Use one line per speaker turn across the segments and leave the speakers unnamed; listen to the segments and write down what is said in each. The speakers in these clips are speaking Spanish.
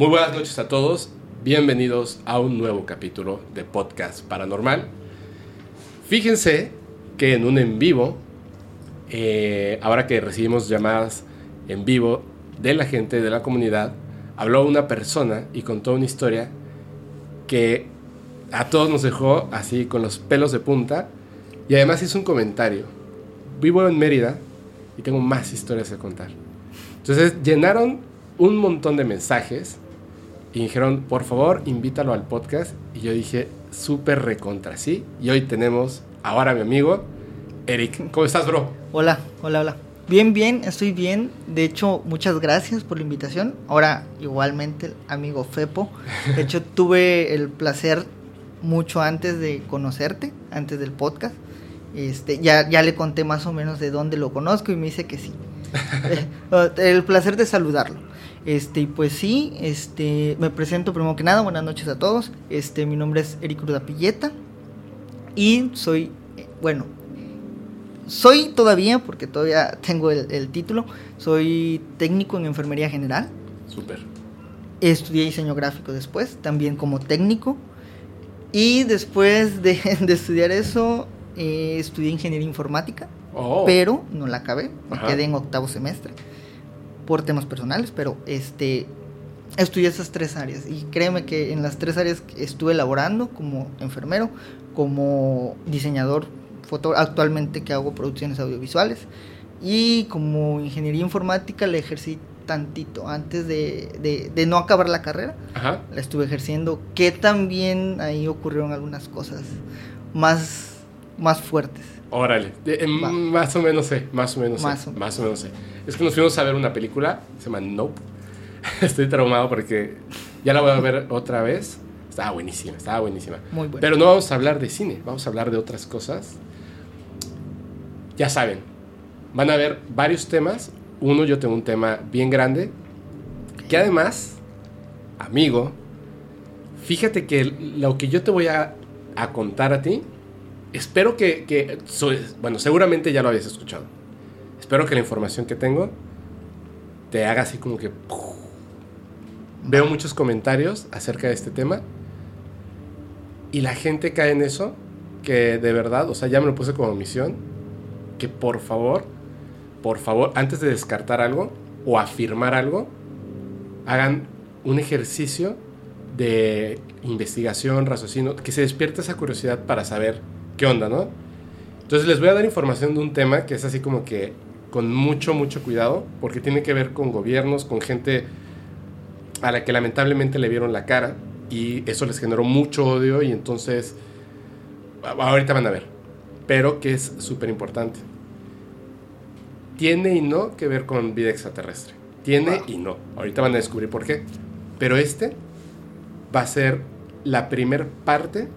Muy buenas noches a todos, bienvenidos a un nuevo capítulo de Podcast Paranormal. Fíjense que en un en vivo, eh, ahora que recibimos llamadas en vivo de la gente de la comunidad, habló una persona y contó una historia que a todos nos dejó así con los pelos de punta y además hizo un comentario. Vivo en Mérida y tengo más historias que contar. Entonces llenaron un montón de mensajes y dijeron, por favor, invítalo al podcast. Y yo dije, súper recontra, ¿sí? Y hoy tenemos ahora a mi amigo Eric. ¿Cómo estás, bro?
Hola, hola, hola. Bien, bien, estoy bien. De hecho, muchas gracias por la invitación. Ahora, igualmente, amigo Fepo. De hecho, tuve el placer mucho antes de conocerte, antes del podcast. Este, ya, ya le conté más o menos de dónde lo conozco y me dice que sí. el placer de saludarlo. Este, y pues sí, este, me presento primero que nada, buenas noches a todos. Este, mi nombre es Eric Pilleta y soy, eh, bueno, soy todavía, porque todavía tengo el, título, soy técnico en enfermería general.
Súper.
Estudié diseño gráfico después, también como técnico. Y después de, estudiar eso, eh, estudié ingeniería informática, oh. pero no la acabé, me quedé en octavo semestre por temas personales, pero este estudié esas tres áreas y créeme que en las tres áreas estuve elaborando como enfermero, como diseñador foto, actualmente que hago producciones audiovisuales y como ingeniería informática le ejercí tantito antes de, de, no acabar la carrera. La estuve ejerciendo, que también ahí ocurrieron algunas cosas más, más fuertes.
Órale, más o menos sé, más o menos más sé, más o menos sé. Es que nos fuimos a ver una película, se llama Nope. Estoy traumado porque ya la voy a ver otra vez. Estaba buenísima, estaba buenísima.
Muy buena.
Pero no vamos a hablar de cine, vamos a hablar de otras cosas. Ya saben, van a ver varios temas. Uno, yo tengo un tema bien grande. Que además, amigo, fíjate que lo que yo te voy a, a contar a ti espero que, bueno, seguramente ya lo habías escuchado. Espero que la información que tengo te haga así como que... Veo muchos comentarios acerca de este tema y la gente cae en eso, que de verdad, o sea, ya me lo puse como misión, que por favor, por favor, antes de descartar algo o afirmar algo, hagan un ejercicio de investigación, raciocinio, que se despierte esa curiosidad para saber qué onda, ¿no? Entonces les voy a dar información de un tema que es así como que con mucho, mucho cuidado, porque tiene que ver con gobiernos, con gente a la que lamentablemente le vieron la cara y eso les generó mucho odio y entonces ahorita van a ver, pero que es súper importante. Tiene y no que ver con vida extraterrestre. Tiene y no. Ahorita van a descubrir por qué. Pero este va a ser la primer parte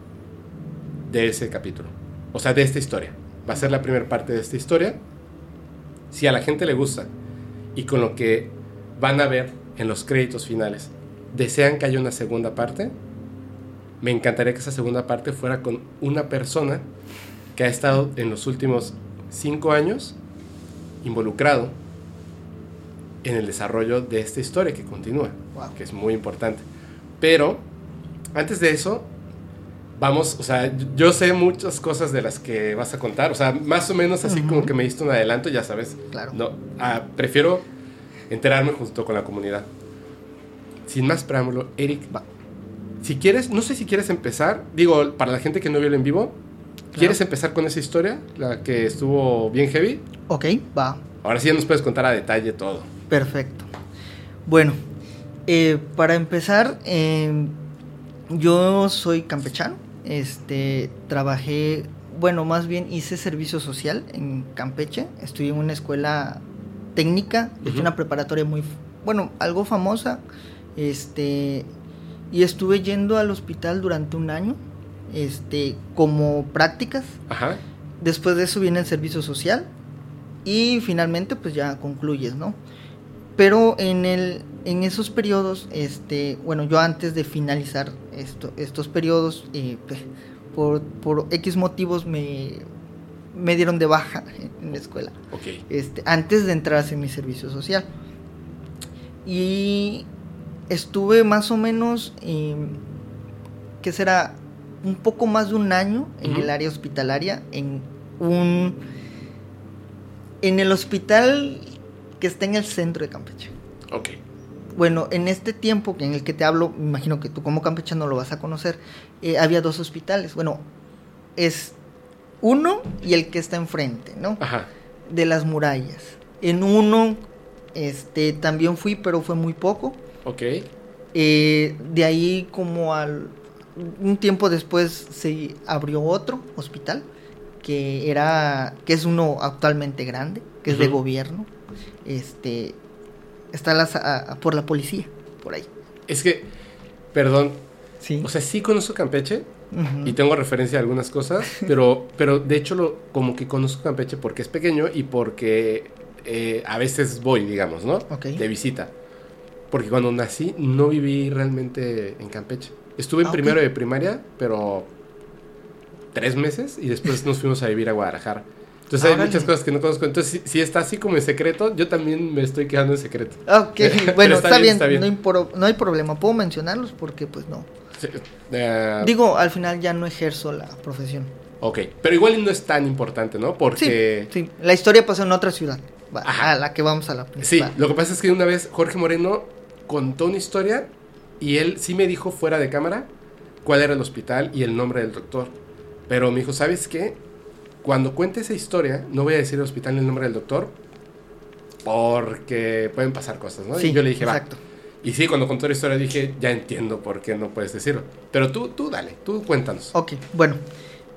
de ese capítulo. O sea, de esta historia. Va a ser la primera parte de esta historia. Si a la gente le gusta y con lo que van a ver en los créditos finales desean que haya una segunda parte, me encantaría que esa segunda parte fuera con una persona que ha estado en los últimos cinco años involucrado en el desarrollo de esta historia que continúa, que es muy importante. Pero antes de eso, vamos, o sea, yo sé muchas cosas de las que vas a contar, o sea, más o menos así como que me diste un adelanto, ya sabes.
Claro.
No, ah, prefiero enterarme junto con la comunidad. Sin más preámbulo, Eric, va. Si quieres, no sé si quieres empezar, digo, para la gente que no vio el en vivo, ¿quieres empezar con esa historia, la que estuvo bien heavy?
Ok, va.
Ahora sí ya nos puedes contar a detalle todo.
Perfecto. Bueno, eh, para empezar, eh, yo soy campechano este, trabajé, bueno, más bien hice servicio social en Campeche. Estudié en una escuela técnica, es una preparatoria muy, bueno, algo famosa. Este, y estuve yendo al hospital durante un año, este, como prácticas. Después de eso viene el servicio social y finalmente pues ya concluyes, ¿no? Pero en el en esos periodos, este, bueno, yo antes de finalizar esto, estos periodos, eh, por, por, X motivos me, me dieron de baja en la escuela.
Okay.
Este, antes de entrar a mi servicio social. Y estuve más o menos, eh, ¿qué será? Un poco más de un año en el área hospitalaria, en un... En el hospital que está en el centro de Campeche.
Ok.
Bueno, en este tiempo en el que te hablo, me imagino que tú como campechano lo vas a conocer, eh, había dos hospitales. Bueno, es uno y el que está enfrente, ¿no?
Ajá.
De las murallas. En uno, este, también fui, pero fue muy poco.
Ok.
Eh, de ahí como al un tiempo después se abrió otro hospital que era que es uno actualmente grande que es de gobierno este está las, a- a- por la policía por ahí
Es que, perdón,
sí
o sea, sí conozco Campeche y tengo referencia a algunas cosas, pero, pero de hecho lo, como que conozco Campeche porque es pequeño y porque eh, a veces voy, digamos, ¿no? De visita. Porque cuando nací no viví realmente en Campeche. Estuve en
Ah,
primero de primaria, pero tres meses y después nos fuimos a vivir a Guadalajara. Entonces hay muchas cosas que no conozco. Entonces, si, si está así como en secreto, yo también me estoy quedando en secreto.
Ok, bueno,
está
está,
bien,
bien,
está bien.
No, hay pro- no hay problema, puedo mencionarlos porque pues no.
Sí, eh,
Digo, al final ya no ejerzo la profesión.
ok, pero igual no es tan importante, ¿no? Porque...
Sí, sí, la historia pasó en otra ciudad,
Ajá.
a la que vamos a la
Sí,
principal.
lo que pasa es que una vez Jorge Moreno contó una historia y él sí me dijo fuera de cámara cuál era el hospital y el nombre del doctor. Pero me dijo, ¿sabes qué? Cuando cuente esa historia, no voy a decir el hospital ni el nombre del doctor porque pueden pasar cosas, ¿no?
Sí,
y yo le dije,
exacto.
va. Y sí, cuando contó la historia dije, ya entiendo por qué no puedes decirlo. Pero tú, tú dale, tú cuéntanos.
Ok, bueno,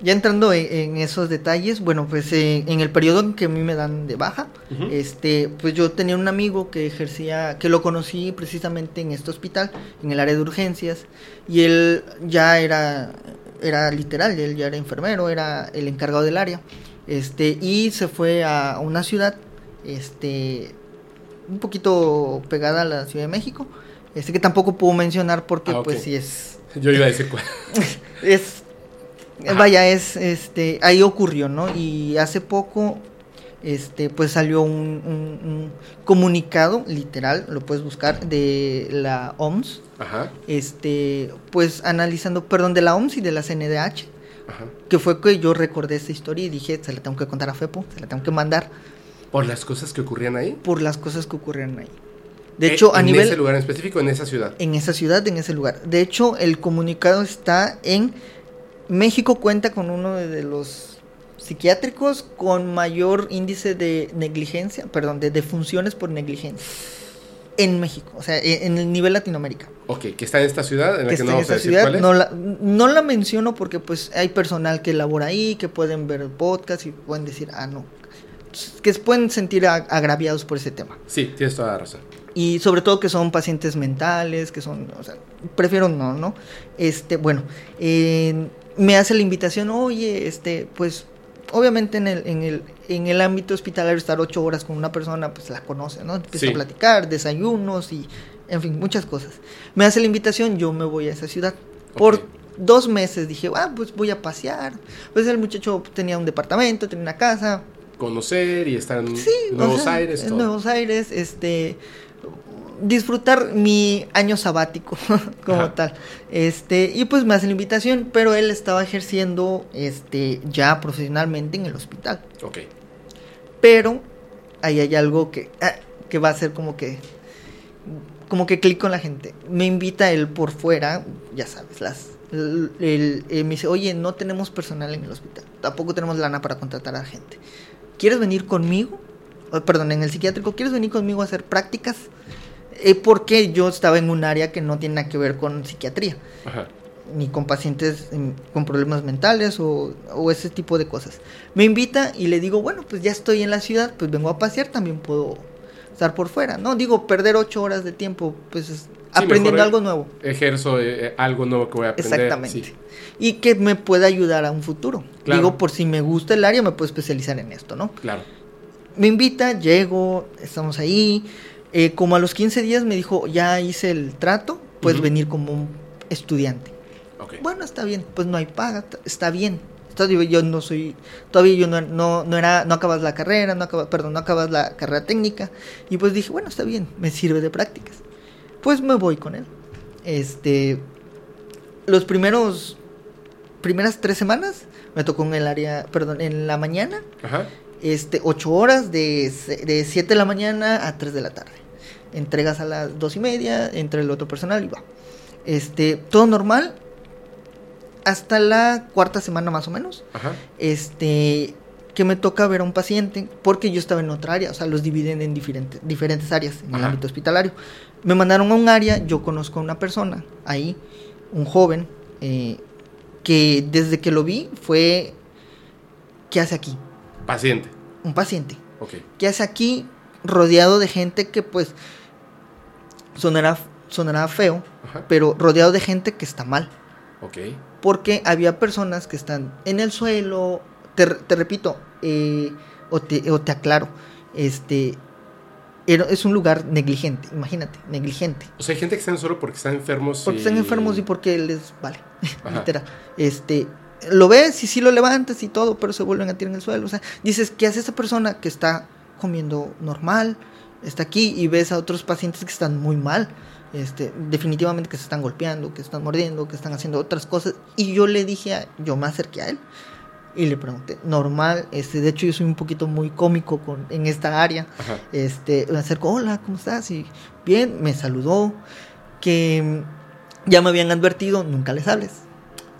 ya entrando en, en esos detalles, bueno, pues eh, en el periodo en que a mí me dan de baja, este, pues yo tenía un amigo que ejercía, que lo conocí precisamente en este hospital, en el área de urgencias, y él ya era, era literal, él ya era enfermero, era el encargado del área, este, y se fue a una ciudad, este, un poquito pegada a la Ciudad de México, este que tampoco puedo mencionar porque
Ah,
pues sí es
Yo iba a decir cuál.
es
Ajá.
vaya es este ahí ocurrió no y hace poco este pues salió un, un- un comunicado literal lo puedes buscar de la OMS
Ajá,
este pues analizando perdón de la OMS y de la CNDH
ajá.
que fue que yo recordé esta historia y dije se la tengo que contar a Fepo se la tengo que mandar
Por las cosas que ocurrían ahí.
por las cosas que ocurrieron ahí de
Eh,
hecho a
en
nivel
ese lugar en específico, en esa ciudad.
en esa ciudad, en ese lugar. De hecho, el comunicado está en México cuenta con uno de los psiquiátricos con mayor índice de negligencia, perdón, de defunciones por negligencia en México, o sea, en el nivel Latinoamérica.
Ok, que está en esta ciudad, en la
Que
que,
está
no
en
vamos a decir
ciudad,
cuál es.
no la, no la menciono porque pues hay personal que labora ahí, que pueden ver el podcast y pueden decir, ah, no, que se pueden sentir ag- agraviados por ese tema.
Sí, tienes toda la razón.
Y sobre todo que son pacientes mentales, que son, o sea, prefiero no, ¿no? Este, bueno, eh, me hace la invitación, oye, este, pues, obviamente en el, en el, en el ámbito hospitalario estar ocho horas con una persona, pues la conoce, ¿no? Empieza
Sí.
a platicar, desayunos y, en fin, muchas cosas. Me hace la invitación, yo me voy a esa ciudad. Por dos meses dije, ah, pues voy a pasear. Pues el muchacho tenía un departamento, tenía una casa,
Conocer y estar en
Sí, o
Nuevos
sea,
Aires.
En
todo.
Nuevos Aires, este disfrutar mi año sabático como
Ajá.
tal. Este, y pues me hace la invitación, pero él estaba ejerciendo este ya profesionalmente en el hospital.
Ok.
Pero ahí hay algo que ah, que va a ser como que como que clic con la gente. Me invita él por fuera, ya sabes, las el, el- eh, me dice, "Oye, no tenemos personal en el hospital. Tampoco tenemos lana para contratar a gente. ¿Quieres venir conmigo?" Oh, perdón, en el psiquiátrico, ¿quieres venir conmigo a hacer prácticas? Eh, porque yo estaba en un área que no tiene nada que ver con psiquiatría,
Ajá.
ni con pacientes em, con problemas mentales o, o ese tipo de cosas. Me invita y le digo, bueno, pues ya estoy en la ciudad, pues vengo a pasear, también puedo estar por fuera, ¿no? Digo, perder ocho horas de tiempo, pues es- aprendiendo algo nuevo.
Ejerzo eh, algo nuevo que voy a aprender.
Exactamente.
Sí.
Y que me pueda ayudar a un futuro.
Claro.
Digo, por si me gusta el área, me puedo especializar en esto, ¿no?
Claro.
Me invita, llego, estamos ahí. Eh, como a los 15 días me dijo, ya hice el trato, puedes venir como un estudiante.
Ok.
Bueno, está bien, pues no hay paga, está bien. Todavía yo no soy, todavía yo no, no, no era, no acabas la carrera, no acabas, perdón, no acabas la carrera técnica. Y pues dije, bueno, está bien, me sirve de prácticas. Pues me voy con él. Este, los primeros, primeras tres semanas me tocó en el área, perdón, en la mañana.
Ajá.
Este, ocho horas de, de 7 de la mañana a 3 de la tarde. Entregas a las dos y media, entre el otro personal y va. Este, todo normal. Hasta la cuarta semana más o menos.
Ajá.
Este, que me toca ver a un paciente porque yo estaba en otra área, o sea, los dividen en diferentes, diferentes áreas en el ámbito hospitalario. Me mandaron a un área, yo conozco a una persona ahí, un joven, eh, que desde que lo vi fue, ¿qué hace aquí?
Paciente.
Un paciente.
Ok.
¿Qué hace aquí rodeado de gente que pues sonará, sonará feo,
Ajá.
pero rodeado de gente que está mal?
Ok.
Porque había personas que están en el suelo, te, te repito, eh, o, te, o te aclaro, este, es un lugar negligente, imagínate, negligente.
O sea, hay gente que está en suelo porque están enfermos.
Porque
y-
están enfermos y porque les vale, literal. Este, lo ves y sí lo levantas y todo, pero se vuelven a tirar en el suelo. O sea, dices, ¿qué hace esa persona que está comiendo normal? Está aquí y ves a otros pacientes que están muy mal. Este, definitivamente que se están golpeando, que están mordiendo, que están haciendo otras cosas. Y yo le dije, a- yo me acerqué a él y le pregunté, normal, este, de hecho yo soy un poquito muy cómico con, en esta área.
Ajá.
Este, me acercó, hola, ¿cómo estás? Y bien, me saludó, que ya me habían advertido, nunca les hables.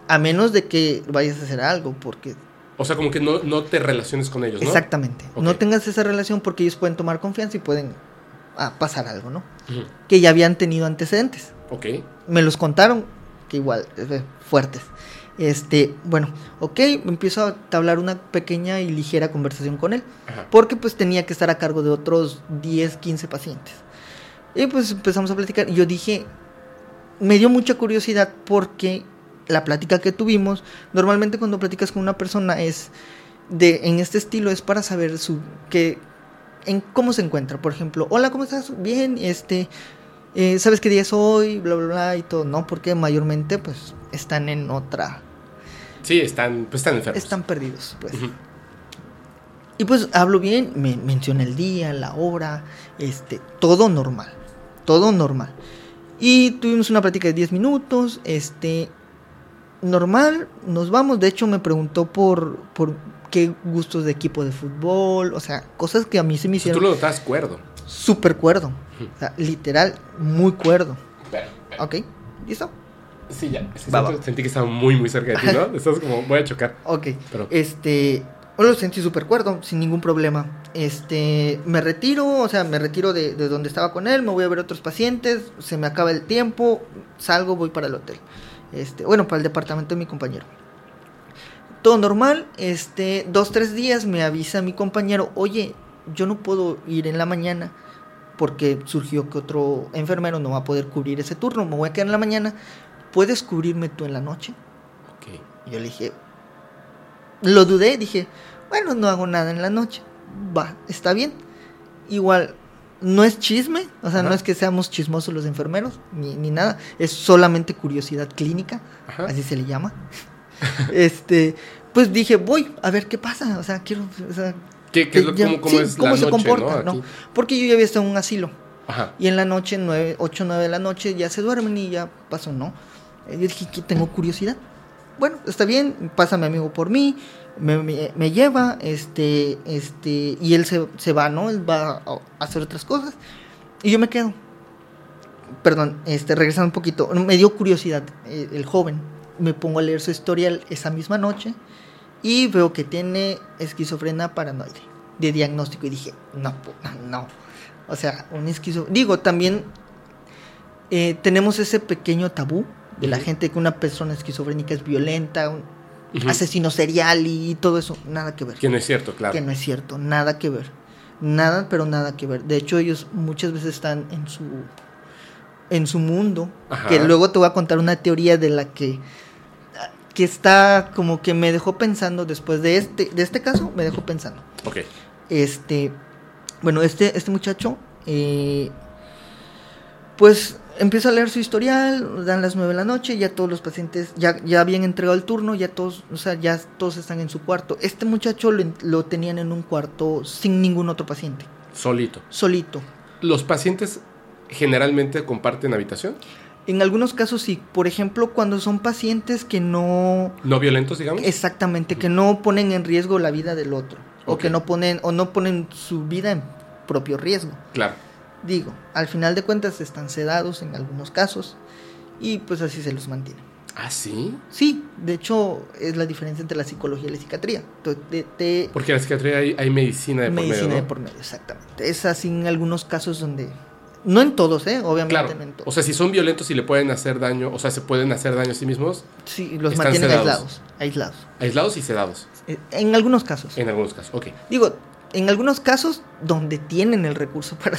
A menos de que vayas a hacer algo, porque
O sea, como que no, no te relaciones con ellos, ¿no?
exactamente,
Ok.
no tengas esa relación porque ellos pueden tomar confianza y pueden ah, pasar algo, ¿no?
Ujú.
Que ya habían tenido antecedentes.
Ok.
Me los contaron, que igual, eh, fuertes. Este, bueno, ok, empiezo a entablar una pequeña y ligera conversación con él.
Ajá.
porque pues tenía que estar a cargo de otros 10, 15 pacientes. Y pues empezamos a platicar yo dije, me dio mucha curiosidad porque la plática que tuvimos, normalmente cuando platicas con una persona es de en este estilo es para saber su que en cómo se encuentra, por ejemplo, hola, ¿cómo estás? Bien, este eh, ¿sabes qué día es hoy? bla bla bla y todo, no, porque mayormente pues están en otra
Sí, están, pues están enfermos.
están perdidos, pues. Y pues hablo bien, me menciona el día, la hora, este, todo normal, todo normal. Y tuvimos una plática de 10 minutos, este, normal, nos vamos. De hecho, me preguntó por, por qué gustos de equipo de fútbol, o sea, cosas que a mí se me
sea,
hicieron
tú lo notas cuerdo.
súper cuerdo, o sea, literal, muy cuerdo.
Pero, pero-
¿Ok? ¿Listo?
Sí, ya.
Va, va.
Sentí que estaba muy, muy cerca de ti, ¿no? Estás como, voy a chocar.
Ok.
Pero-
Este, lo sentí súper cuerdo, sin ningún problema. Este, me retiro, o sea, me retiro de, de donde estaba con él, me voy a ver otros pacientes, se me acaba el tiempo, salgo, voy para el hotel. Este, bueno, para el departamento de mi compañero. Todo normal, este, dos, tres días me avisa mi compañero, oye, yo no puedo ir en la mañana porque surgió que otro enfermero no va a poder cubrir ese turno, me voy a quedar en la mañana, ¿puedes cubrirme tú en la noche?
Ok.
Y yo le dije, lo dudé, dije, bueno, no hago nada en la noche. Va, está bien. Igual, no es chisme, o sea,
Ajá.
no es que seamos chismosos los enfermeros, ni, ni nada, es solamente curiosidad clínica,
Ajá.
así se le llama. este, pues dije, voy a ver qué pasa, o sea, quiero, o sea,
¿Qué, qué es lo,
ya-
cómo, cómo
sí,
es
cómo
la
se
noche,
comporta,
¿no?
¿no? Porque yo ya había estado en un asilo.
Ajá.
Y en la noche, 9, 8, 9 de la noche, ya se duermen y ya pasó, ¿no? Yo dije tengo curiosidad. Bueno, está bien, pasa mi amigo por mí, me, me- me lleva, este, este, y él se, se va, ¿no? Él va a hacer otras cosas. Y yo me quedo. Perdón, este, regresando un poquito, me dio curiosidad eh, el joven. Me pongo a leer su historial esa misma noche y veo que tiene esquizofrenia paranoide de diagnóstico y dije, no, no. O sea, un esquizo... Digo, también eh, tenemos ese pequeño tabú de la gente que una persona esquizofrénica es violenta, un Asesino serial y todo eso. Nada que ver.
Que no es cierto, claro.
Que no es cierto, nada que ver. Nada, pero nada que ver. De hecho, ellos muchas veces están en su en su mundo.
Ajá.
Que luego te voy a contar una teoría de la que que está como que me dejó pensando después de este de este caso, me dejó pensando.
Ok.
Este, bueno, este, este muchacho, eh, pues empieza a leer su historial, dan las 9 de la noche, ya todos los pacientes ya, ya habían entregado el turno, ya todos, o sea, ya todos están en su cuarto. Este muchacho lo, lo tenían en un cuarto sin ningún otro paciente,
Solito.
solito.
Los pacientes generalmente comparten habitación.
En algunos casos sí, por ejemplo, cuando son pacientes que no
No violentos, digamos.
exactamente que no ponen en riesgo la vida del otro o que no ponen o no ponen su vida en propio riesgo.
Claro.
Digo, al final de cuentas están sedados en algunos casos y pues así se los mantiene.
Ah, sí.
Sí, de hecho es la diferencia entre la psicología y la psiquiatría. Te-
Porque en la psiquiatría hay, hay medicina de
medicina
por medio.
de
¿no?
por medio, exactamente. Es así en algunos casos donde... No en todos, ¿eh? Obviamente
Claro.
no en todos.
O sea, si son violentos y le pueden hacer daño, o sea, se pueden hacer daño a sí mismos,
sí, los mantienen aislados. Aislados.
aislados y sedados.
Eh, En algunos casos.
En algunos casos. Ok.
Digo, en algunos casos donde tienen el recurso para,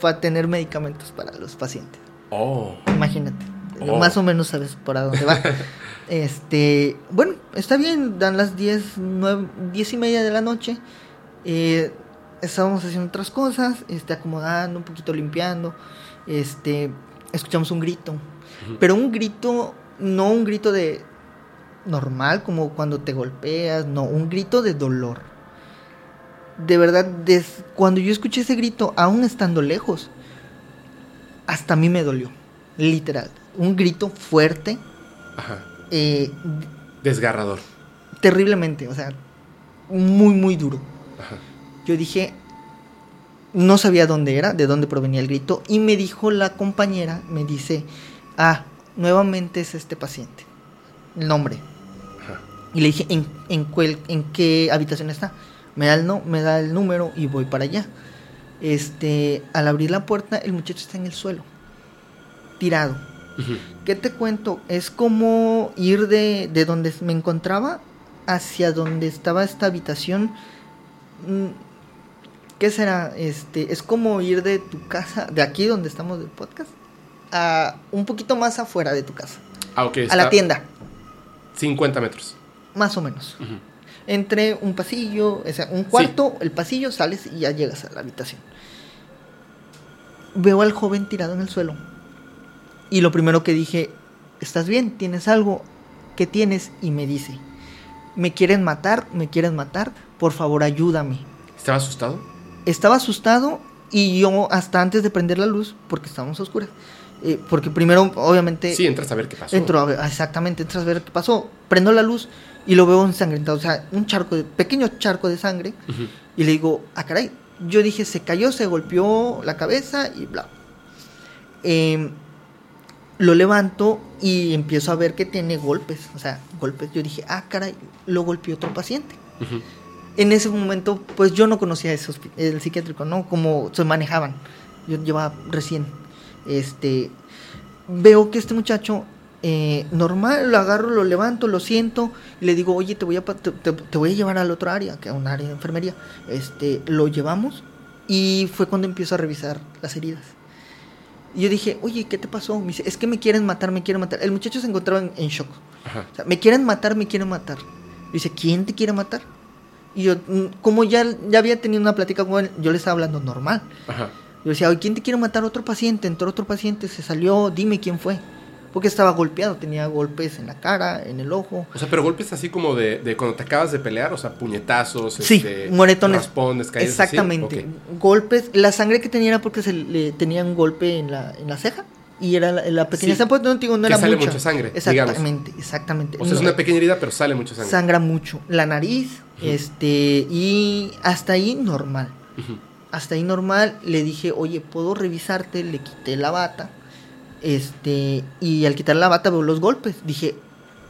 para tener medicamentos para los pacientes.
Oh.
Imagínate.
Oh.
Más o menos sabes por a dónde va. este, bueno, está bien, dan las 10, 9, 10 y media de la noche. Eh, estábamos haciendo otras cosas, este, acomodando, un poquito limpiando. Este, escuchamos un grito. Pero un grito, no un grito de normal, como cuando te golpeas, no, un grito de dolor. De verdad, des- cuando yo escuché ese grito, aún estando lejos, hasta a mí me dolió, literal. Un grito fuerte,
Ajá.
eh,
Desgarrador.
terriblemente, o sea, muy, muy duro.
Ajá.
Yo dije, no sabía dónde era, de dónde provenía el grito, y me dijo la compañera, me dice, ah, nuevamente es este paciente, el nombre.
Ajá.
Y le dije, ¿en, en, cuál- en qué habitación está? Me da, el no, me da el número y voy para allá. Este, al abrir la puerta, el muchacho está en el suelo, tirado. ¿Qué te cuento? Es como ir de, de donde me encontraba hacia donde estaba esta habitación. Mm, ¿Qué será? Este, es como ir de tu casa, de aquí donde estamos del podcast, a un poquito más afuera de tu casa,
Ah, ok.
a la tienda,
50 metros.
más o menos. Entre un pasillo, o sea, un cuarto, el pasillo, sales y ya llegas a la habitación. Veo al joven tirado en el suelo. Y lo primero que dije, ¿estás bien? ¿Tienes algo? ¿Qué tienes? Y me dice, me quieren matar, me quieren matar, por favor ayúdame.
¿Estaba asustado?
Estaba asustado y yo hasta antes de prender la luz, porque estábamos a oscuras, eh, porque primero obviamente...
Sí, entras a ver qué pasó.
Entro a ver, exactamente, entras a ver qué pasó. Prendo la luz y lo veo ensangrentado, o sea, un charco, de, pequeño charco de sangre. Y le digo, ah, caray. Yo dije, se cayó, se golpeó la cabeza y bla. Em, lo levanto y empiezo a ver que tiene golpes, o sea, golpes. Yo dije, ah, caray, lo golpeó otro paciente.
Ujú.
En ese momento, pues yo no conocía ese el psiquiátrico, ¿no? Cómo se manejaban. Yo llevaba recién. Este. Veo que este muchacho, eh, normal, lo agarro, lo levanto, lo siento, y le digo, oye, te voy a, te, te- voy a llevar al otro área, que a un área de enfermería. Este, lo llevamos, y fue cuando empiezo a revisar las heridas. Y yo dije, oye, ¿qué te pasó? Me dice, es que me quieren matar, me quieren matar. El muchacho se encontraba en, en shock. O sea, me quieren matar, me quieren matar. Dice, ¿quién te quiere matar? Y yo, mm, como ya, ya había tenido una plática con él, yo le estaba hablando normal.
Ajá.
Yo decía, ¿quién te quiere matar? Otro paciente, entró otro paciente, se salió, dime quién fue. Porque estaba golpeado, tenía golpes en la cara, en el ojo.
O sea, pero golpes así como de, de cuando te acabas de pelear, o sea, puñetazos,
Sí,
este,
moretones.
raspones, caídas.
Exactamente.
Ok.
Golpes, la sangre que tenía era porque se le tenía un golpe en la, en la ceja. Y era la, la pequeña
Sí,
pues, no, digo, no
que
era
sale
mucha.
mucha sangre,
Exactamente, exactamente.
O sea, es
No,
una pequeña herida, pero sale mucha sangre.
sangra mucho. La nariz,
Ujú.
este, y hasta ahí normal.
Ujú.
Hasta ahí normal, le dije, oye, ¿puedo revisarte? Le quité la bata. Este, y al quitar la bata veo los golpes. Dije,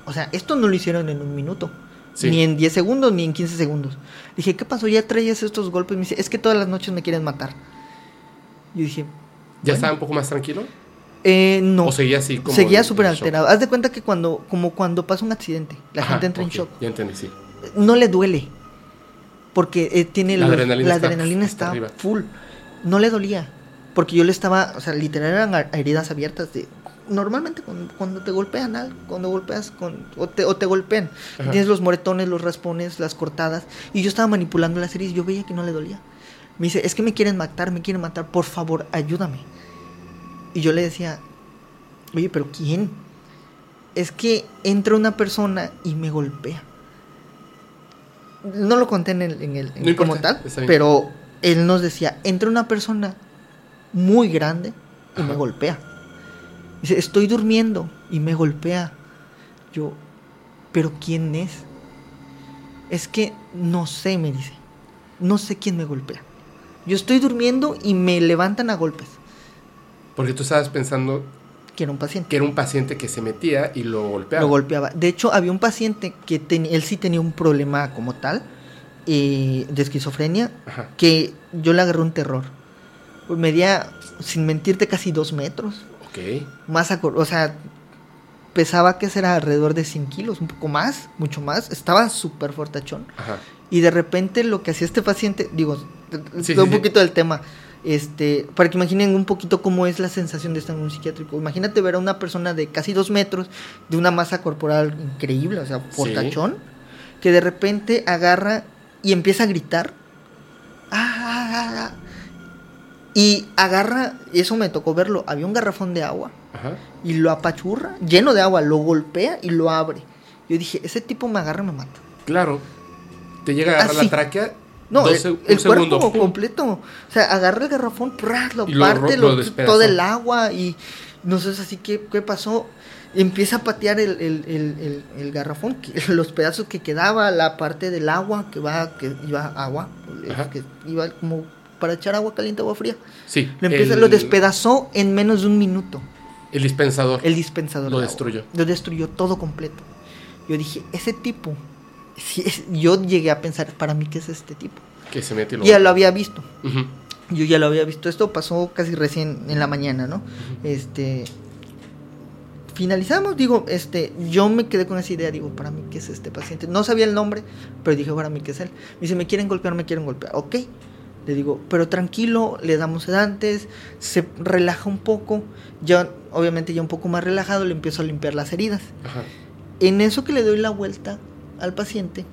o sea, esto no lo hicieron en un minuto.
Sí.
Ni en 10 segundos, ni en 15 segundos. Dije, ¿qué pasó? ¿Ya traías estos golpes? Me dice, es que todas las noches me quieren matar. Yo dije,
¿Ya
bueno.
estaba un poco más tranquilo?
eh, no.
¿O seguía así como
Seguía súper alterado. Haz de cuenta que cuando, como cuando pasa un accidente, la
Ajá,
gente entra en shock.
Ya entendí, sí.
no le duele. Porque eh, tiene
La
los-
adrenalina
la
está
adrenalina full. No le dolía. Porque yo le estaba, o sea, literal eran heridas abiertas de normalmente cuando, cuando te golpean cuando golpeas con o te, o te golpean,
Ajá.
tienes los moretones, los raspones, las cortadas y yo estaba manipulando las heridas, yo veía que no le dolía. Me dice, "Es que me quieren matar, me quieren matar, por favor, ayúdame." Y yo le decía, "Oye, pero ¿quién?" Es que entra una persona y me golpea. No lo conté en el, en el en
No
como tal, pero él nos decía, entra una persona muy grande y me golpea. Dice, estoy durmiendo y me golpea. Yo, ¿pero quién es? Es que no sé, me dice. No sé quién me golpea. Yo estoy durmiendo y me levantan a golpes.
Porque tú estabas pensando
Que era un paciente.
que era un paciente que se metía y lo golpeaba.
Lo golpeaba. De hecho, había un paciente que ten- él sí tenía un problema como tal, eh, de esquizofrenia,
Ajá.
que yo le agarré un terror. Medía, sin mentirte, casi dos metros.
Ok.
Más, o sea, pesaba que será alrededor de 100 kilos, un poco más, mucho más. Estaba súper fortachón.
Ajá.
Y de repente lo que hacía este paciente, digo,
Sí,
un
sí, sí.
poquito del tema, este, para que imaginen un poquito cómo es la sensación de estar en un psiquiátrico. Imagínate ver a una persona de casi dos metros, de una masa corporal increíble, o sea, fortachón, que de repente agarra y empieza a gritar. Ah, ah, ah, ah. Y agarra, eso me tocó verlo, había un garrafón de agua
Ajá.
y lo apachurra, lleno de agua, lo golpea y lo abre. Yo dije, ese tipo me agarra y me mata.
Claro. Te llega a agarrar la tráquea.
No,
dos
el, el cuerpo completo. O sea, agarra el garrafón, ¡prá! lo
Y
parte, lo, todo el agua y no sé así qué, qué pasó. Empieza a patear el, el- el- garrafón, que- los pedazos que quedaba, la parte del agua que va, que iba agua,
Ajá.
que iba como para echar agua caliente, agua fría.
Sí.
Lo empieza, lo despedazó en menos de un minuto.
El dispensador.
El dispensador.
Lo destruyó.
Lo destruyó todo completo. Yo dije, ese tipo, es- yo llegué a pensar, para mí, ¿qué es este tipo?
Que se mete y lo
Ya lo había visto. Yo ya lo había visto. Esto pasó casi recién en la mañana, ¿no? Este. Finalizamos, digo, este, yo me quedé con esa idea, digo, para mí, ¿qué es este paciente? No sabía el nombre, pero dije, para mí, ¿qué es él? Me dice, me quieren golpear, me quieren golpear. Ok, le digo, pero tranquilo, le damos sedantes, se relaja un poco, ya, obviamente ya un poco más relajado, le empiezo a limpiar las heridas.
Ajá.
En eso que le doy la vuelta al paciente,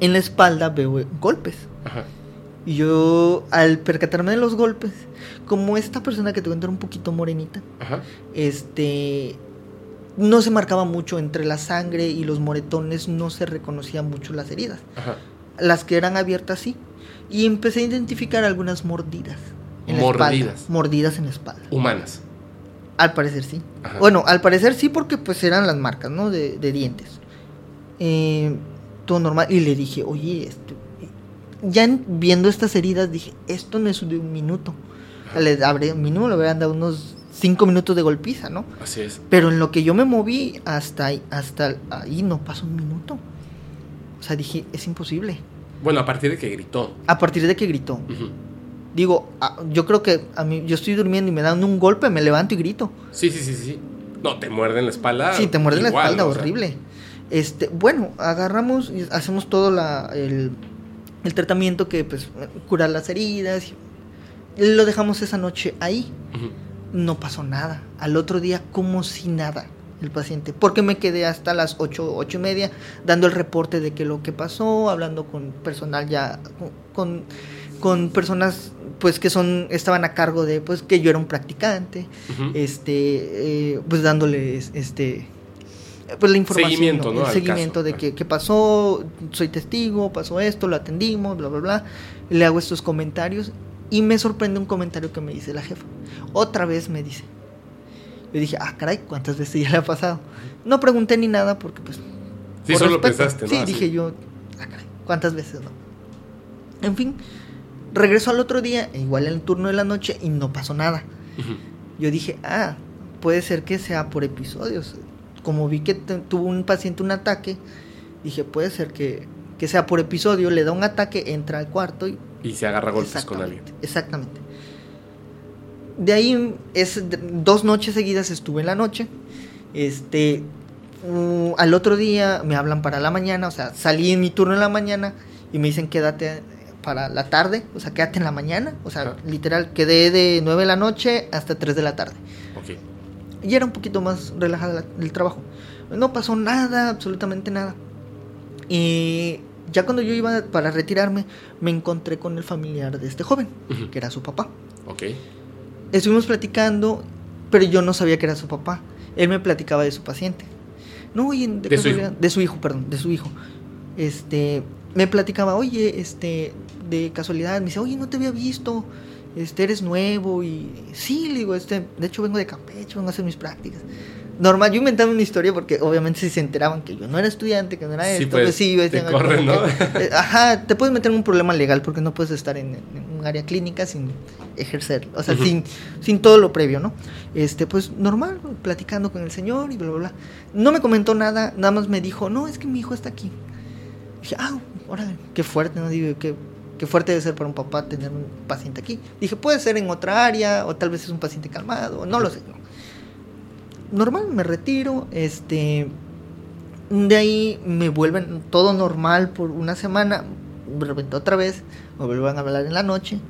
en la espalda veo golpes.
Ajá.
Y yo, al percatarme de los golpes, como esta persona que te cuento era un poquito morenita,
Ajá.
este, no se marcaba mucho entre la sangre y los moretones, no se reconocían mucho las heridas.
Ajá.
Las que eran abiertas sí. Y empecé a identificar algunas mordidas. En la espalda.
Mordidas.
Mordidas en la espalda.
Humanas.
Al parecer sí.
Ajá.
Bueno, al parecer sí porque pues eran las marcas, ¿no? De, de dientes. Eh, todo normal. Y le dije, oye, esto... Ya en- viendo estas heridas dije, esto no es de un minuto. Le habré, mínimo le habrían dado unos cinco minutos de golpiza, ¿no?
Así es.
Pero en lo que yo me moví hasta ahí, hasta ahí no pasó un minuto. O sea, dije, es imposible.
Bueno, a partir de que gritó.
A partir de que gritó. Digo, yo creo que a mí, yo estoy durmiendo y me dan un golpe, me levanto y grito.
Sí, sí, sí, sí. No, te muerden la espalda.
Sí, te muerde la
igual,
espalda,
o sea,
horrible. Este, bueno, agarramos y hacemos todo la, el, el tratamiento que, pues, curar las heridas. Lo dejamos esa noche ahí. No pasó nada. Al otro día, como si nada, el paciente. Porque me quedé hasta las ocho, ocho y media dando el reporte de que lo que pasó, hablando con personal ya, con, con personas, pues, que son, estaban a cargo de, pues, que yo era un practicante este eh, pues dándoles este pues la información
Seguimiento, ¿no?
el seguimiento
caso.
de que qué pasó soy testigo pasó esto lo atendimos bla bla bla le hago estos comentarios y me sorprende un comentario que me dice la jefa otra vez me dice yo dije ah caray cuántas veces ya le ha pasado no pregunté ni nada porque pues
Sí,
por
solo
respeto.
pensaste, ¿no?
sí
Así.
dije yo ah caray cuántas veces no en fin regreso al otro día igual en el turno de la noche y no pasó nada yo dije, ah, puede ser que sea por episodios. Como vi que tuvo un paciente un ataque, dije, puede ser que, que sea por episodio, le da un ataque, entra al cuarto y...
Y se agarra golpes con alguien.
Exactamente, exactamente. De ahí, es, dos noches seguidas estuve en la noche. Este, mm, al otro día me hablan para la mañana, o sea, salí en mi turno en la mañana y me dicen quédate para la tarde, o sea, quédate en la mañana, o sea, literal, quedé de 9 de la noche hasta 3 de la tarde. Y era un poquito más relajada la- el trabajo. No pasó nada, absolutamente nada. Y ya cuando yo iba para retirarme, me encontré con el familiar de este joven,
Ujú.
que era su papá.
Ok.
Estuvimos platicando, pero yo no sabía que era su papá. Él me platicaba de su paciente. No, oye, de,
De su
casualidad- de su hijo, perdón, de su hijo. Este, me platicaba, oye, este, de casualidad, me dice, oye, no te había visto. Este, eres nuevo y sí, le digo, este, de hecho vengo de Campeche, vengo a hacer mis prácticas. Normal, yo inventaba una historia porque obviamente si se enteraban que yo no era estudiante, que no era
Sí,
esto,
pues,
pues sí, yo
te corren, ¿no?
que, eh, ajá, te puedes meter en un problema legal porque no puedes estar en, en un área clínica sin ejercer, o sea, sin, sin todo lo previo, ¿no? Este, pues normal, platicando con el señor y bla, bla, bla. No me comentó nada, nada más me dijo, no, es que mi hijo está aquí. Dije, ah, órale, qué fuerte, ¿no? Digo, qué, qué fuerte debe ser para un papá tener un paciente aquí. Dije, puede ser en otra área, o tal vez es un paciente calmado, no lo sé. ¿no? Normal, me retiro, este... De ahí me vuelven todo normal por una semana, de repente otra vez, me vuelven a hablar en la noche,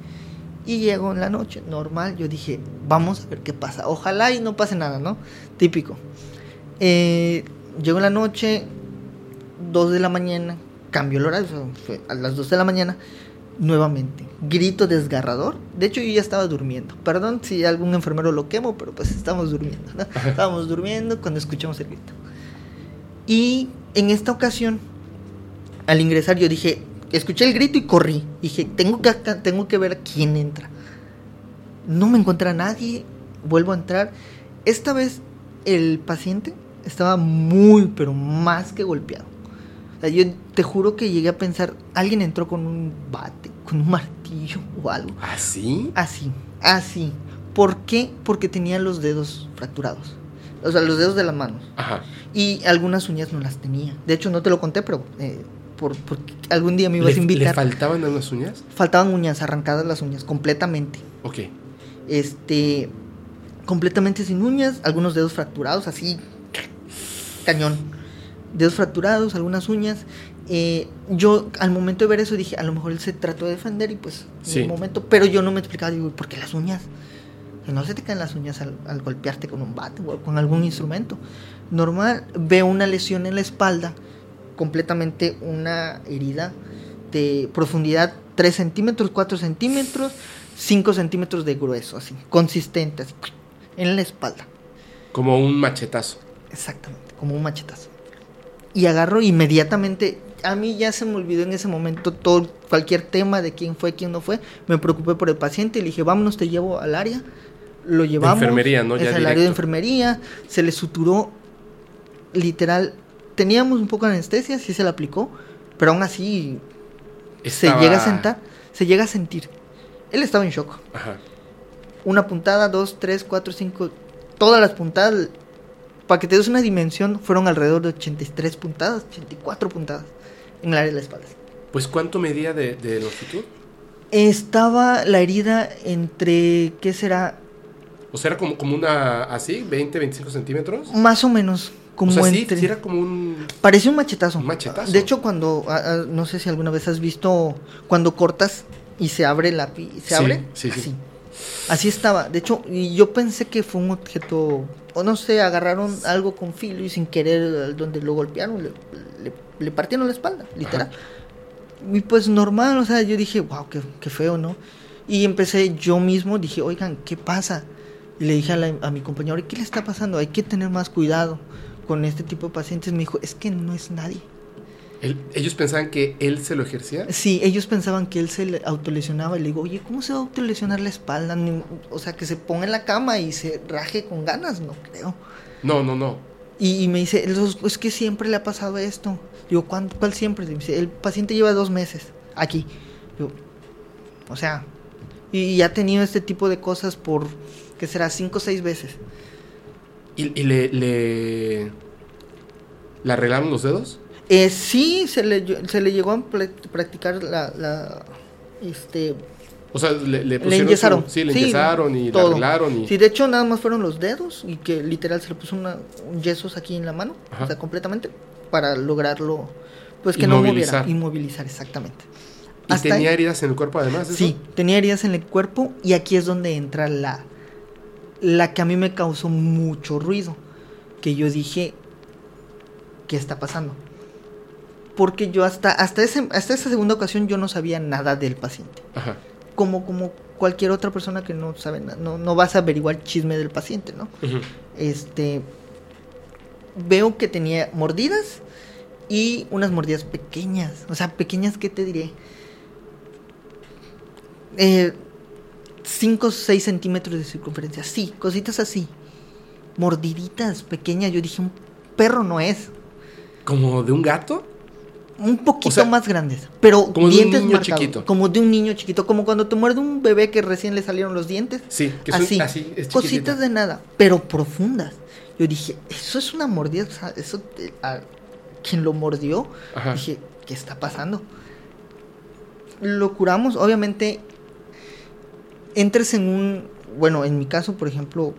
y llego en la noche, normal, yo dije, vamos a ver qué pasa, ojalá y no pase nada, ¿no? Típico. Eh, llego en la noche, 2 de la mañana, cambio el horario, fue a las 2 de la mañana, nuevamente, grito desgarrador. De hecho, yo ya estaba durmiendo. Perdón si algún enfermero lo quemo, pero pues estamos durmiendo. ¿no? Estábamos durmiendo cuando escuchamos el grito. Y en esta ocasión, al ingresar, yo dije, escuché el grito y corrí. Dije, tengo que, tengo que ver quién entra. No me encuentra nadie, vuelvo a entrar. Esta vez el paciente estaba muy, pero más que golpeado. O sea, yo te juro que llegué a pensar, alguien entró con un bate, con un martillo o algo.
¿Así?
Así, así. ¿Por qué? Porque tenía los dedos fracturados. O sea, los dedos de las manos.
Ajá.
Y algunas uñas no las tenía. De hecho, no te lo conté, pero eh, por, porque algún día me ibas
¿Le,
a
le
invitar.
faltaban unas uñas?
Faltaban uñas, arrancadas las uñas, completamente.
Ok.
Este, completamente sin uñas, algunos dedos fracturados, así, cañón. Dedos fracturados, algunas uñas. Eh, yo al momento de ver eso dije, a lo mejor él se trató de defender y pues en un momento, pero yo no me explicaba, digo, ¿por qué las uñas? Que no se te caen las uñas al, al golpearte con un bate o con algún instrumento. Normal, veo una lesión en la espalda, completamente una herida de profundidad 3 centímetros, 4 centímetros, 5 centímetros de grueso, así, consistente, así, en la espalda.
Como un machetazo.
Exactamente, como un machetazo. Y agarro inmediatamente. A mí ya se me olvidó en ese momento todo, cualquier tema de quién fue, quién no fue. Me preocupé por el paciente y le dije, vámonos, te llevo al área. Lo llevamos.
enfermería, ¿no? Ya
al área de enfermería. Se le suturó, literal. Teníamos un poco de anestesia, sí se le aplicó. Pero aún así,
Estaba-
se llega a sentar, se llega a sentir. Él estaba en shock
Ajá.
una puntada, dos, tres, cuatro, cinco, todas las puntadas. Para que te des una dimensión, fueron alrededor de 83 puntadas, 84 puntadas en el área de la espalda.
Pues, ¿cuánto medía de, de longitud?
Estaba la herida entre, ¿qué será?
O sea, era como, como una así, 20, 25 centímetros.
Más o menos, como
o sea, sí,
entre...
sí era como un...
Parecía un machetazo.
Un machetazo.
De hecho, cuando, ah, ah, no sé si alguna vez has visto, cuando cortas y se abre la pi- se
Sí,
abre,
sí, sí.
así. Así estaba. De hecho, y yo pensé que fue un objeto, o no sé, agarraron algo con filo y sin querer, donde lo golpearon, le, le- le partieron la espalda, literal. Y pues normal, o sea, yo dije, wow, qué, qué feo, ¿no? Y empecé yo mismo, dije, oigan, ¿qué pasa? Y le dije a, la- a mi compañero, ¿qué le está pasando? Hay que tener más cuidado con este tipo de pacientes. Me dijo, es que no es nadie.
Ellos pensaban que él se lo ejercía.
Sí, ellos pensaban que él se le autolesionaba y le digo, oye, ¿cómo se va a autolesionar la espalda? O sea, que se ponga en la cama y se raje con ganas, no creo.
No, no, no.
Y, y me dice, "Los- es que siempre le ha pasado esto. Digo, ¿cuánto, ¿cuál siempre? Y me dice, el paciente lleva dos meses aquí. Digo, o sea, y, y ha tenido este tipo de cosas por, ¿qué será? Cinco o seis veces.
¿Y, y le, le... ¿Le arreglaron los dedos?
Eh, sí, se le, se le llegó a practicar la, la este,
O sea, le, le
Le
pusieron... su- sí, le
Sí,
enyesaron y le
todo.
arreglaron y...
Sí, de hecho nada más fueron los dedos y que literal se le puso una, un yesos aquí en la mano,
Ajá.
o sea, completamente, para lograrlo, pues que no moviera, inmovilizar exactamente.
¿Y
Hasta
tenía
ahí-
heridas en el cuerpo además de
Sí, tenía heridas en el cuerpo y aquí es donde entra la, la que a mí me causó mucho ruido, que yo dije, ¿qué está pasando? Porque yo hasta, hasta, ese, hasta esa segunda ocasión yo no sabía nada del paciente
Ajá.
como, como cualquier otra persona que no sabe nada, no, no vas a averiguar chisme del paciente, ¿no? Este veo que tenía mordidas y unas mordidas pequeñas, o sea, pequeñas, ¿qué te diré? Eh, 5 o 6 centímetros de circunferencia. Sí, cositas así. Mordiditas, pequeñas. Yo dije, un perro no es.
¿Como de un gato?
Un poquito
O sea,
más grandes. Pero
como de un
dientes
niño
marcados,
chiquito.
Como de un niño chiquito. Como cuando te muerde un bebé que recién le salieron los dientes.
Sí, que son
así.
así, es
cositas de nada. Pero profundas. Yo dije, eso es una mordida. O sea, eso. te- a quien lo mordió.
Ajá.
Dije, ¿qué está pasando? Lo curamos, obviamente. Entres en un. Bueno, en mi caso, por ejemplo,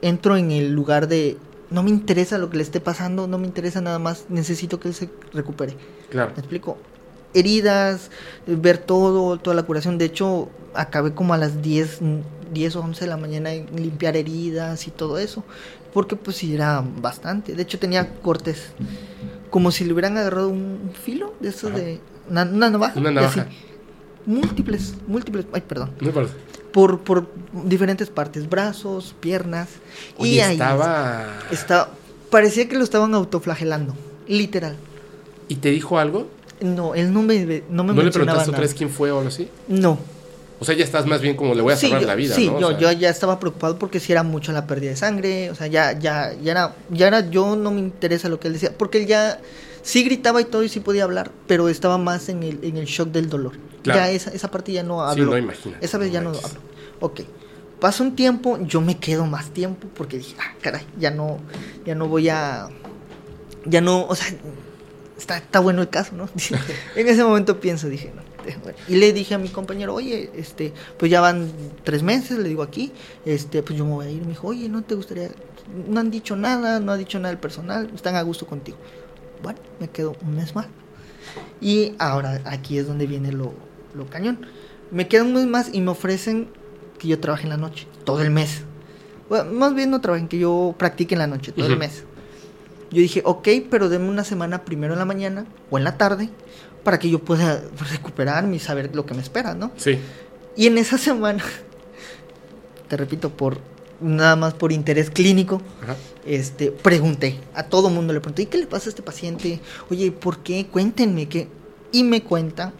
entro en el lugar de. No me interesa lo que le esté pasando, no me interesa nada más, necesito que él se recupere.
Claro.
¿Me explico? Heridas, ver todo, toda la curación. De hecho, acabé como a las 10, mm, 10 o 11 de la mañana en limpiar heridas y todo eso. Porque pues sí, era bastante. De hecho, tenía cortes como si le hubieran agarrado un filo de esos
Ajá.
de... Una, una navaja.
Una
y
navaja.
así. Múltiples, múltiples, ay, perdón.
No importa.
Por, por diferentes partes, brazos, piernas. y ahí
estaba...
está, parecía que lo estaban autoflagelando, literal.
¿Y te dijo algo?
No, él no me, no me
¿No le preguntaste otra vez quién fue o algo así?
No.
O sea, ya estás más bien como le voy a
Sí,
salvar la vida,
sí,
¿no? O
yo,
sea,
yo ya estaba preocupado porque si era mucho la pérdida de sangre, o sea, ya, ya, ya era, ya era, yo no me interesa lo que él decía, porque él ya sí gritaba y todo y sí podía hablar, pero estaba más en el, en el shock del dolor.
Claro.
Ya esa, esa parte ya no
Sí,
habló.
no, imagínate,
Esa vez
no
ya no hablo. Ok. Pasa un tiempo, yo me quedo más tiempo porque dije, ah, caray, ya no, ya no voy a, ya no, o sea, está, está bueno el caso, ¿no? en ese momento pienso, dije, no, bueno. Y le dije a mi compañero, oye, este, pues ya van tres meses, le digo aquí, este, pues yo me voy a ir. Me dijo, oye, ¿no te gustaría? No han dicho nada, no ha dicho nada el personal, están a gusto contigo. Bueno, me quedo un mes más. Y ahora aquí es donde viene lo, lo cañón. Me quedo un mes más y me ofrecen que yo trabaje en la noche, todo el mes. Bueno, más bien no trabajen, que yo practique en la noche, todo el mes. Yo dije, ok, pero denme una semana primero en la mañana o en la tarde para que yo pueda recuperarme y saber lo que me espera, ¿no?
Sí.
Y en esa semana, te repito, por nada más por interés clínico,
Ajá.
este, pregunté, a todo mundo le pregunté, ¿y qué le pasa a este paciente? Oye, ¿por qué? Cuéntenme qué. Y me cuenta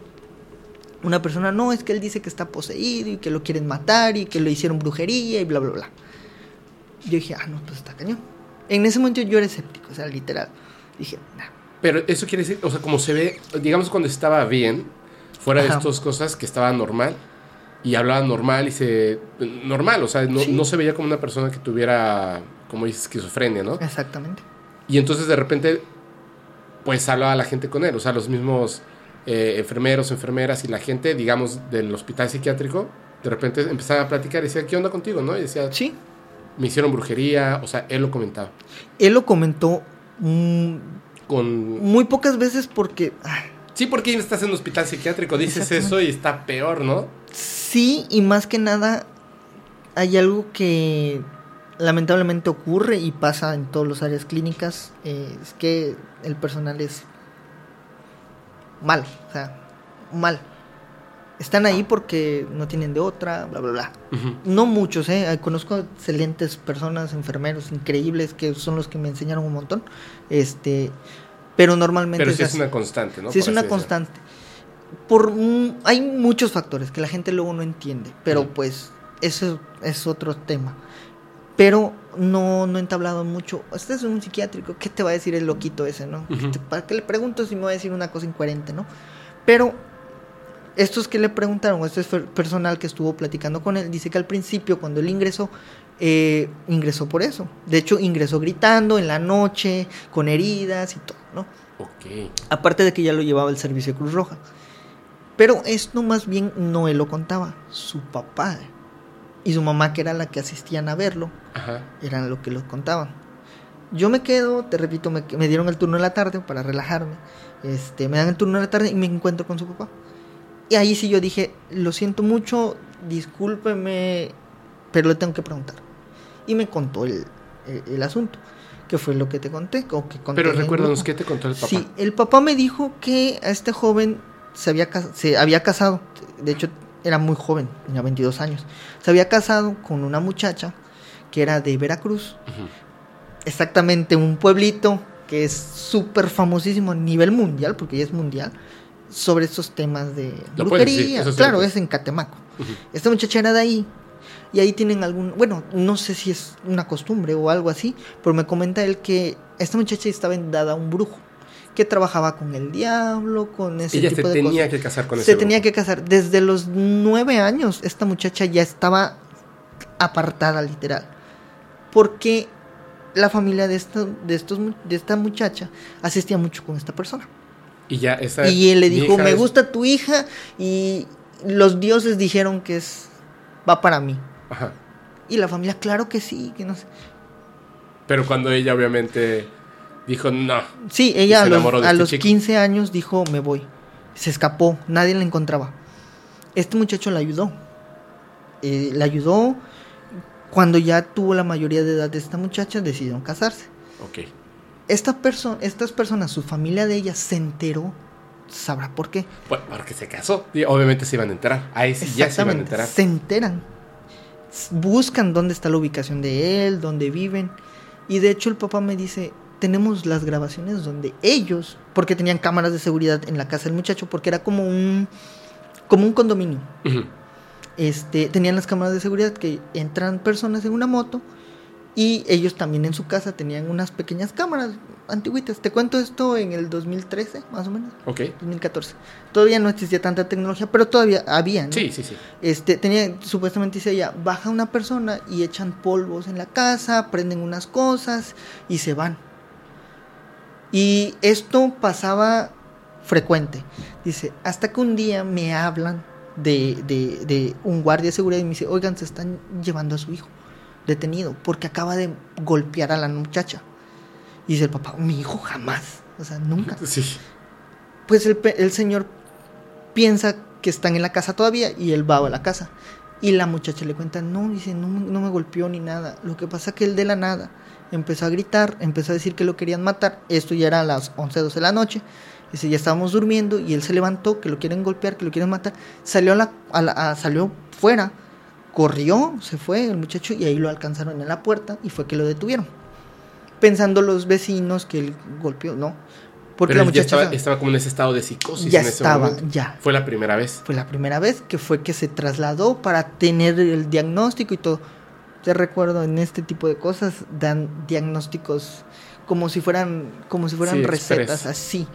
una persona, no, es que él dice que está poseído y que lo quieren matar y que le hicieron brujería y bla, bla, bla. Yo dije, ah, no, pues está cañón. En ese momento yo era escéptico, o sea, literal. Dije, nah,
Pero eso quiere decir, o sea, como se ve, digamos cuando estaba bien, fuera de estas cosas que estaba normal y hablaba normal y se... Normal, o sea, no,
Sí.
no se veía como una persona que tuviera, como dices, esquizofrenia, ¿no?
exactamente.
Y entonces de repente, pues hablaba la gente con él, o sea, los mismos eh, enfermeros, enfermeras y la gente, digamos, del hospital psiquiátrico, de repente empezaban a platicar y decía, ¿qué onda contigo, no? Y decía,
Sí,
me hicieron brujería, o sea, él lo comentaba.
él lo comentó mm,
Con...
muy pocas veces porque... ah,
Sí, porque estás en un hospital psiquiátrico, dices eso y está peor, ¿no?
Sí, y más que nada hay algo que lamentablemente ocurre y pasa en todas las áreas clínicas, eh, es que el personal es mal, o sea, mal. Están ahí porque no tienen de otra, bla, bla, bla. No muchos, ¿eh? Conozco excelentes personas, enfermeros increíbles que son los que me enseñaron un montón. Este, pero normalmente
Pero sí es una constante, ¿no?
Sí, es una constante. Por, hay muchos factores que la gente luego no entiende, pero pues eso es otro tema. Pero no, no he entablado mucho. Este es un psiquiátrico, ¿qué te va a decir el loquito ese, no? ¿Para qué le pregunto si me va a decir una cosa incoherente, no? Pero estos que le preguntaron, este fer- personal que estuvo platicando con él, dice que al principio, cuando él ingresó, eh, ingresó por eso. De hecho, ingresó gritando en la noche, con heridas y todo, ¿no?
Ok.
Aparte de que ya lo llevaba el servicio de Cruz Roja. Pero esto más bien no él lo contaba, su papá y su mamá, que era la que asistían a verlo,
Ajá.
eran lo que lo contaban. Yo me quedo, te repito, me, me dieron el turno en la tarde para relajarme. Este, me dan el turno en la tarde y me encuentro con su papá. Y ahí sí yo dije, lo siento mucho, discúlpeme, pero le tengo que preguntar. Y me contó el, el- el asunto, que fue lo que te conté. O que conté
Pero recuérdanos. ¿qué te contó el papá?
Sí, el papá me dijo que a este joven se había, se había casado, de hecho era muy joven, tenía 22 años, se había casado con una muchacha que era de Veracruz, exactamente un pueblito que es súper famosísimo a nivel mundial, porque ya es mundial, sobre estos temas de
Lo
brujería.
decir,
claro, es en Catemaco. Esta muchacha era de ahí Y ahí tienen algún, bueno, no sé si es una costumbre o algo así, pero me comenta él que esta muchacha estaba dada a un brujo que trabajaba con el diablo, con ese
Ella
tipo
se
de
tenía
cosas.
que casar con ese
Se
brujo.
tenía que casar. Desde los nueve años, esta muchacha ya estaba apartada, literal. Porque la familia de esta, de estos, de esta muchacha asistía mucho con esta persona.
Y ya esa
Y él le dijo, me
es-
gusta tu hija y los dioses dijeron que es va para mí.
Ajá.
Y la familia, claro que sí, que no sé.
Pero cuando ella obviamente dijo, no,
Sí, ella a los, a
este
los
chico.
15 años dijo, me voy. Se escapó, nadie la encontraba. Este muchacho la ayudó. Eh, la ayudó. Cuando ya tuvo la mayoría de edad de esta muchacha, decidieron casarse.
ok.
Esta perso- estas personas, su familia de ella, se enteró. Sabrá por qué.
Pues porque se casó. Y obviamente se iban a enterar. Ahí sí ya se iban a enterar.
Se enteran. Buscan dónde está la ubicación de él, dónde viven. Y de hecho el papá me dice, tenemos las grabaciones donde ellos, porque tenían cámaras de seguridad en la casa del muchacho, porque era como un, como un condominio. Este, tenían las cámaras de seguridad que entran personas en una moto y ellos también en su casa tenían unas pequeñas cámaras antiguitas. Te cuento esto en el 2013, más o menos,
Ok.
2014. Todavía no existía tanta tecnología, pero todavía había. ¿no?
Sí, sí, sí.
Este, tenía, supuestamente dice ella, baja una persona y echan polvos en la casa, prenden unas cosas y se van. Y esto pasaba frecuente. Dice, hasta que un día me hablan de, de, de un guardia de seguridad y me dice, oigan, se están llevando a su hijo detenido porque acaba de golpear a la muchacha. Y dice el papá, mi hijo jamás, o sea, nunca.
Sí.
Pues el, señor piensa que están en la casa todavía y él va a la casa. Y la muchacha le cuenta, no, dice, no, me- no me golpeó ni nada. Lo que pasa que él de la nada empezó a gritar, empezó a decir que lo querían matar. Esto ya era a las 11, 12 de la noche. Dice, ya estábamos durmiendo y él se levantó, que lo quieren golpear, que lo quieren matar. Salió, a la, a la- a- salió fuera, corrió, se fue el muchacho y ahí lo alcanzaron en la puerta y fue que lo detuvieron. Pensando los vecinos que él golpeó, no. Porque
Pero
la
ya
muchacha
estaba, estaba como en ese estado de psicosis
ya
en ese
estaba,
momento.
ya.
Fue la primera vez.
Fue la primera vez que fue que se trasladó para tener el diagnóstico y todo. Te recuerdo, en este tipo de cosas dan diagnósticos como si fueran, como si fueran
Sí,
recetas,
express.
así,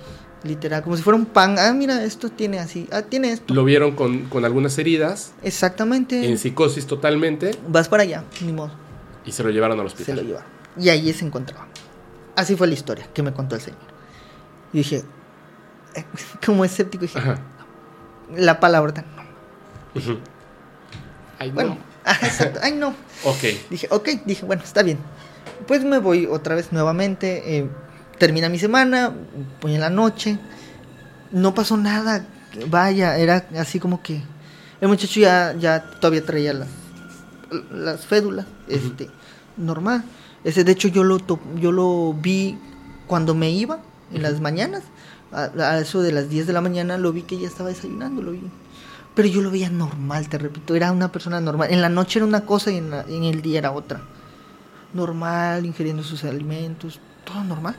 literal, como si fuera un pan. Ah, mira, esto tiene así, ah, tiene esto.
Lo vieron con, con algunas heridas,
Exactamente.
en psicosis totalmente,
Vas para allá, ni modo,
y se lo llevaron al
se
hospital.
lo llevaron. Y ahí se encontraba. Así fue la historia que me contó el señor. Y dije, como escéptico, dije,
Ajá.
la palabra tan.
Ujú. Ay, no.
Bueno, ah, exacto, ay no.
Ok.
Dije, ok, dije, bueno, está bien. Pues me voy otra vez nuevamente. eh, termina mi semana, voy en la noche. No pasó nada. Vaya, era así como que. El muchacho ya, ya todavía traía las, las fédulas. Este, normal. Ese, de hecho, yo lo, yo lo vi cuando me iba, en las mañanas. A, a eso de las 10 de la mañana lo vi que ya estaba desayunando, lo vi. Pero yo lo veía normal, te repito, era una persona normal. En la noche era una cosa y en, la- en el día era otra. Normal, ingiriendo sus alimentos, todo normal.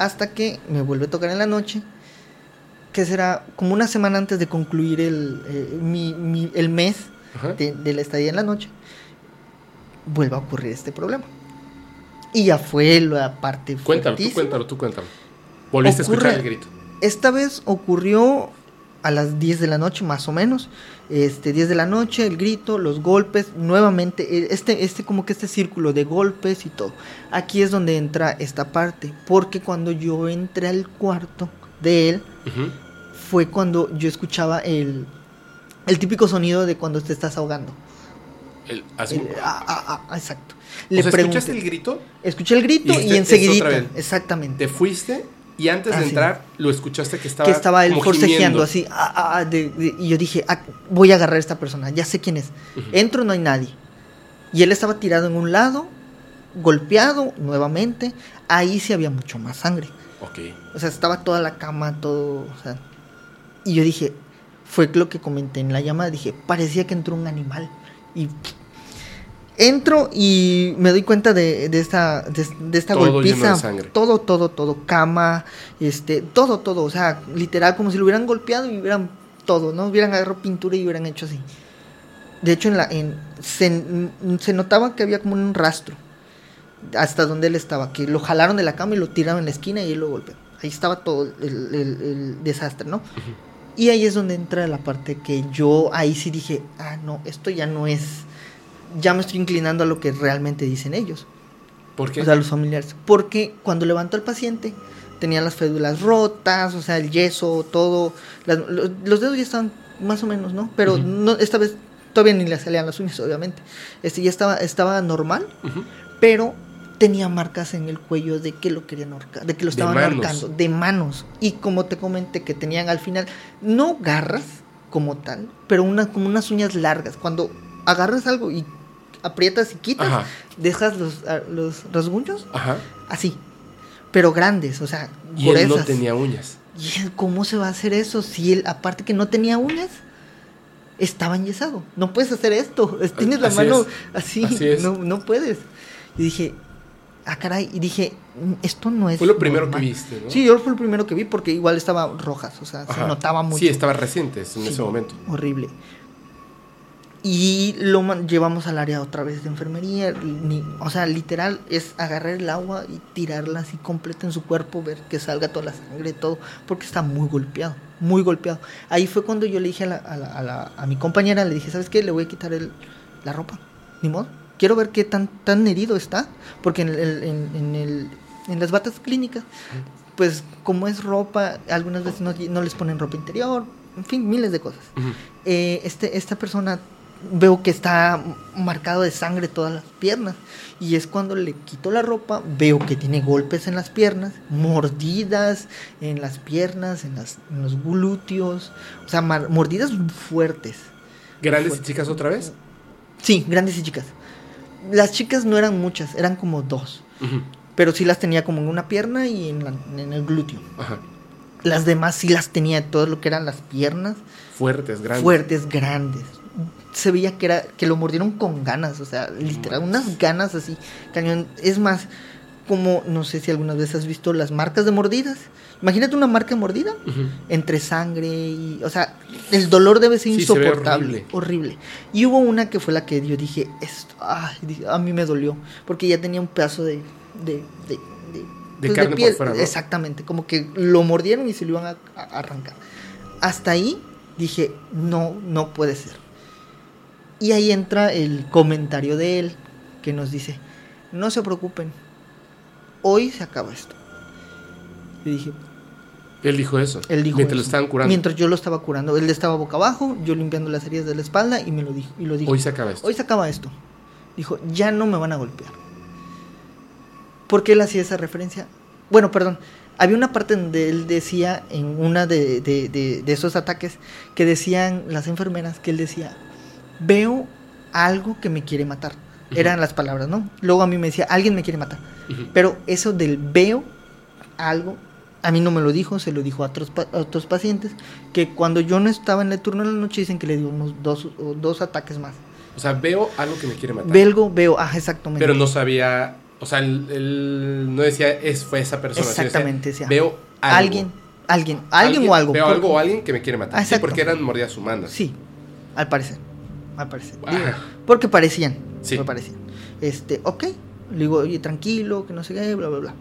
Hasta que me vuelve a tocar en la noche, que será como una semana antes de concluir el, eh, mi- mi- el mes de, de la estadía en la noche, vuelve a ocurrir este problema. Y ya fue la parte
Cuéntalo, tú cuéntalo, tú cuéntalo. Volviste a escuchar
Ocurre-
el grito.
Esta vez ocurrió a las 10 de la noche, más o menos. Este, 10 de la noche, el grito, los golpes, nuevamente, eh, este, este, como que este círculo de golpes y todo. Aquí es donde entra esta parte, porque cuando yo entré al cuarto de él, fue cuando yo escuchaba el, el típico sonido de cuando te estás ahogando.
El-
El, ah, ah, ah, exacto.
o
Le
sea,
pregunté,
¿escuchaste el grito?
escuché el grito
Y
y, enseguida, exactamente.
Te fuiste y antes
Ah,
de
sí.
entrar lo escuchaste que estaba
que estaba él forcejeando así. ah, ah, ah, de- de- y yo dije, ah, voy a agarrar a esta persona, ya sé quién es. Entro, no hay nadie. Y él estaba tirado en un lado, golpeado nuevamente. Ahí sí había mucho más sangre.
Ok.
O sea, estaba toda la cama, todo. O sea, y yo dije, fue lo que comenté en la llamada. Dije, parecía que entró un animal. Y entro y me doy cuenta de, de esta, de, de esta
Todo
golpiza.
de.
Todo, todo, todo. Cama, este, todo, todo. O sea, literal, como si lo hubieran golpeado y hubieran todo, ¿no? Hubieran agarrado pintura y hubieran hecho así. De hecho, en la, en, se, se notaba que había como un rastro hasta donde él estaba, que lo jalaron de la cama y lo tiraron en la esquina y él lo golpeó. Ahí estaba todo el, el- el desastre, ¿no? Y ahí es donde entra la parte que yo ahí sí dije, ah, no, esto ya no es, ya me estoy inclinando a lo que realmente dicen ellos,
¿Por qué?
o sea, los familiares. Porque cuando levantó al paciente, tenía las fédulas rotas, o sea, el yeso, todo, las- los, los dedos ya estaban más o menos, ¿no? Pero no, esta vez todavía ni le salían las uñas, obviamente. Este ya estaba, estaba normal, pero tenía marcas en el cuello de que lo querían ahorcar, de que lo estaban ahorcando, de manos. Y como te comenté, que tenían al final, no garras como tal, pero una, como unas uñas largas. Cuando agarras algo y aprietas y quitas,
Ajá.
dejas los, a- los rasguños
Ajá.
así, pero grandes, o sea,
Y él no tenía uñas.
¿Y él cómo se va a hacer eso si él, aparte que no tenía uñas, estaba enyesado? No puedes hacer esto. es- Tienes la
Así
mano
es.
así. No, no puedes. Y dije, ah, caray, y dije, "Mm, esto no es.
Fue lo primero
normal".
que viste, ¿no?
Sí, yo fue lo primero que vi porque igual estaba rojas, o sea, se notaba mucho.
Sí, estaba reciente en
Sí,
ese momento.
Horrible. Y lo llevamos al área otra vez de enfermería. ni- o sea, literal es agarrar el agua y tirarla así completa en su cuerpo, ver que salga toda la sangre, todo, porque está muy golpeado, muy golpeado. Ahí fue cuando yo le dije a, la- a, la- a la- a mi compañera, le dije, ¿sabes qué? Le voy a quitar el, la ropa, ni modo. Quiero ver qué tan, tan herido está, porque en, el- en, en el- en las batas clínicas, pues como es ropa, algunas veces no, no les ponen ropa interior, en fin, miles de cosas eh, este, esta persona veo que está marcado de sangre todas las piernas. Y es cuando le quito la ropa, veo que tiene golpes en las piernas, mordidas en las piernas, en, las, en los glúteos. O sea, mordidas fuertes.
¿Grandes y
Fue-
chicas otra vez?
Sí, grandes y chicas. Las chicas no eran muchas, eran como dos.
Ujú.
Pero sí las tenía como en una pierna y en, la- en el glúteo.
Ajá.
Las demás sí las tenía todo lo que eran las piernas.
Fuertes, grandes.
fuertes, grandes. Se veía que era que lo mordieron con ganas, o sea, literal, unas ganas así, cañón. Es más, como no sé si algunas veces has visto las marcas de mordidas. Imagínate una marca mordida entre sangre y, o sea, el dolor debe ser
Sí, se ve
insoportable, horrible. Y hubo una que fue la que yo dije, esto, ay, a mí me dolió, porque ya tenía un pedazo de de, de, de, pues,
carne por fuera, ¿no?
Exactamente, como que lo mordieron y se lo iban a, a arrancar. Hasta ahí dije, no, no puede ser. Y ahí entra el comentario de él que nos dice, no se preocupen, hoy se acaba esto. Y dije,
Él dijo eso.
él dijo
Mientras lo estaban curando.
Mientras yo lo estaba curando, él estaba boca abajo, yo limpiando las heridas de la espalda y me lo dijo. Y lo dijo.
Hoy se acaba esto.
Hoy se acaba esto. Dijo, ya no me van a golpear. ¿Por qué él hacía esa referencia? Bueno, perdón. Había una parte donde él decía, en una de, de- de- de esos ataques, que decían las enfermeras, que él decía, veo algo que me quiere matar. Eran las palabras, ¿no? Luego a mí me decía, alguien me quiere matar. Pero eso del veo algo, a mí no me lo dijo, se lo dijo a otros, a otros pacientes, que cuando yo no estaba en el turno de la noche dicen que le dio unos dos, o dos ataques más.
O sea, veo algo que me quiere matar.
Belgo, veo, ah, exactamente.
Pero no sabía. O sea, él, él no decía es, fue esa persona.
Exactamente, decía,
Veo algo.
Alguien, alguien, alguien o algo.
Veo algo o alguien que me quiere matar.
Ah,
Sí, porque eran mordidas humanas.
Sí, al parecer. Digo, porque parecían.
Sí.
porque parecían. Este, ok. Le digo, oye, tranquilo, que no sé qué, bla, bla, bla.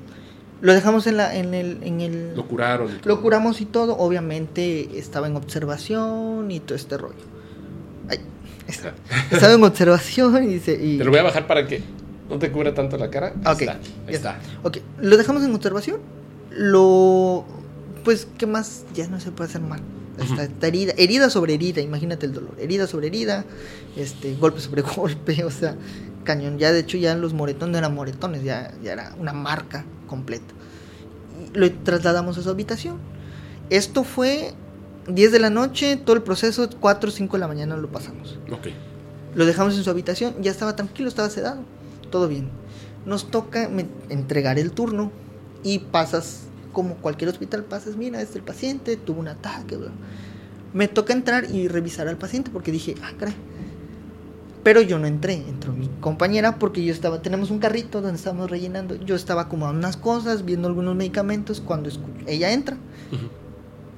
Lo dejamos en, la, en el. En el
Lo curaron. y.
Lo curamos y todo, obviamente estaba en observación y todo este rollo. Ay, está- estaba en observación y dice... Y,
Te lo voy a bajar para que no te cubra tanto la cara. Ahí
Ok,
está. Ahí
ya
está.
Ok, lo dejamos en observación. Lo... Pues, ¿qué más? Ya no se puede hacer mal. Está, está herida, herida sobre herida, imagínate el dolor. Herida sobre herida, este, golpe sobre golpe, o sea, cañón. Ya de hecho ya los moretones no eran moretones, ya, ya era una marca completa. Y lo trasladamos a su habitación. Esto fue 10 de la noche, todo el proceso, 4 o 5 de la mañana lo pasamos.
Ok.
Lo dejamos en su habitación, ya estaba tranquilo, estaba sedado, todo bien. Nos toca entregar el turno y pasas, como cualquier hospital, pasas, mira, este es el paciente, tuvo un ataque, bla. Me toca entrar y revisar al paciente porque dije, ah, caray. Pero yo no entré, entró mi compañera porque yo estaba, tenemos un carrito donde estábamos rellenando, yo estaba acomodando unas cosas, viendo algunos medicamentos, cuando escu- ella entra,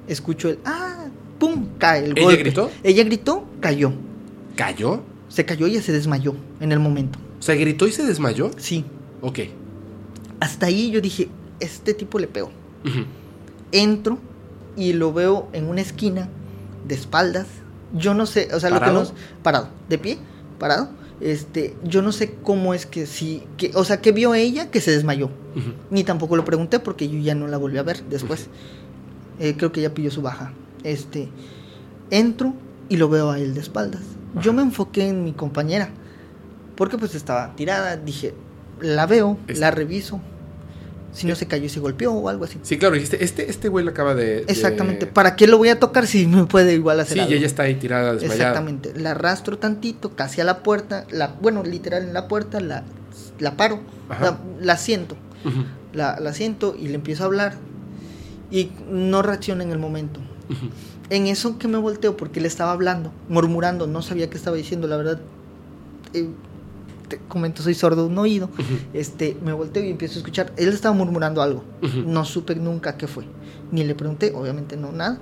escucho el, ah, pum, cae el
¿Ella
golpe.
gritó?
Ella gritó, cayó.
¿Cayó?
Se cayó y se desmayó en el momento.
O sea, gritó y se desmayó.
Sí.
Ok.
Hasta ahí yo dije, este tipo le pegó. Entro y lo veo en una esquina, de espaldas. Yo no sé, o sea,
¿Parado?
lo que nos. Parado, de pie, parado. Este, yo no sé cómo es que sí, que, o sea, que vio ella que se desmayó. Ni tampoco lo pregunté porque yo ya no la volví a ver después. Eh, creo que ella pidió su baja. Este, entro y lo veo a él de espaldas. Yo me enfoqué en mi compañera porque pues estaba tirada. Dije, la veo,
Es-
la reviso. Si no se cayó y se golpeó o algo así.
Sí, claro, dijiste, este, este güey le acaba de... de-
Exactamente. ¿Para qué lo voy a tocar si me puede igual hacer
Sí,
algo?
y ella está ahí tirada, desmayada.
Exactamente. La arrastro tantito, casi a la puerta. La, bueno, literal en la puerta, la, la paro. La, la siento. La, la siento y le empiezo a hablar. Y no reacciona en el momento. En eso que me volteo, porque le estaba hablando, murmurando, no sabía qué estaba diciendo, la verdad. eh, te comento, soy sordo de un oído.
Ujú.
Este, me volteo y empiezo a escuchar. Él estaba murmurando algo. No supe nunca qué fue. Ni le pregunté, obviamente no, nada.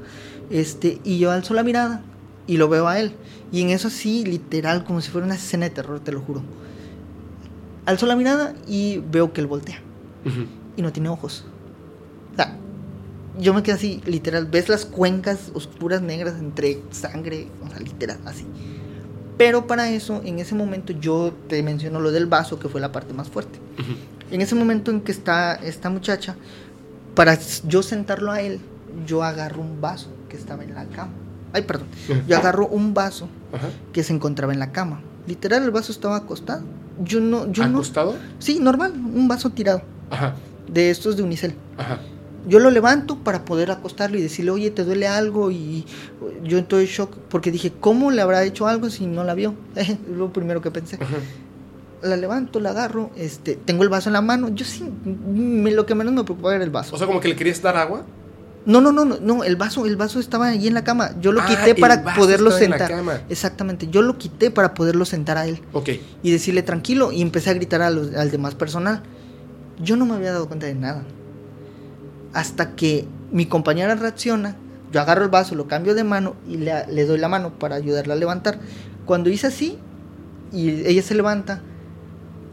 Este, y yo alzo la mirada y lo veo a él. Y en eso así, literal, como si fuera una escena de terror, te lo juro. Alzo la mirada y veo que él voltea. Y no tiene ojos. O sea, yo me quedé así, literal. ¿Ves las cuencas oscuras negras entre sangre? O sea, literal, así. Pero para eso, en ese momento, yo te menciono lo del vaso, que fue la parte más fuerte.
Ujú.
En ese momento en que está esta muchacha, para yo sentarlo a él, yo agarro un vaso que estaba en la cama. Ay, perdón. Yo agarro un vaso
Ajá.
que se encontraba en la cama. Literal, el vaso estaba acostado. Yo no, yo no.
¿Acostado?
Sí, normal, un vaso tirado.
Ajá.
De estos de unicel.
Ajá.
Yo lo levanto para poder acostarlo y decirle, oye, ¿te duele algo? Y yo estoy en shock porque dije, ¿cómo le habrá hecho algo si no la vio? Es lo primero que pensé.
Ajá.
La levanto, la agarro, este, tengo el vaso en la mano. Yo sí, me- lo que menos me preocupaba era el vaso.
O sea, como que le querías dar agua.
No, no, no, no, no, el vaso, el vaso estaba ahí en la cama. Yo lo
Ah,
quité para poderlo
estaba en la
sentar.
cama.
Exactamente, yo lo quité para poderlo sentar a él
Ok.
y decirle tranquilo y empecé a gritar a los- al demás personal. Yo no me había dado cuenta de nada. Hasta que mi compañera reacciona, yo agarro el vaso, lo cambio de mano y le, le doy la mano para ayudarla a levantar. Cuando hice así y ella se levanta,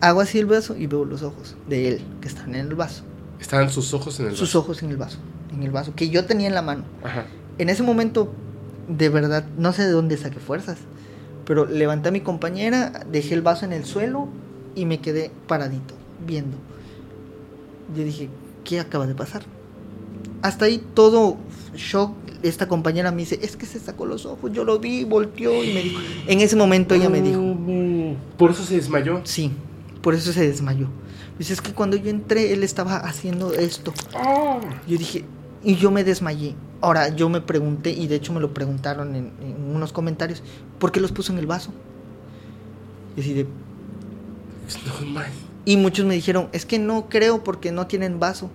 hago así el vaso y veo los ojos de él que están en el vaso.
Estaban sus ojos en el
Sus
vaso.
ojos en el vaso, en el vaso que yo tenía en la mano.
Ajá.
En ese momento, de verdad, no sé de dónde saqué fuerzas, pero levanté a mi compañera, dejé el vaso en el suelo y me quedé paradito, viendo. Yo dije, ¿qué acaba de pasar? Hasta ahí todo shock. Esta compañera me dice, es que se sacó los ojos, yo lo vi, volteó y me dijo. En ese momento ella me dijo,
Mm, Por eso se desmayó.
sí, por eso se desmayó. Dice, es que cuando yo entré, él estaba haciendo esto.
Ah.
Yo dije, y yo me desmayé. Ahora, yo me pregunté, y de hecho me lo preguntaron en, en unos comentarios, ¿por qué los puso en el vaso? Y, así de-
Es normal.
y muchos me dijeron, es que no creo porque no tienen vaso.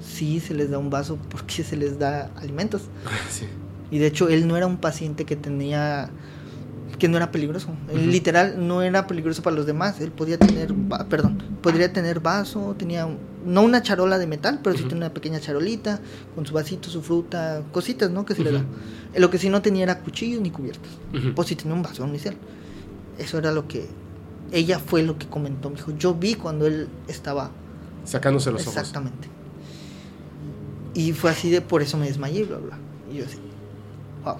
Sí, se les da un vaso porque se les da alimentos.
Sí.
Y de hecho, él no era un paciente que tenía que no era peligroso. Literal no era peligroso para los demás. Él podía tener, perdón, podría tener vaso, tenía un- no una charola de metal, pero sí
Ujú.
tenía una pequeña charolita con su vasito, su fruta, cositas, ¿no? Que se le da. Eh, Lo que sí no tenía era cuchillos ni cubiertos.
Ujú.
Pues sí tenía un vaso unicel. Eso era lo que ella fue lo que comentó. Me dijo, yo vi cuando él estaba
Sacándose los ojos.
Exactamente. Y fue así de por eso me desmayé, bla, bla. Y yo así, wow.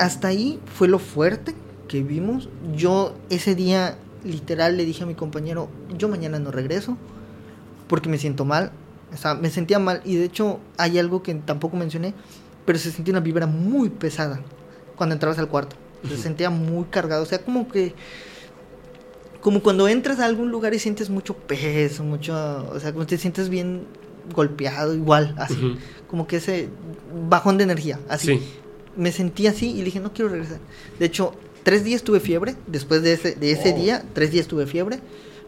Hasta ahí fue lo fuerte que vimos. Yo ese día literal le dije a mi compañero, yo mañana no regreso porque me siento mal. O sea, me sentía mal y de hecho hay algo que tampoco mencioné, pero se sentía una vibra muy pesada cuando entrabas al cuarto. Se sentía muy cargado, o sea, como que como cuando entras a algún lugar y sientes mucho peso, mucho, o sea, como te sientes bien golpeado, igual, así, como que ese bajón de energía, así.
Sí.
Me sentí así y le dije, no quiero regresar. De hecho, tres días tuve fiebre, después de ese, de ese
Oh.
día, tres días tuve fiebre.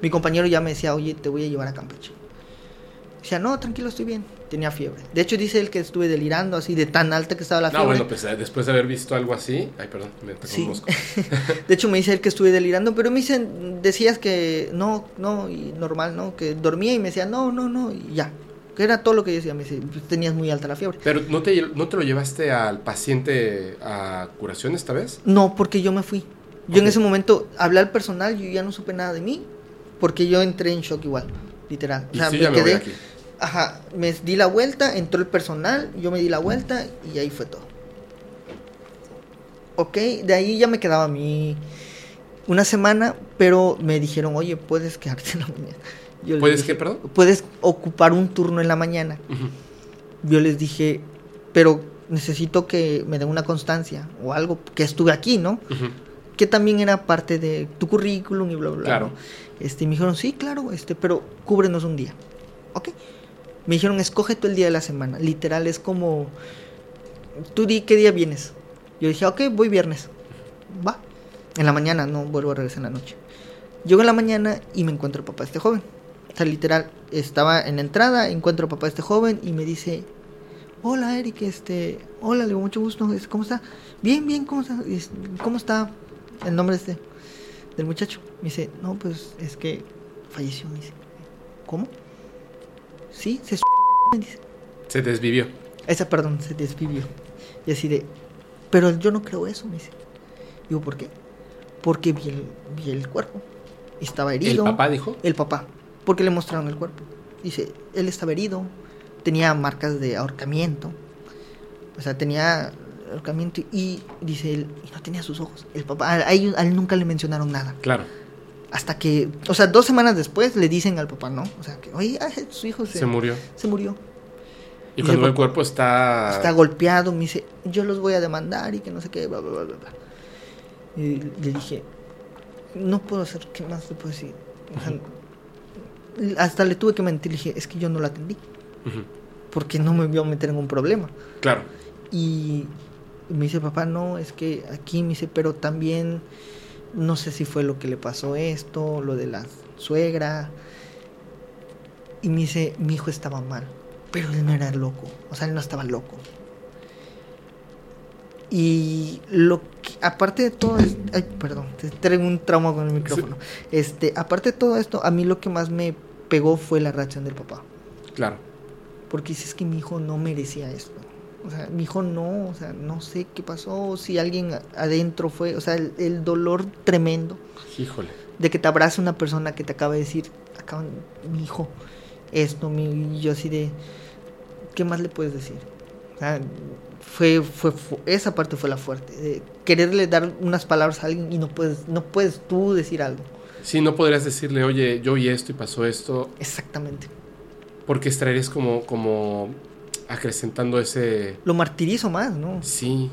Mi compañero ya me decía, oye, te voy a llevar a Campeche. Decía, no, tranquilo, estoy bien. Tenía fiebre. De hecho, dice él que estuve delirando así, de tan alta que estaba la
No,
fiebre.
bueno, pues eh, después de haber visto algo así. Ay, perdón, me atacó
Sí.
un mosco.
De hecho, me dice él que estuve delirando, pero me dicen, decías que no, no, y normal, ¿no? Que dormía y me decía, no, no, no, y ya. Que era todo lo que decía. Me dice, "Pues, tenías muy alta la fiebre.
Pero ¿no te, ¿no te lo llevaste al paciente a curación esta vez?
No, porque yo me fui. Yo en ese momento hablé al personal, yo ya no supe nada de mí, porque yo entré en shock igual, literal.
Sí, ya me voy aquí.
Ajá, me di la vuelta, entró el personal, yo me di la vuelta y ahí fue todo. Ok, de ahí ya me quedaba a mí una semana, pero me dijeron, oye, puedes quedarte en la mañana. Yo
¿Puedes
dije,
qué, perdón?
Puedes ocupar un turno en la mañana. Yo les dije, pero necesito que me den una constancia o algo, que estuve aquí, ¿no? Que también era parte de tu currículum y bla, bla, bla.
Claro.
¿no? Este, y me dijeron, sí, claro, este, pero cúbrenos un día. Ok. Me dijeron, escoge tú el día de la semana. Literal, es como, tú di qué día vienes. Yo dije, ok, voy viernes. Va. En la mañana, no vuelvo a regresar en la noche. Llego en la mañana y me encuentro el papá de este joven. O sea, literal, estaba en la entrada, encuentro al papá de este joven y me dice, hola Eric, este, hola, le digo, mucho gusto, ¿cómo está? Bien, bien, ¿cómo está? Es- ¿Cómo está el nombre este del muchacho? Me dice, no, pues es que falleció, me dice. ¿Cómo? Sí, se me dice.
Se desvivió.
Esa, perdón, se desvivió. Y así de, pero yo no creo eso, me dice. Digo, ¿por qué? Porque vi el, vi el cuerpo. Estaba
¿El
herido.
papá dijo?
El papá. Porque le mostraron el cuerpo. Dice, él estaba herido. Tenía marcas de ahorcamiento. O sea, tenía ahorcamiento y dice él, y no tenía sus ojos. El papá, a, a él, a él nunca le mencionaron nada.
Claro.
Hasta que, o sea, dos semanas después le dicen al papá, ¿no? O sea, que, oye, ah, su hijo se,
Se murió.
se murió.
Y
Y
cuando
el
cuerpo está...
Está golpeado, me dice, yo los voy a demandar y que no sé qué, bla, bla, bla, bla. Y le dije, no puedo hacer, ¿qué más le puedo decir? O sea, hasta le tuve que mentir, le dije, es que yo no la atendí, porque no me voy a meter en un problema.
Claro.
Y me dice, papá, no, es que aquí me dice, pero también no sé si fue lo que le pasó esto, lo de la suegra. Y me dice, mi hijo estaba mal, pero él no era loco, o sea, él no estaba loco. Y lo que, aparte de todo esto, ay, perdón, te traigo un trauma con el micrófono. Este, aparte de todo esto, a mí lo que más me pegó fue la reacción del papá.
Claro.
Porque dices que mi hijo no merecía esto. O sea, mi hijo no, o sea, no sé qué pasó, si alguien adentro fue, o sea, el, el dolor tremendo
Híjole.
de que te abrace una persona que te acaba de decir, acaban, mi hijo, esto, mi, y yo así de, ¿qué más le puedes decir? O sea, fue, fue, fu- esa parte fue la fuerte, quererle dar unas palabras a alguien y no puedes, no puedes tú decir algo.
Sí, no podrías decirle, oye, yo vi esto y pasó esto,
Exactamente.
porque estarías como, como acrecentando ese...
Lo martirizo más, ¿no?
Sí,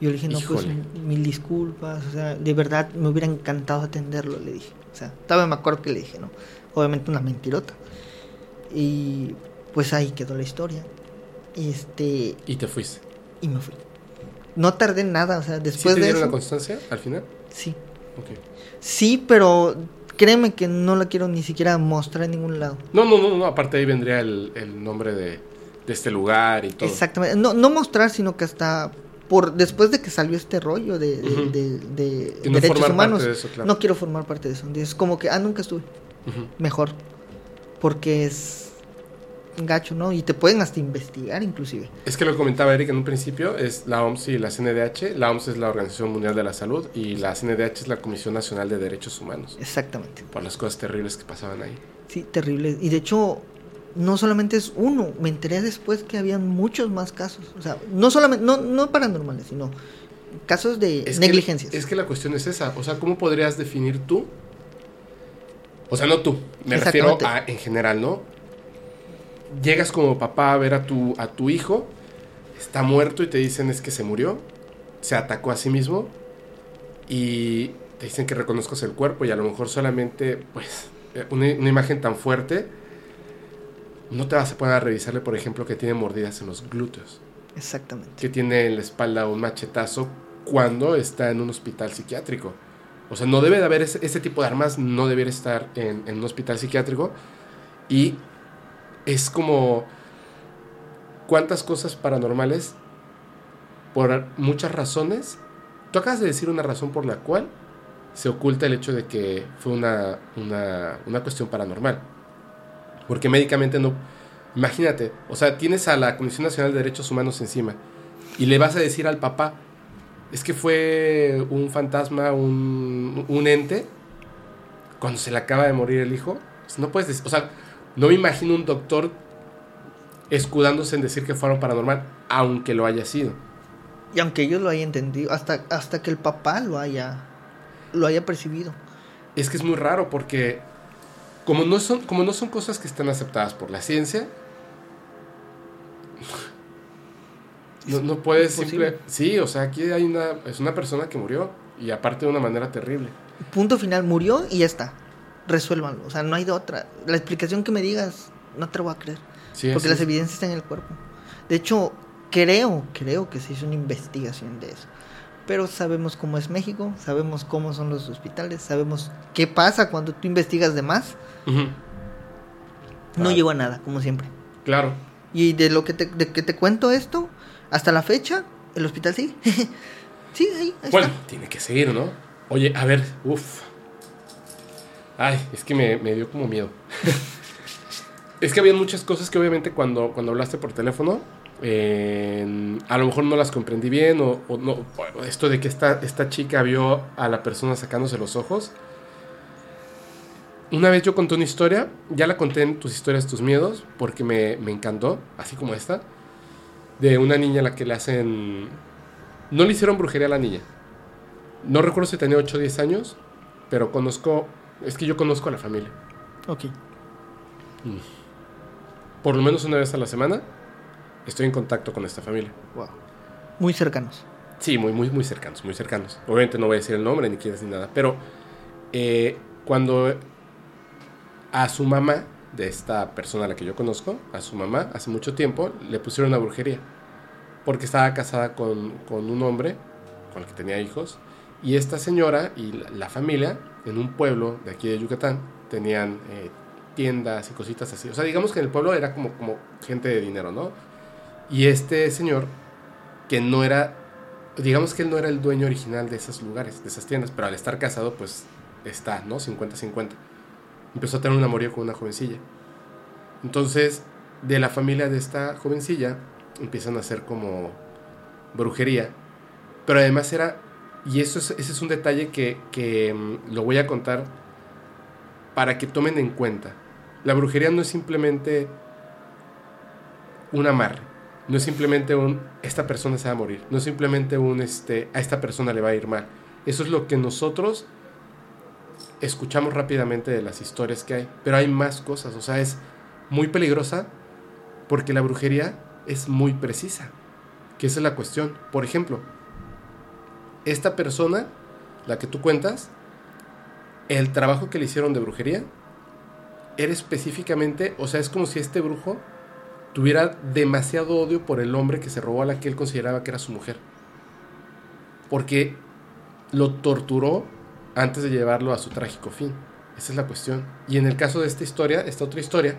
Yo le dije, no, pues mil disculpas, o sea, de verdad me hubiera encantado atenderlo, le dije. O sea, todavía me acuerdo que le dije, ¿no? Obviamente una mentirota. Y pues ahí quedó la historia. Este,
y te fuiste.
y me fui. No tardé nada, o sea,
¿Sí
después
te
de
dieron
eso.
la constancia al final?
Sí. Sí, pero créeme que no la quiero ni siquiera mostrar en ningún lado.
No, no, no, no, aparte ahí vendría el, el nombre de, de este lugar y todo.
Exactamente. No, no mostrar, sino que hasta por después de que salió este rollo de, de,
Ujú.
de- de
Y no
derechos humanos,
parte de eso, claro.
no quiero formar parte de eso. Es como que, ah, nunca estuve. Mejor. Porque es gacho, ¿no? Y te pueden hasta investigar inclusive.
Es que lo comentaba Eric en un principio, es la OMS y la CNDH. La OMS es la Organización Mundial de la Salud y la CNDH es la Comisión Nacional de Derechos Humanos.
Exactamente.
Por las cosas terribles que pasaban ahí.
Sí, terrible. Y de hecho, no solamente es uno, me enteré después que habían muchos más casos. O sea, no solamente, no, no paranormales, sino casos de
Es que-
negligencias.
es que la cuestión es esa. O sea, ¿cómo podrías definir tú? O sea, no tú. Me refiero a en general, ¿no? Llegas como papá a ver a tu, a tu hijo, está muerto y te dicen es que se murió, se atacó a sí mismo y te dicen que reconozcas el cuerpo y a lo mejor solamente, pues, eh, una, una imagen tan fuerte, no te vas a poner a revisarle, por ejemplo, que tiene mordidas en los glúteos
Exactamente.
que tiene en la espalda un machetazo cuando está en un hospital psiquiátrico. O sea, no debe de haber ese, ese tipo de armas, no debería estar en, en un hospital psiquiátrico. Y es como cuántas cosas paranormales, por muchas razones, tú acabas de decir una razón por la cual se oculta el hecho de que fue una, una, una cuestión paranormal. Porque médicamente no, Imagínate, o sea, tienes a la Comisión Nacional de Derechos Humanos encima y le vas a decir al papá, es que fue un fantasma, un, un ente, cuando se le acaba de morir el hijo. Pues no puedes decir, o sea, no me imagino un doctor escudándose en decir que fueron paranormal, aunque lo haya sido.
Y aunque ellos lo hayan entendido, hasta, hasta que el papá lo haya, lo haya percibido.
Es que es muy raro porque como no son, como no son cosas que están aceptadas por la ciencia, no, no puedes simple... Sí, o sea, aquí hay una, es una persona que murió y aparte de una manera terrible.
Punto final, murió y ya está. Resuélvanlo. O sea, no hay de otra. La explicación que me digas, no te lo voy a creer.
Sí,
porque las evidencias están en el cuerpo. De hecho, creo, creo que se hizo una investigación de eso. Pero sabemos cómo es México, sabemos cómo son los hospitales, sabemos qué pasa cuando tú investigas de más. No
Claro.
llegó a nada, como siempre.
Claro.
Y de lo que te, de que te cuento esto, hasta la fecha, el hospital sí. sí, ahí, ahí
Bueno,
está.
tiene que seguir, ¿no? Oye, a ver, uff. Ay, es que me, me dio como miedo. es que había muchas cosas que obviamente cuando, cuando hablaste por teléfono, a lo mejor no las comprendí bien o, no. Esto de que esta, esta chica vio a la persona sacándose los ojos. Una vez yo conté una historia, ya la conté en tus historias, tus miedos, porque me, me encantó, así como esta, de una niña a la que le hacen... No le hicieron brujería a la niña. No recuerdo si tenía 8 o 10 años, pero conozco, es que yo conozco a la familia.
Ok.
Por lo menos una vez a la semana estoy en contacto con esta familia.
Wow. Muy cercanos.
Sí, muy, muy, muy cercanos, muy cercanos. Obviamente no voy a decir el nombre ni quieres ni nada, pero eh, cuando a su mamá, de esta persona a la que yo conozco, a su mamá, hace mucho tiempo, le pusieron una brujería. Porque estaba casada con, con un hombre con el que tenía hijos. Y esta señora y la, la familia, en un pueblo de aquí de Yucatán, tenían eh, tiendas y cositas así. O sea, digamos que en el pueblo era como, como gente de dinero, ¿no? Y este señor, que no era digamos que él no era el dueño original de esos lugares, de esas tiendas, pero al estar casado, pues está, ¿no? 50-50. Empezó a tener un amorío con una jovencilla. Entonces, de la familia de esta jovencilla, empiezan a hacer como brujería. Pero además era, y eso es, ese es un detalle que, que mm, lo voy a contar para que tomen en cuenta. La brujería no es simplemente un amarre. No es simplemente un, esta persona se va a morir. No es simplemente un, este, a esta persona le va a ir mal. Eso es lo que nosotros escuchamos rápidamente de las historias que hay. Pero hay más cosas. O sea, es muy peligrosa porque la brujería es muy precisa. Que esa es la cuestión. Por ejemplo, esta persona, la que tú cuentas, el trabajo que le hicieron de brujería era específicamente, o sea, es como si este brujo tuviera demasiado odio por el hombre que se robó a la que él consideraba que era su mujer. Porque lo torturó antes de llevarlo a su trágico fin. Esa es la cuestión. Y en el caso de esta historia, esta otra historia,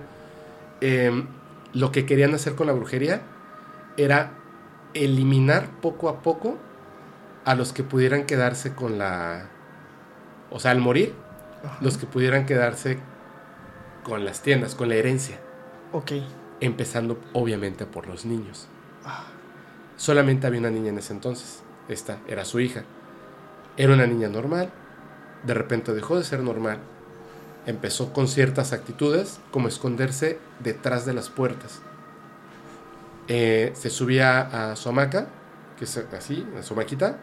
eh, lo que querían hacer con la brujería era eliminar poco a poco a los que pudieran quedarse con la... O sea, al morir, los que pudieran quedarse con las tiendas, con la herencia.
Ok.
Empezando obviamente por los niños. Solamente había una niña en ese entonces. Esta era su hija. Era una niña normal. De repente dejó de ser normal. Empezó con ciertas actitudes, como esconderse detrás de las puertas. Eh, se subía a su hamaca, que es así, a su maquita.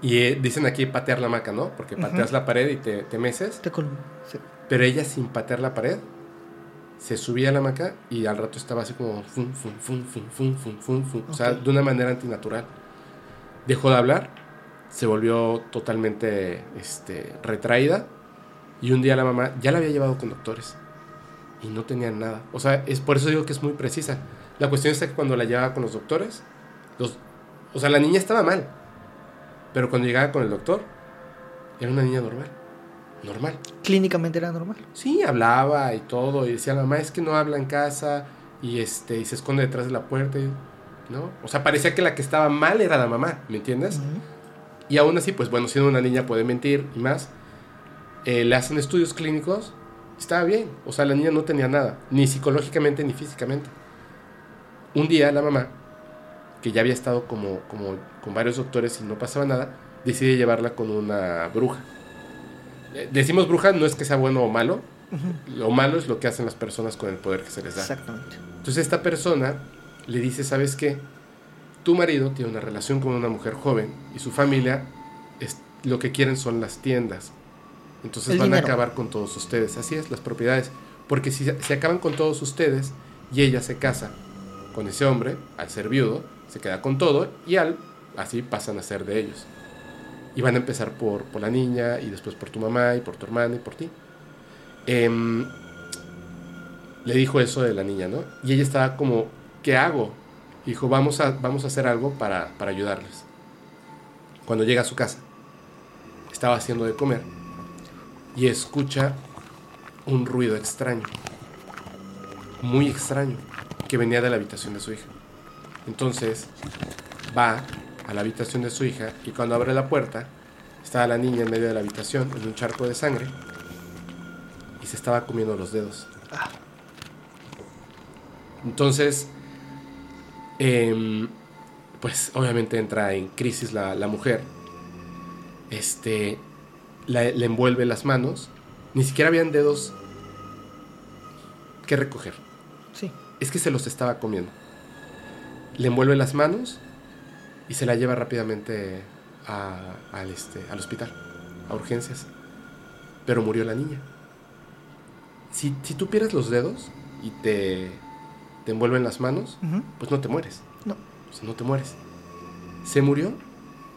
Y eh, dicen aquí patear la hamaca, ¿no? Porque pateas
Ujú.
la pared y te, te meces.
Te sí.
Pero ella sin patear la pared se subía a la hamaca y al rato estaba así como fum. O sea, de una manera antinatural. Dejó de hablar, se volvió totalmente este, retraída y un día la mamá ya la había llevado con doctores y no tenían nada. O sea, es por eso digo que es muy precisa. La cuestión está que cuando la llevaba con los doctores, los, o sea, la niña estaba mal, pero cuando llegaba con el doctor, era una niña normal. Normal.
Clínicamente era normal.
Sí, hablaba y todo, y decía, la mamá es que no habla en casa, y este, y se esconde detrás de la puerta, y- ¿no? O sea, parecía que la que estaba mal era la mamá, ¿me entiendes? Y aún así, pues bueno, siendo una niña puede mentir y más. Eh, le hacen estudios clínicos Estaba bien. O sea, la niña no tenía nada, ni psicológicamente ni físicamente. Un día la mamá, que ya había estado como, como con varios doctores y no pasaba nada, decide llevarla con una bruja. Eh, Decimos bruja no es que sea bueno o malo, lo malo es lo que hacen las personas con el poder que se les da.
Exactamente.
Entonces esta persona le dice, ¿sabes qué? Tu marido tiene una relación con una mujer joven y su familia es, lo que quieren son las tiendas. Entonces
El
van
dinero.
a acabar con todos ustedes. Así es, las propiedades. Porque si se acaban con todos ustedes y ella se casa con ese hombre, al ser viudo, se queda con todo y así pasan a ser de ellos. Y van a empezar por, la niña y después por tu mamá y por tu hermana y por ti. Em, le dijo eso de la niña, ¿no? Y ella estaba como, ¿qué hago? Dijo, vamos a, hacer algo para ayudarles. Cuando llega a su casa, estaba haciendo de comer y escucha un ruido extraño, muy extraño, que venía de la habitación de su hija. Entonces va a la habitación de su hija y cuando abre la puerta, estaba la niña en medio de la habitación en un charco de sangre y se estaba comiendo los dedos. Entonces, em, pues obviamente entra en crisis la, la mujer. Este, la- le envuelve las manos. Ni siquiera habían dedos que recoger.
Sí.
Es que se los estaba comiendo. Le envuelve las manos y se la lleva rápidamente a- al, este, al hospital, a urgencias. Pero murió la niña. Si, si tú pierdes los dedos y te, te envuelven las manos, pues no te mueres.
No.
Sea, no te mueres. Se murió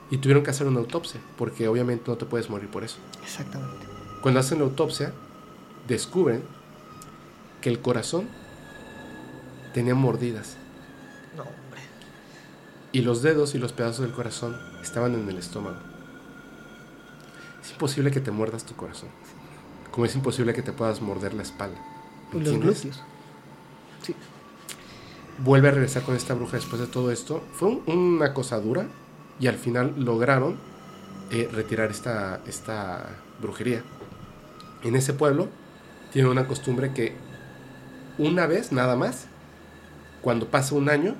y tuvieron que hacer una autopsia, porque obviamente no te puedes morir por eso.
Exactamente.
Cuando hacen la autopsia, descubren que el corazón tenía mordidas. Y los dedos y los pedazos del corazón estaban en el estómago. Es imposible que te muerdas tu corazón, como es imposible que te puedas morder la espalda.
Los glúteos. Sí.
vuelve a regresar con esta bruja después de todo esto. Fue un- una cosa dura y al final lograron eh, retirar esta, esta brujería. En ese pueblo tienen una costumbre que una vez nada más, cuando pasa un año,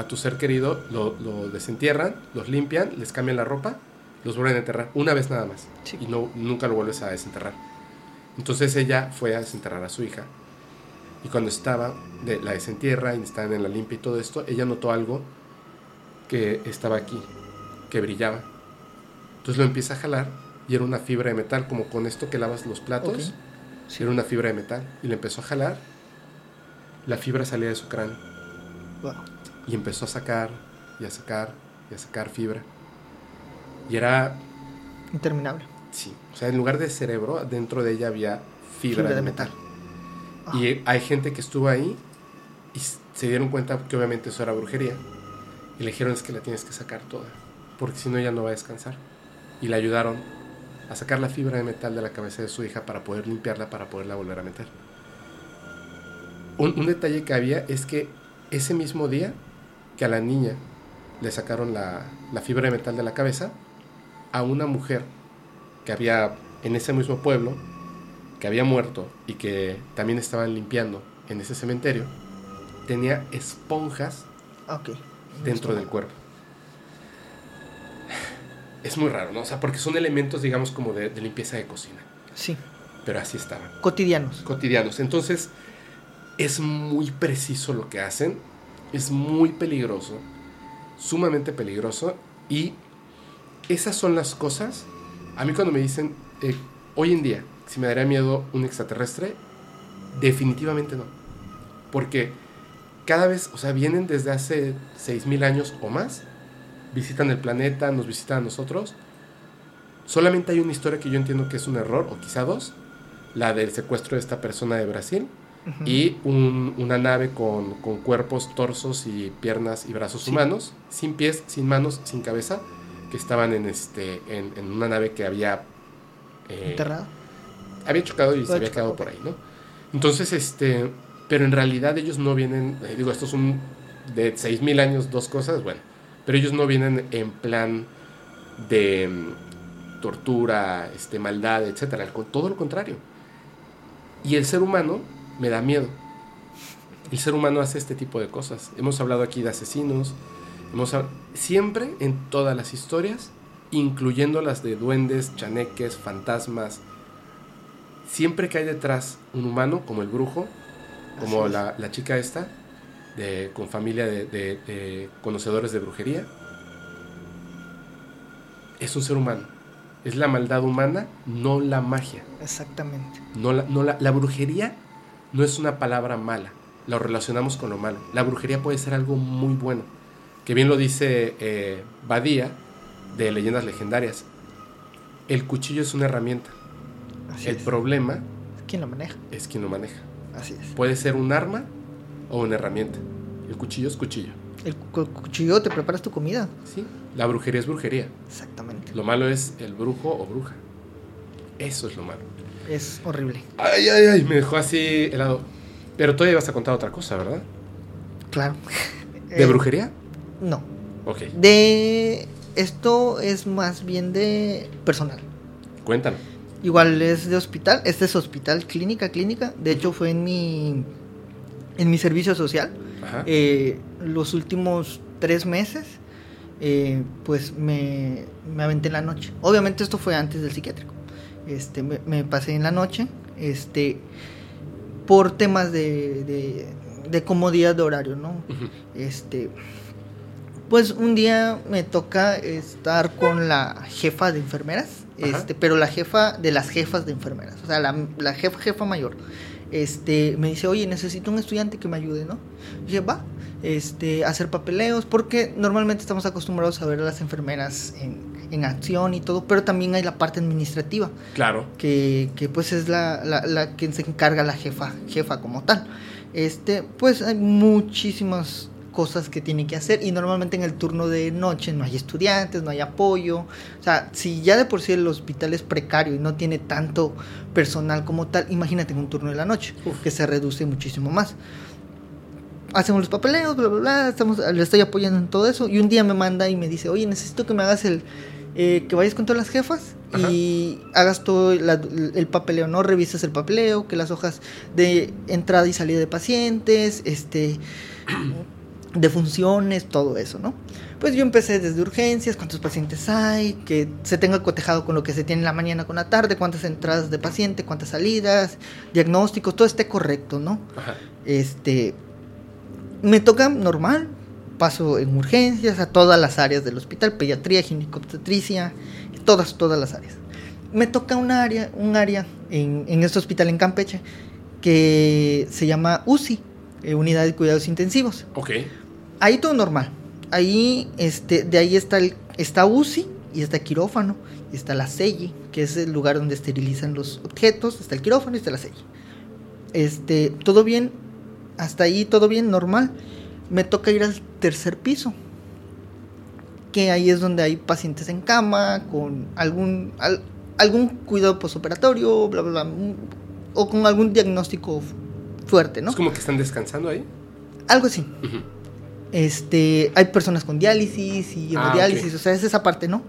a tu ser querido lo, lo desentierran, los limpian, les cambian la ropa, los vuelven a enterrar. Una vez nada más.
Sí.
Y no, nunca lo vuelves a desenterrar. Entonces ella fue a desenterrar a su hija. Y cuando estaba, de, la desentierra y estaban en la limpia y todo esto, ella notó algo que estaba aquí, que brillaba. Entonces lo empieza a jalar y era una fibra de metal, como con esto que lavas los platos.
Ok. Sí.
Era una fibra de metal. Y le empezó a jalar. La fibra salía de su cráneo.
Wow.
Y empezó a sacar, y a sacar, y a sacar fibra. Y era,
Interminable.
sí, o sea, en lugar de cerebro, dentro de ella había fibra, de, metal. Y hay gente que estuvo ahí y se dieron cuenta que obviamente eso era brujería. Y le dijeron es que la tienes que sacar toda, porque si no ella no va a descansar. Y le ayudaron a sacar la fibra de metal de la cabeza de su hija para poder limpiarla, para poderla volver a meter. Un, un detalle que había es que ese mismo día que a la niña le sacaron la, la fibra de metal de la cabeza, a una mujer que había en ese mismo pueblo, que había muerto y que también estaban limpiando en ese cementerio, tenía esponjas dentro del cuerpo. Es muy raro, ¿no? O sea, porque son elementos, digamos, como de, de limpieza de cocina.
Sí.
Pero así estaban.
Cotidianos.
Cotidianos. Entonces, es muy preciso lo que hacen. Es muy peligroso. Sumamente peligroso. Y esas son las cosas. A mí cuando me dicen, eh, hoy en día, si me daría miedo un extraterrestre, definitivamente no. Porque cada vez, o sea, vienen desde hace 6.000 años o más, visitan el planeta, nos visitan a nosotros. Solamente hay una historia que yo entiendo que es un error, o quizá dos, la del secuestro de esta persona de Brasil, Y un- una nave con, con cuerpos, torsos y piernas y brazos
Sí.
humanos, sin pies, sin manos, sin cabeza, que estaban en, este, en, en una nave que había... eh,
Enterrado.
había chocado y se
Había chocado,
quedado por ahí, ¿no? Entonces, este, pero en realidad ellos no vienen, eh, digo, estos son de 6.000 años, dos cosas, bueno, pero ellos no vienen en plan de mm, tortura, este, maldad, etcétera, todo lo contrario. Y el ser humano me da miedo. El ser humano hace este tipo de cosas. Hemos hablado aquí de asesinos. Hemos siempre en todas las historias, incluyendo las de duendes, chaneques, fantasmas, siempre que hay detrás un humano, como el brujo, como la, la chica esta, de, con familia de, de- de conocedores de brujería, es un ser humano. Es la maldad humana, no la magia.
Exactamente.
No la, no la, la brujería no es una palabra mala. Lo relacionamos con lo malo. La brujería puede ser algo muy bueno. Que bien lo dice eh, Badía de Leyendas Legendarias. El cuchillo es una herramienta.
Así
El
es.
problema
¿Quién lo maneja?
es quien lo maneja.
Así es.
Puede ser un arma o una herramienta. El cuchillo es cuchillo.
El cu- cuchillo te preparas tu comida.
¿sí? La brujería es brujería.
Exactamente.
Lo malo es el brujo o bruja. Eso es lo malo.
Es horrible.
Ay, ay, ay, me dejó así helado. Pero todavía vas a contar otra cosa, ¿verdad?
Claro.
¿De
Eh,
brujería?
No.
Ok,
De. Esto es más bien de personal.
cuéntanos.
Igual es de hospital. Este es hospital, clínica, clínica. De hecho, fue en mi. En mi servicio social.
Ajá.
Eh, los últimos tres meses. eh, pues me, me aventé en la noche. Obviamente esto fue antes del psiquiátrico. Este, me, me pasé en la noche. Este. Por temas de, de, de comodidad de horario, ¿no? Este, pues un día me toca estar con la jefa de enfermeras,
Ajá.
este, pero la jefa de las jefas de enfermeras, o sea, la, la jefa, jefa mayor. Este, me dice, oye, necesito un estudiante que me ayude, ¿no? Y dije, va, este, a hacer papeleos, porque normalmente estamos acostumbrados a ver a las enfermeras en, en acción y todo, pero también hay la parte administrativa
Claro.
que, que, pues es la, la, la que se encarga la jefa, jefa como tal. Este, pues hay muchísimas cosas que tiene que hacer y normalmente en el turno de noche no hay estudiantes, no hay apoyo. O sea, si ya de por sí el hospital es precario y no tiene tanto personal como tal, imagínate en un turno de la noche,
Uf.
que se reduce muchísimo más. Hacemos los papeleos, bla, bla, bla, estamos, le estoy apoyando en todo eso y un día me manda y me dice, oye, necesito que me hagas el, eh, que vayas con todas las jefas
Ajá.
y hagas todo la- el papeleo, ¿no? Revisas el papeleo, que las hojas de entrada y salida de pacientes, este, de funciones, todo eso, ¿no? Pues yo empecé desde urgencias, cuántos pacientes hay, que se tenga cotejado con lo que se tiene en la mañana con la tarde, cuántas entradas de paciente, cuántas salidas, diagnósticos, todo esté correcto, ¿no?
Ajá.
Este, me toca normal, paso en urgencias a todas las áreas del hospital, pediatría, ginecobstetricia, todas, todas las áreas. Me toca un área, un área en, en este hospital en Campeche que se llama UCI, eh, Unidad de Cuidados Intensivos.
Ok.
Ahí todo normal. Ahí, este, de ahí está el, está UCI y está quirófano. Y está la CELLI, que es el lugar donde esterilizan los objetos. Está el quirófano y está la CELLI. Este, todo bien. Hasta ahí todo bien, normal. Me toca ir al tercer piso. Que ahí es donde hay pacientes en cama, con algún, al- algún cuidado postoperatorio, bla, bla, bla. O con algún diagnóstico fuerte, ¿no?
Es como que están descansando ahí.
Algo así. Este, hay personas con diálisis y
Ah,
hemodiálisis,
ok.
o sea, es esa parte, ¿no?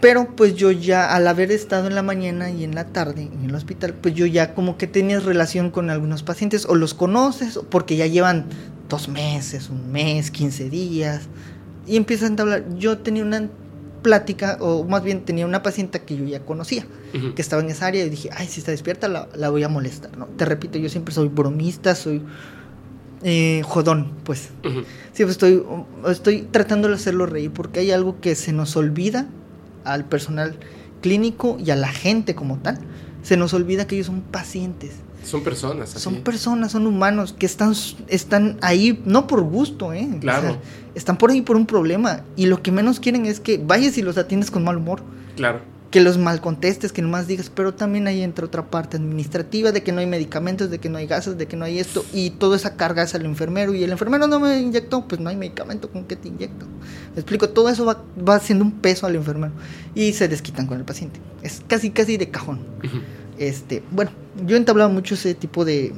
Pero pues yo ya, al haber estado en la mañana y en la tarde en el hospital, pues yo ya como que tenías relación con algunos pacientes, o los conoces, porque ya llevan dos meses, un mes, 15 días, y empiezan a hablar. Yo tenía una plática, o más bien tenía una paciente que yo ya conocía, que estaba en esa área, y dije, ay, si está despierta, la, la voy a molestar, ¿no? Te repito, yo siempre soy bromista, soy eh, jodón, pues. Sí, pues estoy, estoy tratando de hacerlo reír porque hay algo que se nos olvida al personal clínico y a la gente como tal. Se nos olvida que ellos son pacientes,
Son personas. Así.
son personas, son humanos que están, están ahí no por gusto, ¿eh? O
Claro.
sea, están por ahí por un problema y lo que menos quieren es que vayas y los atiendes con mal humor,
Claro.
que los mal contestes, que nomás digas, pero también ahí entra otra parte administrativa de que no hay medicamentos, de que no hay gases, de que no hay esto y toda esa carga es al enfermero y el enfermero no me inyectó, pues no hay medicamento, ¿con qué te inyecto? Me explico, todo eso va, va haciendo un peso al enfermero y se desquitan con el paciente. Es casi, casi de cajón.
Ujú.
Este, bueno, yo he entablado mucho ese tipo de,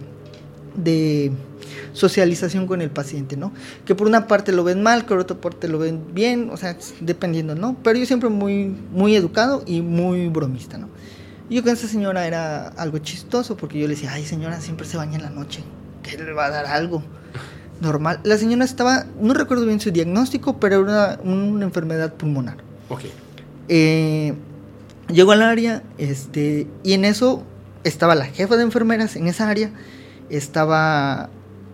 de socialización con el paciente, ¿no? Que por una parte lo ven mal, que por otra parte lo ven bien, o sea, dependiendo, ¿no? Pero yo siempre muy, muy educado y muy bromista, ¿no? Y yo con esa señora era algo chistoso porque yo le decía, ay señora, siempre se baña en la noche, que le va a dar algo normal. La señora estaba, no recuerdo bien su diagnóstico, pero era una, enfermedad pulmonar.
Ok.
Eh, llegó al área, este, y en eso estaba la jefa de enfermeras en esa área, estaba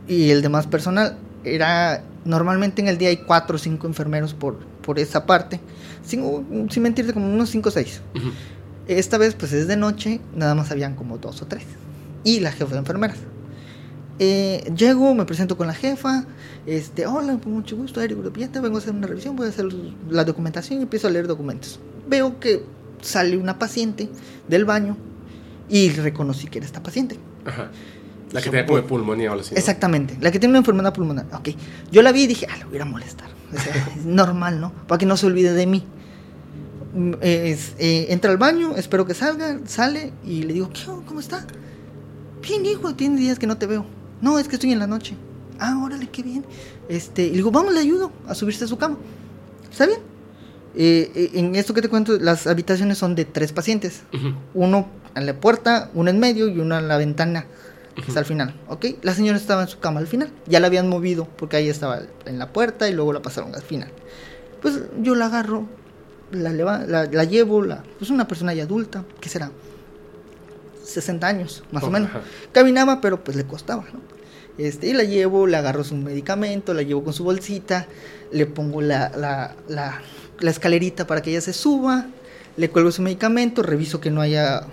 y el demás personal. Era normalmente en el día hay cuatro o cinco enfermeros por, por esa parte, sin, sin mentirte como unos cinco o seis. Esta vez pues es de noche, nada más habían como dos o tres. Y la jefa de enfermeras. Eh, llego, me presento con la jefa, este, hola, con mucho gusto, Eric te vengo a hacer una revisión, voy a hacer la documentación y empiezo a leer documentos. Veo que sale una paciente del baño y reconocí que era esta paciente.
Ajá. La que tiene pulmonía o algo así.
Exactamente, la que tiene una enfermedad pulmonar. Ok, yo la vi y dije, ah, le voy a molestar. es normal, ¿no? Para que no se olvide de mí. Mm, eh, entra al baño, espero que salga, sale y le digo, ¿qué? ¿Cómo está? Bien, hijo, tiene días que no te veo. No, es que estoy en la noche. Ah, órale, qué bien. Este, y le digo, vamos, le ayudo a subirse a su cama. ¿Está bien? Eh, eh, en esto que te cuento, las habitaciones son de tres pacientes. Uno en la puerta, uno en medio y uno en la ventana, que está al final. ¿Ok? La señora estaba en su cama al final. Ya la habían movido porque ahí estaba en la puerta y luego la pasaron al final. Pues yo la agarro, la, la, llevo, la, pues una persona ya adulta, ¿qué será? 60 años, más o menos. Caminaba, pero pues le costaba, ¿no? Este, y la llevo, le agarro su medicamento, la llevo con su bolsita, le pongo la, la, la, la escalerita para que ella se suba, le cuelgo su medicamento, reviso que no haya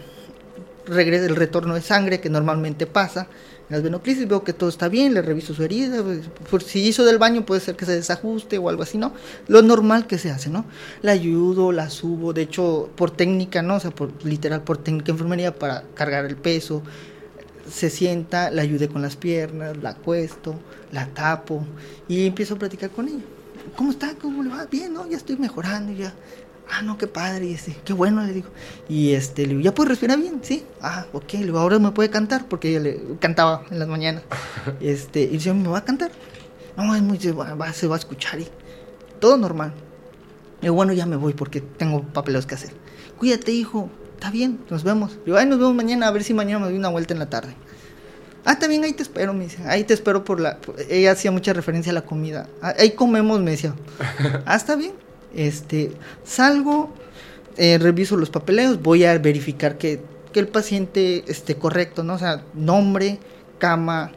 regrese el retorno de sangre que normalmente pasa en las venoclisis, veo que todo está bien, le reviso su herida, pues, por si hizo del baño puede ser que se desajuste o algo así, ¿no? Lo normal que se hace, ¿no? La ayudo, la subo, de hecho, por técnica, ¿no? O sea, por, literal, por técnica de enfermería para cargar el peso, se sienta, la ayude con las piernas, la acuesto, la tapo y empiezo a platicar con ella. ¿Cómo está? ¿Cómo le va? Bien, ¿no? Ya estoy mejorando, ya ah, no, qué padre, y este, qué bueno, le digo. Y este, le digo, ¿ya puede respirar bien? Sí. Ah, ok, le digo, ahora me puede cantar, porque ella le cantaba en las mañanas. Este, y dice, ¿me va a cantar? No, es muy, se va, se va a escuchar y todo normal. Le digo, bueno, ya me voy porque tengo papeles que hacer. Cuídate, hijo, está bien, nos vemos. Le digo, ay, nos vemos mañana, a ver si mañana me doy una vuelta en la tarde. Ah, está bien, ahí te espero, me dice. Ahí te espero por la... Ella hacía mucha referencia a la comida. Ah, ahí comemos, me decía. Ah, está bien. Este, salgo, eh, reviso los papeleos, voy a verificar que, el paciente esté correcto, ¿no? O sea, nombre, cama,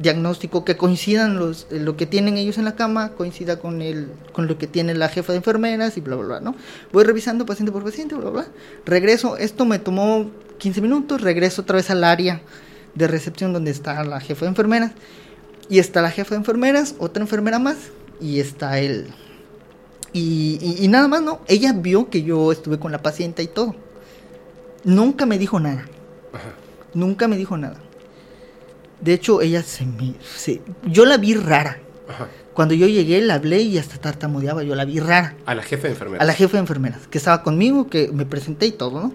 diagnóstico, que coincidan los, lo que tienen ellos en la cama, coincida con, el, con lo que tiene la jefa de enfermeras y bla, bla, bla, ¿no? Voy revisando paciente por paciente, bla, bla, bla. Regreso, esto me tomó 15 minutos, regreso otra vez al área de recepción donde está la jefa de enfermeras. Y está la jefa de enfermeras, otra enfermera más, y está el, y, nada más, ¿no? Ella vio que yo estuve con la paciente y todo. Nunca me dijo nada. Nunca me dijo nada. De hecho, ella se me... yo la vi rara. Cuando yo llegué, la hablé y hasta tartamudeaba. Yo la vi rara.
A la jefe de enfermeras.
A la jefe de enfermeras. Que estaba conmigo, que me presenté y todo, ¿no?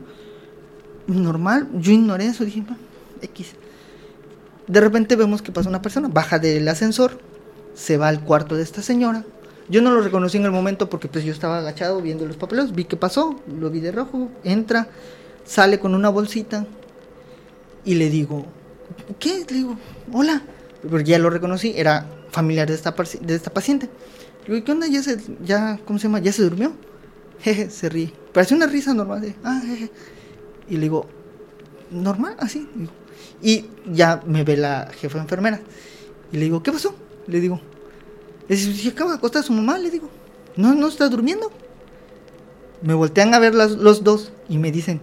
Normal. Yo ignoré eso. Dije, X. De repente vemos que pasa una persona. Baja del ascensor. Se va al cuarto de esta señora yo no lo reconocí en el momento porque pues yo estaba agachado viendo los papeles, vi qué pasó, lo vi de rojo, entra, sale con una bolsita y le digo, ¿qué? Le digo, hola, porque ya lo reconocí, era familiar de esta, de esta paciente. Le digo, ¿qué onda? ¿Ya se, ya, ¿cómo se llama? ¿Ya se durmió? Jeje, se ríe. Parece una risa normal de, ah, jeje. Y le digo, normal, así. Y ya me ve la jefa de enfermera. Y le digo, ¿qué pasó? Le digo, si acaba de acostar a su mamá, le digo, ¿no, no está durmiendo? Me voltean a ver los dos y me dicen,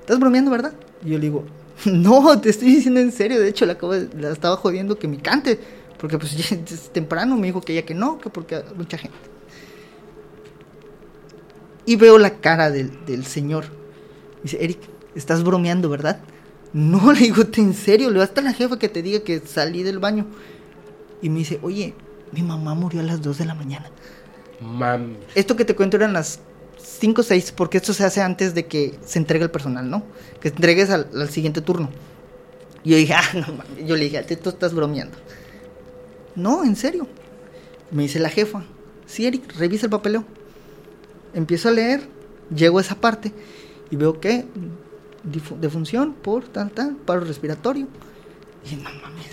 ¿estás bromeando, verdad? Y yo le digo, no, te estoy diciendo en serio, de hecho la, acabo la estaba jodiendo que me cante, porque pues ya es temprano, me dijo que ya que no, que porque mucha gente. Y veo la cara del, del señor. Dice, Eric, estás bromeando, ¿verdad? No, le digo, en serio? Le va hasta la jefa que te diga que salí del baño. Y me dice, oye, mi mamá murió a las 2 de la mañana.
Mam.
Esto que te cuento eran las 5 o 6, porque esto se hace antes de que se entregue el personal, ¿no? Que entregues al, siguiente turno. Y yo dije, ah, no mames. Yo le dije, tú estás bromeando. No, en serio. Me dice la jefa, sí, Eric, revisa el papeleo. Empiezo a leer, llego a esa parte y veo que defunción por tal, tal, paro respiratorio. Y dije, no mames.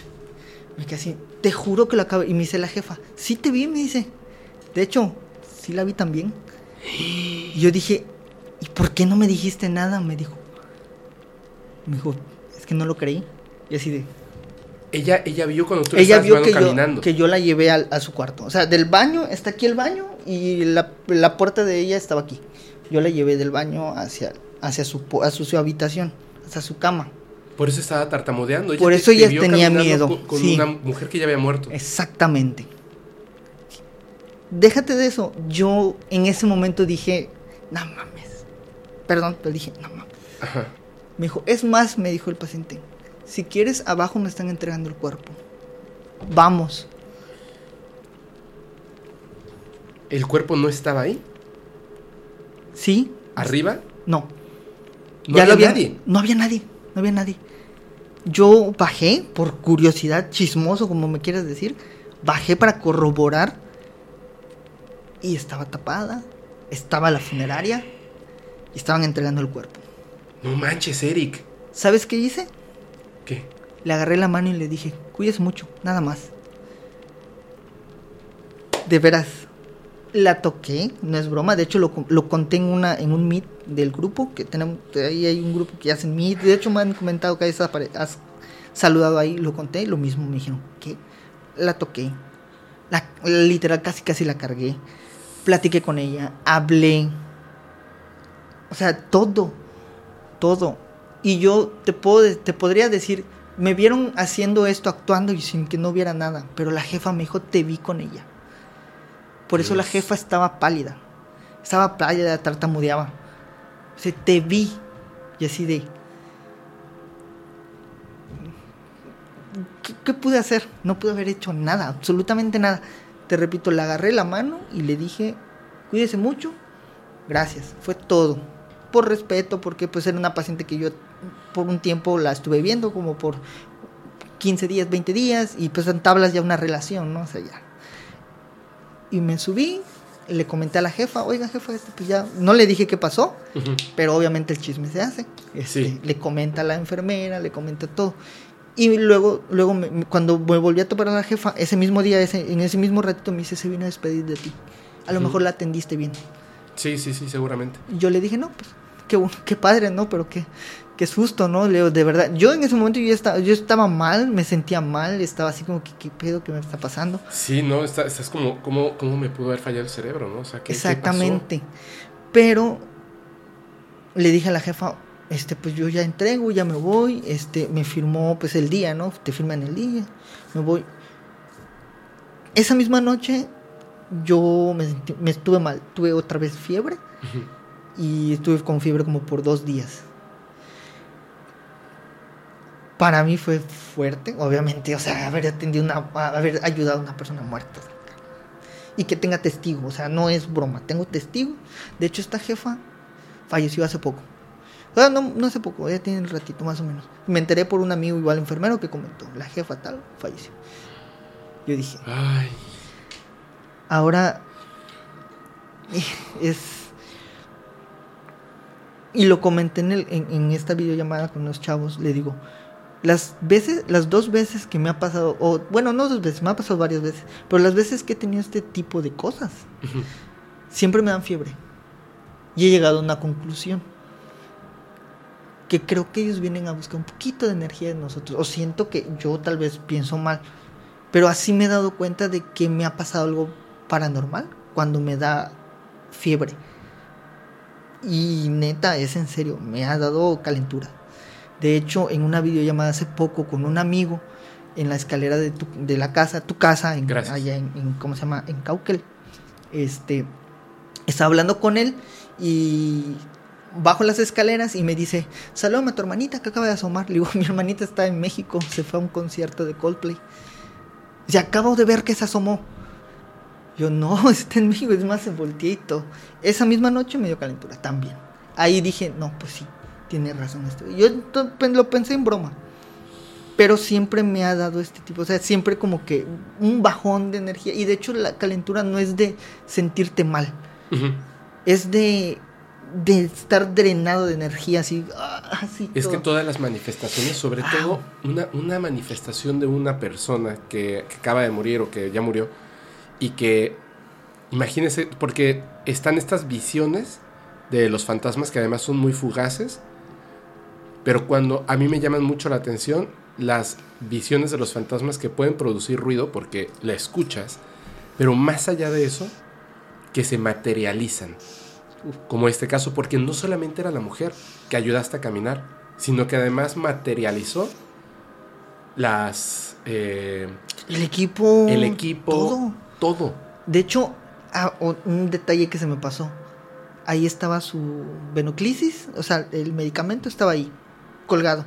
Me quedé así, te juro que lo acabo. Y me dice la jefa, sí te vi, me dice. De hecho, sí la vi también. Y yo dije, ¿y por qué no me dijiste nada? Me dijo. Me dijo, es que no lo creí. Y así de,
Ella, ella vio cuando tú
ella vio que yo,
caminando.
que yo la llevé al- a, su cuarto. O sea, del baño, está aquí el baño y la, la puerta de ella estaba aquí. Yo la llevé del baño hacia, hacia su, po- a su, habitación, hacia su cama.
Por eso estaba tartamudeando.
Por
te-
eso ella tenía miedo,
Con, con
sí.
una mujer que ya había muerto.
Exactamente. Déjate de eso. Yo en ese momento dije, no mames. Perdón, pero dije, no mames.
Ajá.
Me dijo, es más, me dijo el paciente, si quieres, abajo me están entregando el cuerpo. Vamos.
¿El cuerpo no estaba ahí?
¿Sí?
¿Arriba?
No.
No
Ya
había
lo había-
nadie.
No había nadie. No había nadie. Yo bajé por curiosidad, chismoso, como me quieras decir. Bajé para corroborar. Y estaba tapada. Estaba la funeraria. Y estaban entregando el cuerpo.
No manches, Eric.
¿Sabes qué hice?
¿Qué?
Le agarré la mano y le dije, cuídese mucho, nada más. De veras, la toqué, no es broma, de hecho lo, lo conté en, una, en un meet del grupo, que tenemos, ahí hay un grupo que hacen meet, de hecho me han comentado que has, saludado ahí, lo conté, lo mismo me dijeron, que la toqué, la, literal casi casi la cargué, platiqué con ella, hablé, o sea, todo, todo. Y yo te, puedo, te podría decir, me vieron haciendo esto, actuando y sin que no hubiera nada. Pero la jefa me dijo, te vi con ella. Por eso la jefa estaba pálida. Estaba pálida, tartamudeaba. O sea, te vi. Y así de... ¿Qué, qué pude hacer? No pude haber hecho nada, absolutamente nada. Te repito, le agarré la mano y le dije, cuídese mucho. Gracias, fue todo. Por respeto, porque pues era una paciente que yo por un tiempo la estuve viendo, como por 15 días, 20 días, y pues entablas ya una relación, ¿no? O sea, ya. Y me subí, le comenté a la jefa, oiga jefa, este, pues ya, no le dije qué pasó, pero obviamente el chisme se hace. Este,
Sí.
Le comenta a la enfermera, le comenta todo. Y luego, luego me- cuando me volví a topar a la jefa, ese mismo día, ese, en ese mismo ratito me dice, se vino a despedir de ti. A lo mejor la atendiste bien.
Sí, sí, sí, seguramente.
Yo le dije, no, pues, qué, qué padre, ¿no? Pero qué, qué susto, ¿no? Leo, de verdad. Yo en ese momento yo estaba, yo estaba mal, me sentía mal, estaba así como que, ¿qué pedo que me está pasando?
Sí, no, está- estás como, ¿cómo me pudo haber fallado el cerebro, no? O sea, ¿qué, qué
Exactamente. Pero le dije a la jefa, este, pues yo ya entrego, ya me voy, este, me firmó pues el día, ¿no? Te firman el día, me voy. Esa misma noche yo me, sentí- me estuve mal, tuve otra vez fiebre y estuve con fiebre como por dos días. Para mí fue fuerte, obviamente, o sea, haber atendido una, haber ayudado a una persona muerta. Y que tenga testigo, o sea, no es broma, tengo testigo. De hecho, esta jefa falleció hace poco. O sea, no, no hace poco, ya tiene un ratito más o menos. Me enteré por un amigo igual enfermero que comentó, la jefa tal falleció. Yo dije,
Ay,
Ahora es y lo comenté en, el- en, en esta videollamada con los chavos, le digo, las veces, las dos veces que me ha pasado, o bueno, no dos veces, me ha pasado varias veces, pero las veces que he tenido este tipo de cosas, siempre me dan fiebre. Y he llegado a una conclusión. Que creo que ellos vienen a buscar un poquito de energía de nosotros. O siento que yo tal vez pienso mal. Pero así me he dado cuenta de que me ha pasado algo paranormal cuando me da fiebre. Y neta, es en serio, me ha dado calentura. De hecho, en una videollamada hace poco con un amigo en la escalera de, tu- de la casa, tu casa, en, allá en, en- ¿cómo se llama? En Cauquel. Este, estaba hablando con él y bajo las escaleras y me dice, saludame a tu hermanita que acaba de asomar. Le digo, mi hermanita está en México, se fue a un concierto de Coldplay. Dice, acabo de ver que se asomó. Yo, no, está en México, es más, se volteé y todo. Esa misma noche me dio calentura también. Ahí dije, no, pues sí, tiene razón esto. Yo lo pensé en broma. Pero siempre me ha dado este tipo, o sea, siempre como que un bajón de energía. Y de hecho la calentura no es de sentirte mal, es de de estar drenado de energía, así. ah, así
Es que
todo.
todas las manifestaciones, sobre
Wow.
todo una, una manifestación de una persona que, que acaba de morir o que ya murió y que, imagínense, porque están estas visiones de los fantasmas que además son muy fugaces, pero cuando a mí me llaman mucho la atención las visiones de los fantasmas que pueden producir ruido porque la escuchas, pero más allá de eso, que se materializan. Como este caso, porque no solamente era la mujer que ayudaste a caminar, sino que además materializó las eh,
El equipo.
el equipo,
Todo.
todo.
De hecho, ah, un detalle que se me pasó. Ahí estaba su venoclisis, o sea, el medicamento estaba ahí, colgado.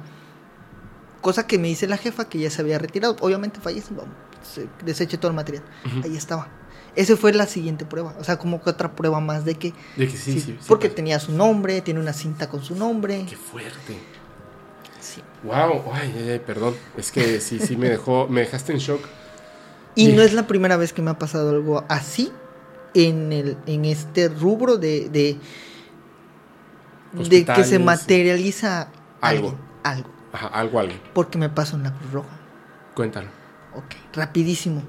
Cosa que me dice la jefa que ya se había retirado. Obviamente fallece, se deseche todo el material. Ahí estaba. Esa fue la siguiente prueba. O sea, como que otra prueba más de que.
De que sí,
sí, porque tenía su nombre, tiene una cinta con su nombre.
Qué fuerte.
Sí.
Wow, ay, ay, ay, perdón. Es que sí, sí me dejó, me dejaste en shock.
Y no es la primera vez que me ha pasado algo así en, el, en este rubro de, de, de que se materializa
Algo.
algo. Algo.
Ajá, algo, algo.
Porque me pasó en la Cruz Roja.
Cuéntalo.
Ok, rapidísimo.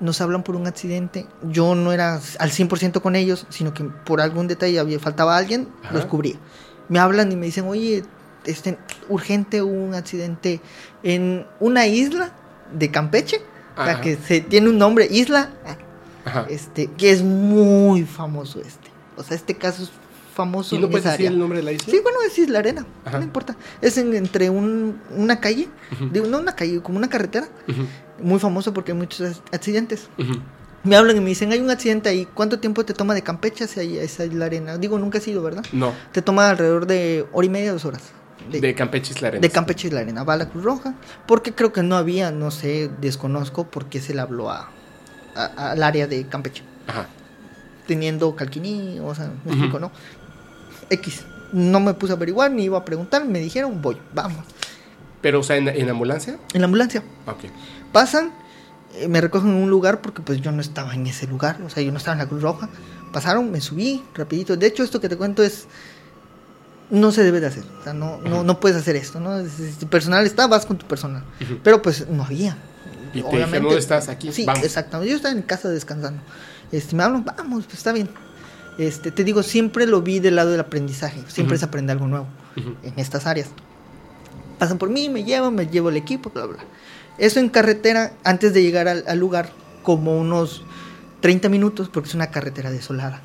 Nos hablan por un accidente. Yo no era al 100% con ellos, sino que por algún detalle había, faltaba alguien,
Ajá.
los cubría. Me hablan y me dicen, oye, este, urgente un accidente en una isla de Campeche, o sea, que se, tiene un nombre, isla,
Ajá.
este, que es muy famoso este. O sea, este caso es famoso
¿Y no puedes decir el nombre de la isla?
Sí, bueno, es Isla Arena,
Ajá.
no importa. Es en- entre un- una calle, digo, no una calle, como una carretera, muy famoso porque hay muchos ac- accidentes. Me hablan y me dicen, hay un accidente ahí, ¿cuánto tiempo te toma de Campeche hacia esa Isla Arena? Digo, nunca he sido, ¿verdad?
No,
Te toma alrededor de hora y media, dos horas. De,
de Campeche Isla Arenas.
de Campeche Isla Arena, va a la Cruz Roja, porque creo que no había, no sé, desconozco por qué se le habló a, al área de Campeche.
Ajá.
teniendo Calquiní, o sea, me explico, ¿no? X. No me puse a averiguar ni iba a preguntar, me dijeron, voy, vamos.
Pero, o sea, ¿en, en ambulancia?
En la ambulancia.
Ok.
Pasan, eh, me recogen en un lugar porque pues yo no estaba en ese lugar, o sea, yo no estaba en la Cruz Roja. Pasaron, me subí rapidito. De hecho, esto que te cuento es... No se debe de hacer, o sea, no, no, no puedes hacer esto, ¿no? Si tu personal está, vas con tu personal. Pero pues no había.
Y te dijeron, ¿dónde estás? Aquí,
Sí,
vamos.
exactamente. Yo estaba en casa descansando. Este, me hablan, vamos, pues está bien. Este, te digo, siempre lo vi del lado del aprendizaje. Siempre se aprende algo nuevo en estas áreas. Pasan por mí, me llevan, me llevo el equipo, bla, bla. Eso en carretera, antes de llegar al, al lugar, como unos 30 minutos, porque es una carretera desolada.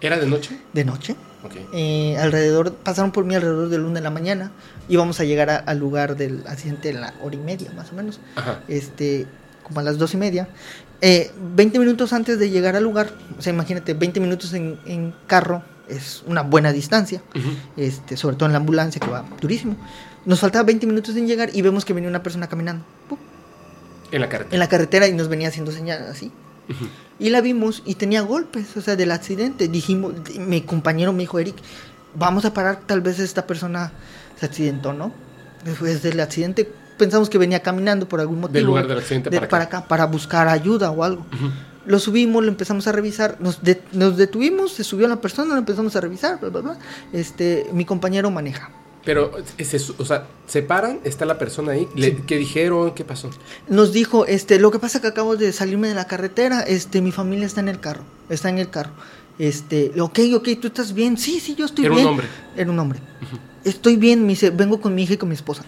¿Era de noche?
De noche,
Ok.
eh, alrededor, pasaron por mí alrededor de la una de la mañana. Íbamos a llegar a- al lugar del accidente en la hora y media, más o menos
Ajá.
este, como a las dos y media. Eh, 20 minutos antes de llegar al lugar, o sea, imagínate, 20 minutos en, en carro es una buena distancia,
Ujú.
este, sobre todo en la ambulancia que va durísimo. Nos faltaba 20 minutos en llegar y vemos que venía una persona caminando ¡pum!
En la carretera.
en la carretera y nos venía haciendo señales así. Y la vimos y tenía golpes, o sea, del accidente. Dijimos, mi compañero me dijo, Eric, vamos a parar, tal vez esta persona se accidentó, ¿no? Después del accidente pensamos que venía caminando por algún motivo.
Del lugar del accidente
de-
para acá.
para buscar ayuda o algo. Lo subimos, lo empezamos a revisar, nos, de- nos detuvimos, se subió la persona, lo empezamos a revisar, bla, bla, bla. Este, mi compañero maneja.
Pero, eso, o sea, se paran, está la persona ahí. Le- ¿Qué dijeron? ¿Qué pasó?
Nos dijo, este, lo que pasa es que acabo de salirme de la carretera, este, mi familia está en el carro, está en el carro. Este, ok, ok, ¿tú estás bien? Sí, sí, yo estoy
Era un
bien.
hombre.
Era un hombre. Estoy bien, me dice, vengo con mi hija y con mi esposa.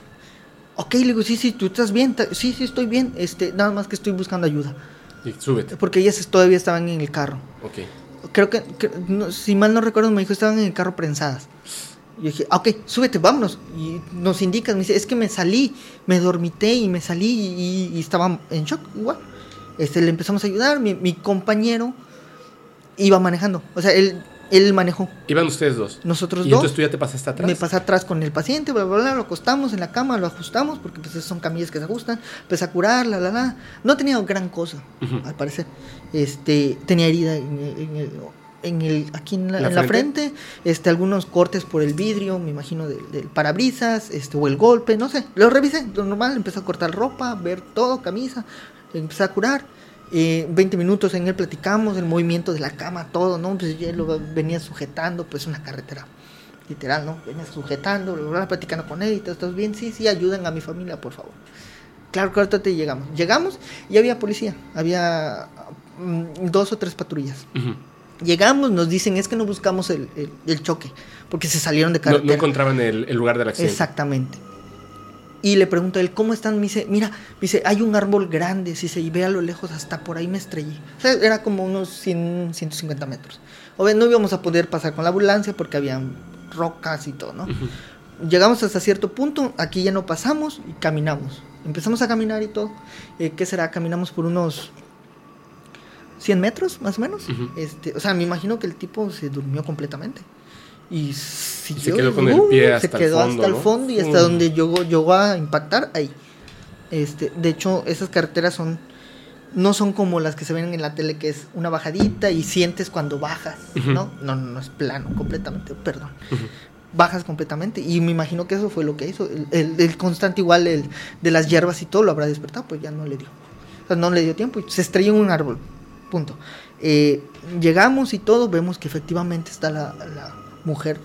Ok, le digo, sí, sí, tú estás bien, sí, sí, estoy bien, este, nada más que estoy buscando ayuda.
Y súbete.
Porque ellas todavía estaban en el carro.
Ok.
Creo que, que- no, si mal no recuerdo, me dijo, estaban en el carro prensadas. Yo dije, "Ah, ok, súbete, vámonos. Y nos indican, me dice, es que me salí, me dormité y me salí y, y estaba en shock, igual. Este, le empezamos a ayudar, mi, mi compañero iba manejando, o sea, él, él manejó.
Iban ustedes dos.
Nosotros
y
dos.
entonces tú ya te pasaste atrás.
Me pasé atrás con el paciente, bla, bla, bla, lo acostamos en la cama, lo ajustamos, porque pues son camillas que se ajustan, empecé a curar, la, la, la. No tenía gran cosa, al parecer. Este, tenía herida en, el- en el, en el- aquí en la,
¿La
en la
frente?
frente, este, algunos cortes por el vidrio, me imagino, del, del parabrisas, este, o el golpe, no sé. Lo revisé, lo normal, empecé a cortar ropa, ver todo, camisa, empecé a curar. Eh, 20 minutos en él platicamos, el movimiento de la cama, todo, ¿no? Pues yo lo venía sujetando, pues una carretera literal, ¿no? Venía sujetando, platicando con él y todo, ¿estás bien? Sí, sí, ayuden a mi familia, por favor. Claro, claro, te llegamos. Llegamos y había policía, había mm, dos o tres patrullas. Llegamos, nos dicen, es que no buscamos el, choque, porque se salieron de carretera.
No, encontraban el, lugar del accidente.
Exactamente. Y le pregunto a él, ¿cómo están? Me dice, mira, dice, hay un árbol grande, si se ve a lo lejos, hasta por ahí me estrellé. O sea, era como unos 100, 150 metros. O no íbamos a poder pasar con la ambulancia porque había rocas y todo, ¿no? Llegamos hasta cierto punto, aquí ya no pasamos y caminamos. Empezamos a caminar y todo. Eh, ¿Qué será? Caminamos por unos 100 metros, más o menos. este, o sea, me imagino que el tipo se durmió completamente. Y,
se quedó con el pie hasta
se quedó
el fondo,
hasta el fondo y hasta donde llegó, llegó a impactar ahí. Este, de hecho, esas carreteras son no son como las que se ven en la tele que es una bajadita y sientes cuando bajas, ¿no? No, no, es plano completamente, perdón. Bajas completamente y me imagino que eso fue lo que hizo. El, constante igual el, de las hierbas y todo lo habrá despertado, pues ya no le dio. O sea, no le dio tiempo y se estrelló en un árbol. Punto. Eh, llegamos y todo, vemos que efectivamente está la mujer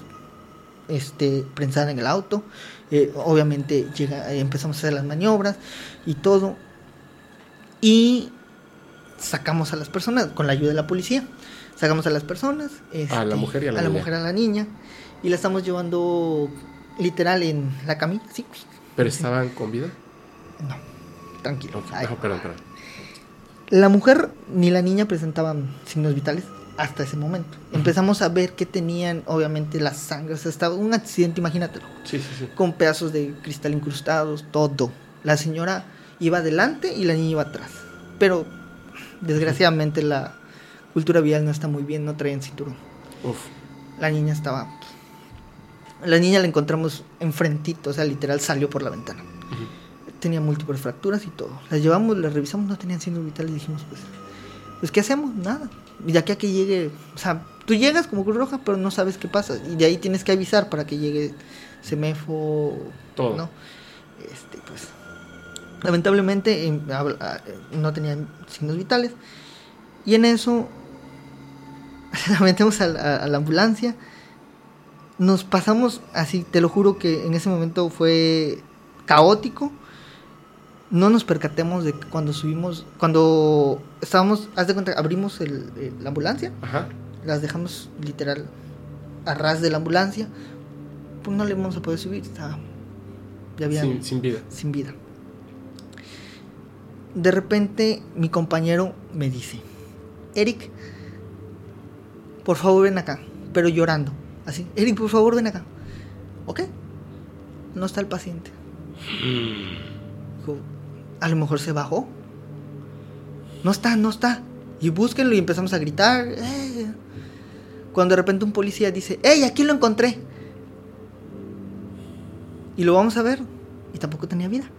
este, prensada en el auto. Eh, obviamente llega, eh, empezamos a hacer las maniobras y todo. Y sacamos a las personas con la ayuda de la policía. Sacamos a las personas.
a la mujer y a la,
a la mujer a la niña. Y la estamos llevando literal en la camilla. Sí.
¿Pero estaban con vida?
No, tranquilo.
perdón, perdón.
La mujer ni la niña presentaban signos vitales hasta ese momento. Empezamos a ver que tenían, obviamente, las sangres. estaba un accidente, imagínatelo.
Sí, sí, sí.
Con pedazos de cristal incrustados, todo. La señora iba adelante y la niña iba atrás. Pero, desgraciadamente, la cultura vial no está muy bien, no traían cinturón.
Uf.
La niña estaba. La niña la encontramos enfrentito, o sea, literal salió por la ventana. Tenía múltiples fracturas y todo. La llevamos, la revisamos, no tenían signos vitales dijimos, pues, pues, ¿qué hacemos? Nada y de aquí a que llegue, o sea, tú llegas como Cruz Roja, pero no sabes qué pasa. Y de ahí tienes que avisar para que llegue Semefo.
Todo.
¿no? Este, pues. Lamentablemente em, ah, no tenían signos vitales. Y en eso la metemos a la, ambulancia. Nos pasamos así, te lo juro que en ese momento fue caótico no nos percatemos de que cuando subimos, cuando estábamos, haz de cuenta, abrimos el, la ambulancia, las dejamos literal a ras de la ambulancia, pues no le vamos a poder subir, estaba,
ya había, sin, vida.
Sin vida. De repente mi compañero me dice, Eric, por favor ven acá, pero llorando, así, Eric, por favor ven acá. ¿Ok? No está el paciente. Mm a lo mejor se bajó. No está, no está. Y búsquenlo y empezamos a gritar. Eh. Cuando de repente un policía dice, ¡Ey, aquí lo encontré! Y lo vamos a ver. Y tampoco tenía vida.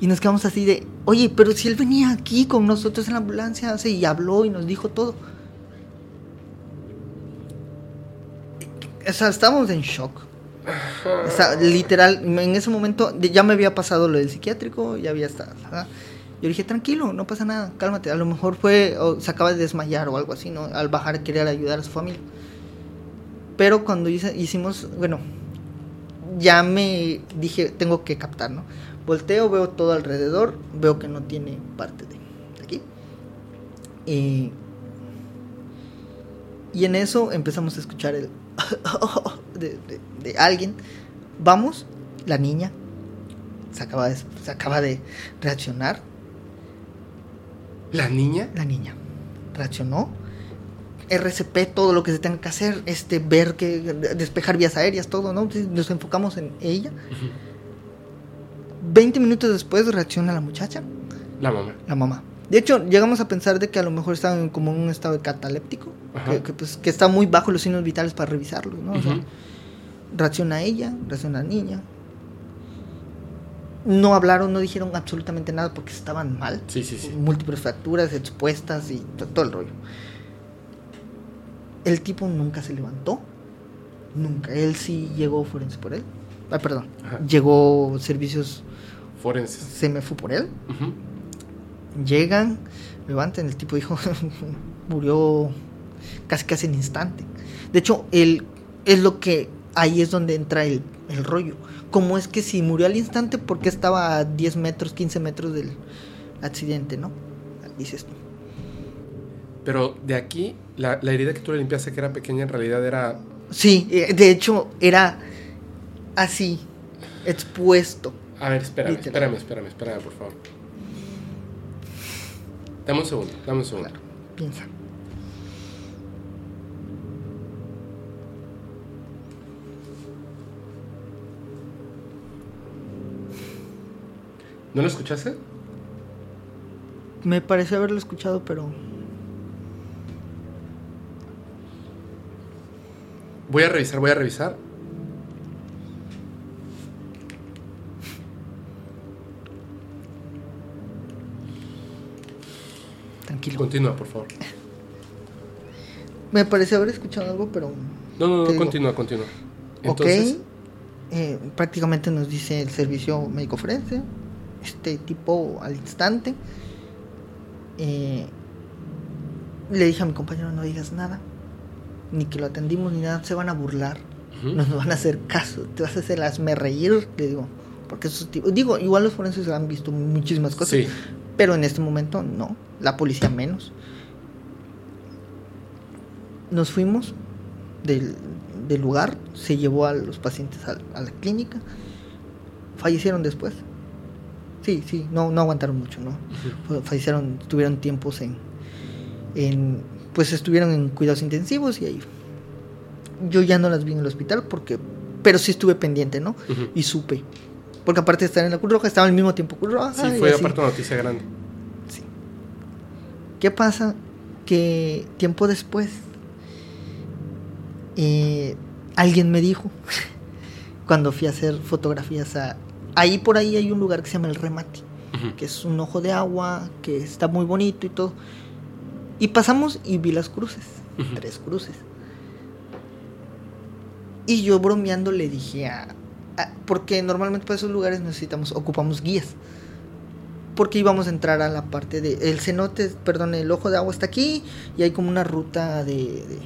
Y nos quedamos así de, oye, pero si él venía aquí con nosotros en la ambulancia y habló y nos dijo todo. O sea, estábamos en shock. O sea, literal, en ese momento ya me había pasado lo del psiquiátrico, ya había estado. Yo dije, tranquilo, no pasa nada, cálmate. A lo mejor fue, o se acaba de desmayar o algo así, ¿no? Al bajar quería ayudar a su familia. Pero cuando hicimos, bueno, ya me dije, tengo que captar, ¿no? Volteo, veo todo alrededor, veo que no tiene parte de, aquí. Y, y en eso empezamos a escuchar el de, alguien. Vamos, la niña se acaba, de, se acaba de reaccionar.
¿La niña?
La niña reaccionó. RCP, todo lo que se tenga que hacer, este, ver que despejar vías aéreas, todo, ¿no? Nos enfocamos en ella. 20 minutos después reacciona la muchacha.
La mamá.
La mamá. De hecho, llegamos a pensar de que a lo mejor estaban como en un estado cataléptico, que, pues, que, está muy bajo los signos vitales para revisarlos, ¿no? Reacciona ella, reacciona la niña. No hablaron, no dijeron absolutamente nada porque estaban mal.
Sí, sí, sí.
Múltiples fracturas expuestas y todo el rollo. El tipo nunca se levantó. Nunca. Él sí llegó forense por él. Ah, perdón. Llegó servicios
forenses.
Se me fue por él. Llegan, levantan, el tipo dijo, murió casi casi en instante. De hecho, el, es lo que ahí es donde entra el, el rollo. ¿Cómo es que si murió al instante, por qué estaba a 10 metros, 15 metros del accidente, no? Dices tú.
Pero de aquí, la, la herida que tú le limpiaste, que era pequeña, en realidad era.
Sí, eh, de hecho era así, expuesto.
A ver, espérame, espérame, espérame, espérame, por favor. Dame un segundo, dame un segundo.
Claro, piensa.
¿No lo escuchaste?
Me parece haberlo escuchado, pero
Voy a revisar, voy a revisar.
tranquilo.
Continúa, por favor.
Me parece haber escuchado algo, pero
No, no, no, continúa, continúa. Entonces,
ok. Eh, prácticamente nos dice el servicio médico forense. Este tipo al instante. Eh, le dije a mi compañero, no digas nada. Ni que lo atendimos ni nada. Se van a burlar. No nos van a hacer caso. Te vas a hacer hazme reír. Le digo. Porque esos tipos... Digo, igual los forenses han visto muchísimas cosas.
sí,
Pero en este momento no, la policía menos. Nos fuimos del, del lugar, se llevó a los pacientes a, la clínica, fallecieron después. Sí, sí, no, no aguantaron mucho, ¿no? Fue- Fallecieron, tuvieron tiempos en, en, pues estuvieron en cuidados intensivos y ahí. Yo ya no las vi en el hospital porque, pero sí estuve pendiente, ¿no? Y supe. Porque aparte de estar en la Cruz Roja, estaba al mismo tiempo Cruz Roja.
sí, fue aparte una noticia grande.
Sí. ¿Qué pasa? Que tiempo después eh, alguien me dijo, cuando fui a hacer fotografías a... Ahí por ahí hay un lugar que se llama El Remate, que es un ojo de agua, que está muy bonito y todo. Y pasamos y vi las cruces, tres cruces. Y yo bromeando le dije a... a- porque normalmente para esos lugares necesitamos, ocupamos guías porque íbamos a entrar a la parte de el cenote, perdón, el ojo de agua está aquí y hay como una ruta de de,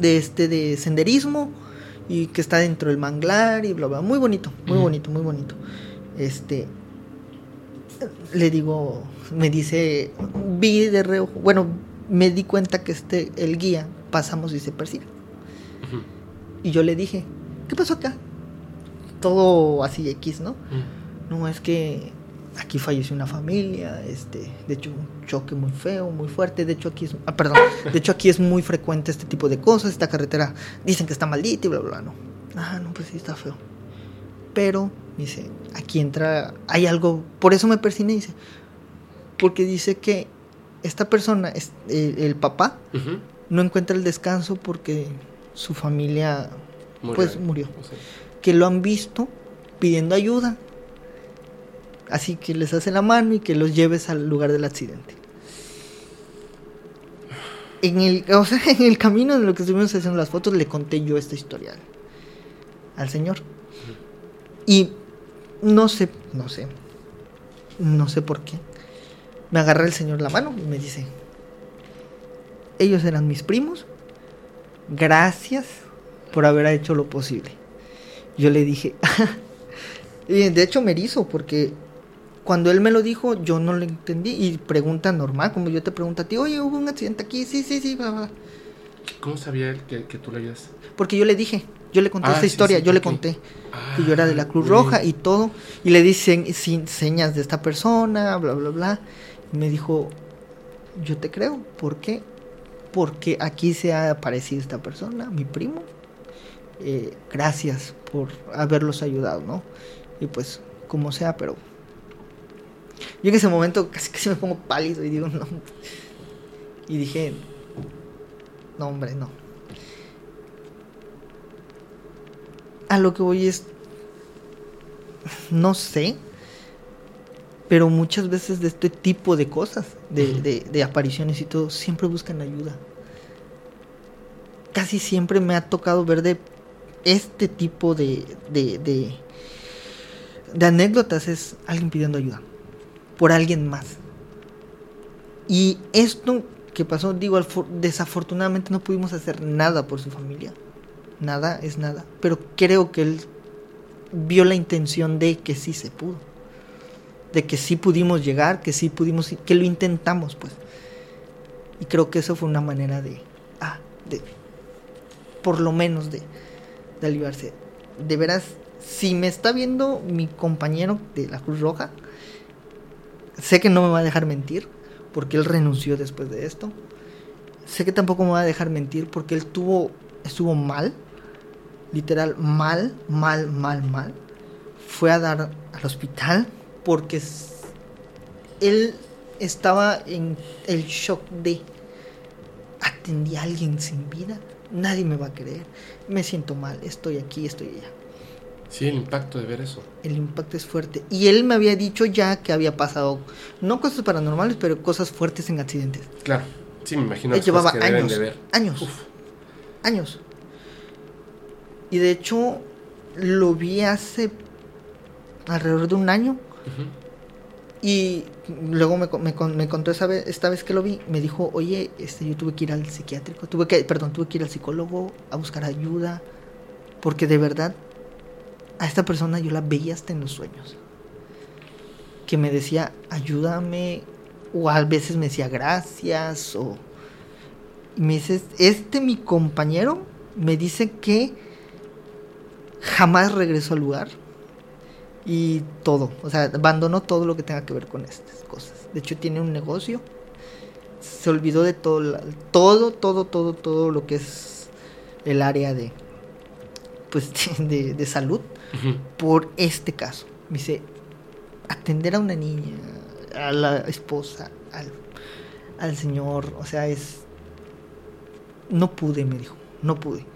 de este de senderismo y que está dentro del manglar y bla bla, muy bonito, muy bonito, muy bonito. Este le digo, me dice, vi de reojo, bueno, me di cuenta que este el guía pasamos y se persigue. Y yo le dije, ¿qué pasó acá? Todo así X, ¿no? No, es que aquí falleció una familia, este, de hecho choque muy feo, muy fuerte, de hecho aquí es, ah, perdón, de hecho aquí es muy frecuente este tipo de cosas, esta carretera dicen que está maldita y bla bla, bla, no. Ah, no, pues sí está feo. Pero dice, aquí entra hay algo, por eso me persiné dice, porque dice que esta persona, es- el, el papá no encuentra el descanso porque su familia
Murió.
pues murió que lo han visto pidiendo ayuda. Así que les hace la mano y que los lleves al lugar del accidente. En el, o sea, en el camino de lo que estuvimos haciendo las fotos, le conté yo esta historia al, señor. Y no sé, no sé, no sé por qué. Me agarra el señor la mano y me dice, ellos eran mis primos, gracias por haber hecho lo posible. Yo le dije, y de hecho me erizo porque cuando él me lo dijo yo no lo entendí y pregunta normal, como yo te pregunto a ti, oye, hubo un accidente aquí, sí, sí, sí, bla, bla".
¿Cómo sabía él que, que tú le ayudas?
porque yo le dije, yo le conté
Ah,
esta
sí,
historia,
sí,
yo le conté
Ah,
que yo era de la Cruz Roja y todo, y le dicen sin señas de esta persona, bla, bla, bla. Y me dijo, yo te creo, ¿por qué? Porque aquí se ha aparecido esta persona, mi primo. Eh, gracias por haberlos ayudado, ¿no? Y pues, como sea, pero... Yo en ese momento casi casi me pongo pálido y digo, no. Y dije, no, hombre, no. A lo que voy es, no sé, pero muchas veces de este tipo de cosas, de, de- de apariciones y todo, siempre buscan ayuda. Casi siempre me ha tocado ver de este tipo de, de, de, de anécdotas es alguien pidiendo ayuda por alguien más. Y esto que pasó, digo, desafortunadamente no pudimos hacer nada por su familia. nada es nada. Pero creo que él vio la intención de que sí se pudo. De que sí pudimos llegar, que sí pudimos, que lo intentamos, pues. Y creo que eso fue una manera de, ah, de, por lo menos de, de aliviarse. De veras, si me está viendo mi compañero de la Cruz Roja, sé que no me va a dejar mentir, porque él renunció después de esto. Sé que tampoco me va a dejar mentir, porque él tuvo, estuvo mal, literal, mal, mal, mal, mal. Fue a dar al hospital porque él estaba en el shock de atendí a alguien sin vida, nadie me va a querer, me siento mal, estoy aquí, estoy allá.
Sí, el impacto de ver eso.
El impacto es fuerte. Y él me había dicho ya que había pasado, no cosas paranormales, pero cosas fuertes en accidentes.
Claro, sí, me imagino.
Él llevaba años, años, años. Y de hecho, lo vi hace alrededor de un año. Y luego me, me, me, contó esa vez, esta vez que lo vi, me dijo, oye, este, yo tuve que ir al psiquiátrico, tuve que, perdón, tuve que ir al psicólogo a buscar ayuda, porque de verdad a esta persona yo la veía hasta en los sueños. Que me decía, ayúdame, o a veces me decía gracias, o me dice, este mi compañero me dice que jamás regresó al lugar y todo, o sea, abandonó todo lo que tenga que ver con estas cosas. De hecho, tiene un negocio, se olvidó de todo, todo, todo, todo, todo lo que es el área de, pues, de, de salud por este caso. Me dice, atender a una niña, a la esposa, al, al señor, o sea, es... No pude, me dijo, no pude.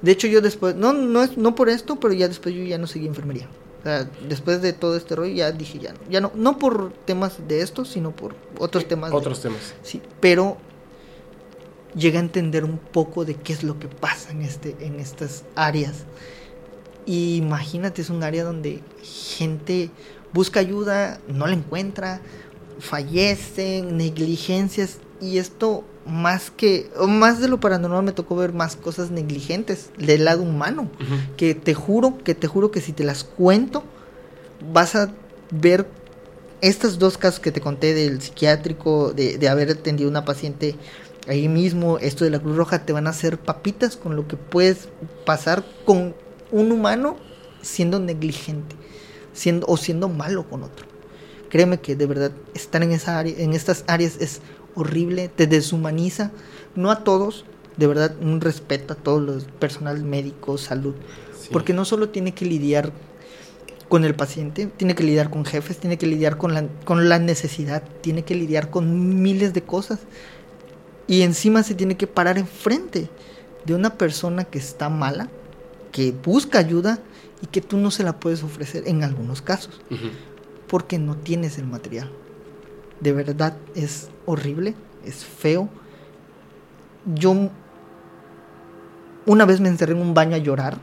De hecho, yo después, no, no, es, no por esto, pero ya después yo ya no seguí enfermería. O sea, después de todo este rollo ya dije ya no, ya no, no por temas de esto, sino por otros temas.
Otros temas.
Sí, pero llegué a entender un poco de qué es lo que pasa en este, en estas áreas y imagínate, es un área donde gente busca ayuda, no la encuentra, fallecen, negligencias. Y esto más que, más de lo paranormal me tocó ver más cosas negligentes del lado humano. Que te juro, que te juro que si te las cuento, vas a ver estos dos casos que te conté del psiquiátrico, de, de haber atendido a una paciente ahí mismo, esto de la Cruz Roja, te van a hacer papitas con lo que puedes pasar con un humano siendo negligente siendo, o siendo malo con otro. Créeme que de verdad estar en, esa área, en estas áreas es horrible, te deshumaniza. No a todos, de verdad, un respeto a todos los personal médico, salud. Porque no solo tiene que lidiar con el paciente, tiene que lidiar con jefes, tiene que lidiar con la, con la necesidad, tiene que lidiar con miles de cosas. Y encima se tiene que parar enfrente de una persona que está mala, que busca ayuda y que tú no se la puedes ofrecer en algunos casos, porque no tienes el material. De verdad es horrible, es feo. Yo una vez me encerré en un baño a llorar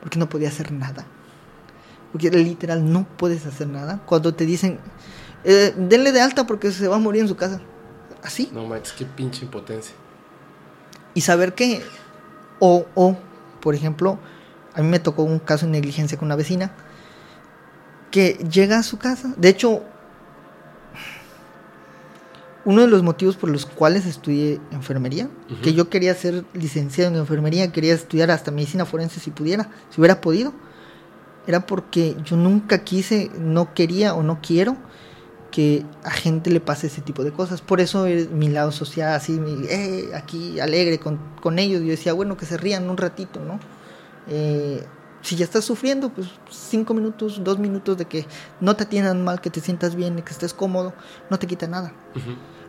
porque no podía hacer nada. Porque literal no puedes hacer nada. Cuando te dicen, eh, denle de alta porque se va a morir en su casa. Así.
No manches, qué pinche impotencia.
Y saber que, o, o por ejemplo, a mí me tocó un caso de negligencia con una vecina que llega a su casa. De hecho, uno de los motivos por los cuales estudié enfermería, que yo quería ser licenciado en enfermería, quería estudiar hasta medicina forense si pudiera, si hubiera podido, era porque yo nunca quise, no quería o no quiero que a gente le pase ese tipo de cosas. Por eso mi lado social, así, eh, aquí alegre con, con ellos, yo decía, bueno, que se rían un ratito, ¿no? Eh, si ya estás sufriendo, pues cinco minutos, dos minutos de que no te atiendan mal, que te sientas bien, que estés cómodo, no te quita nada.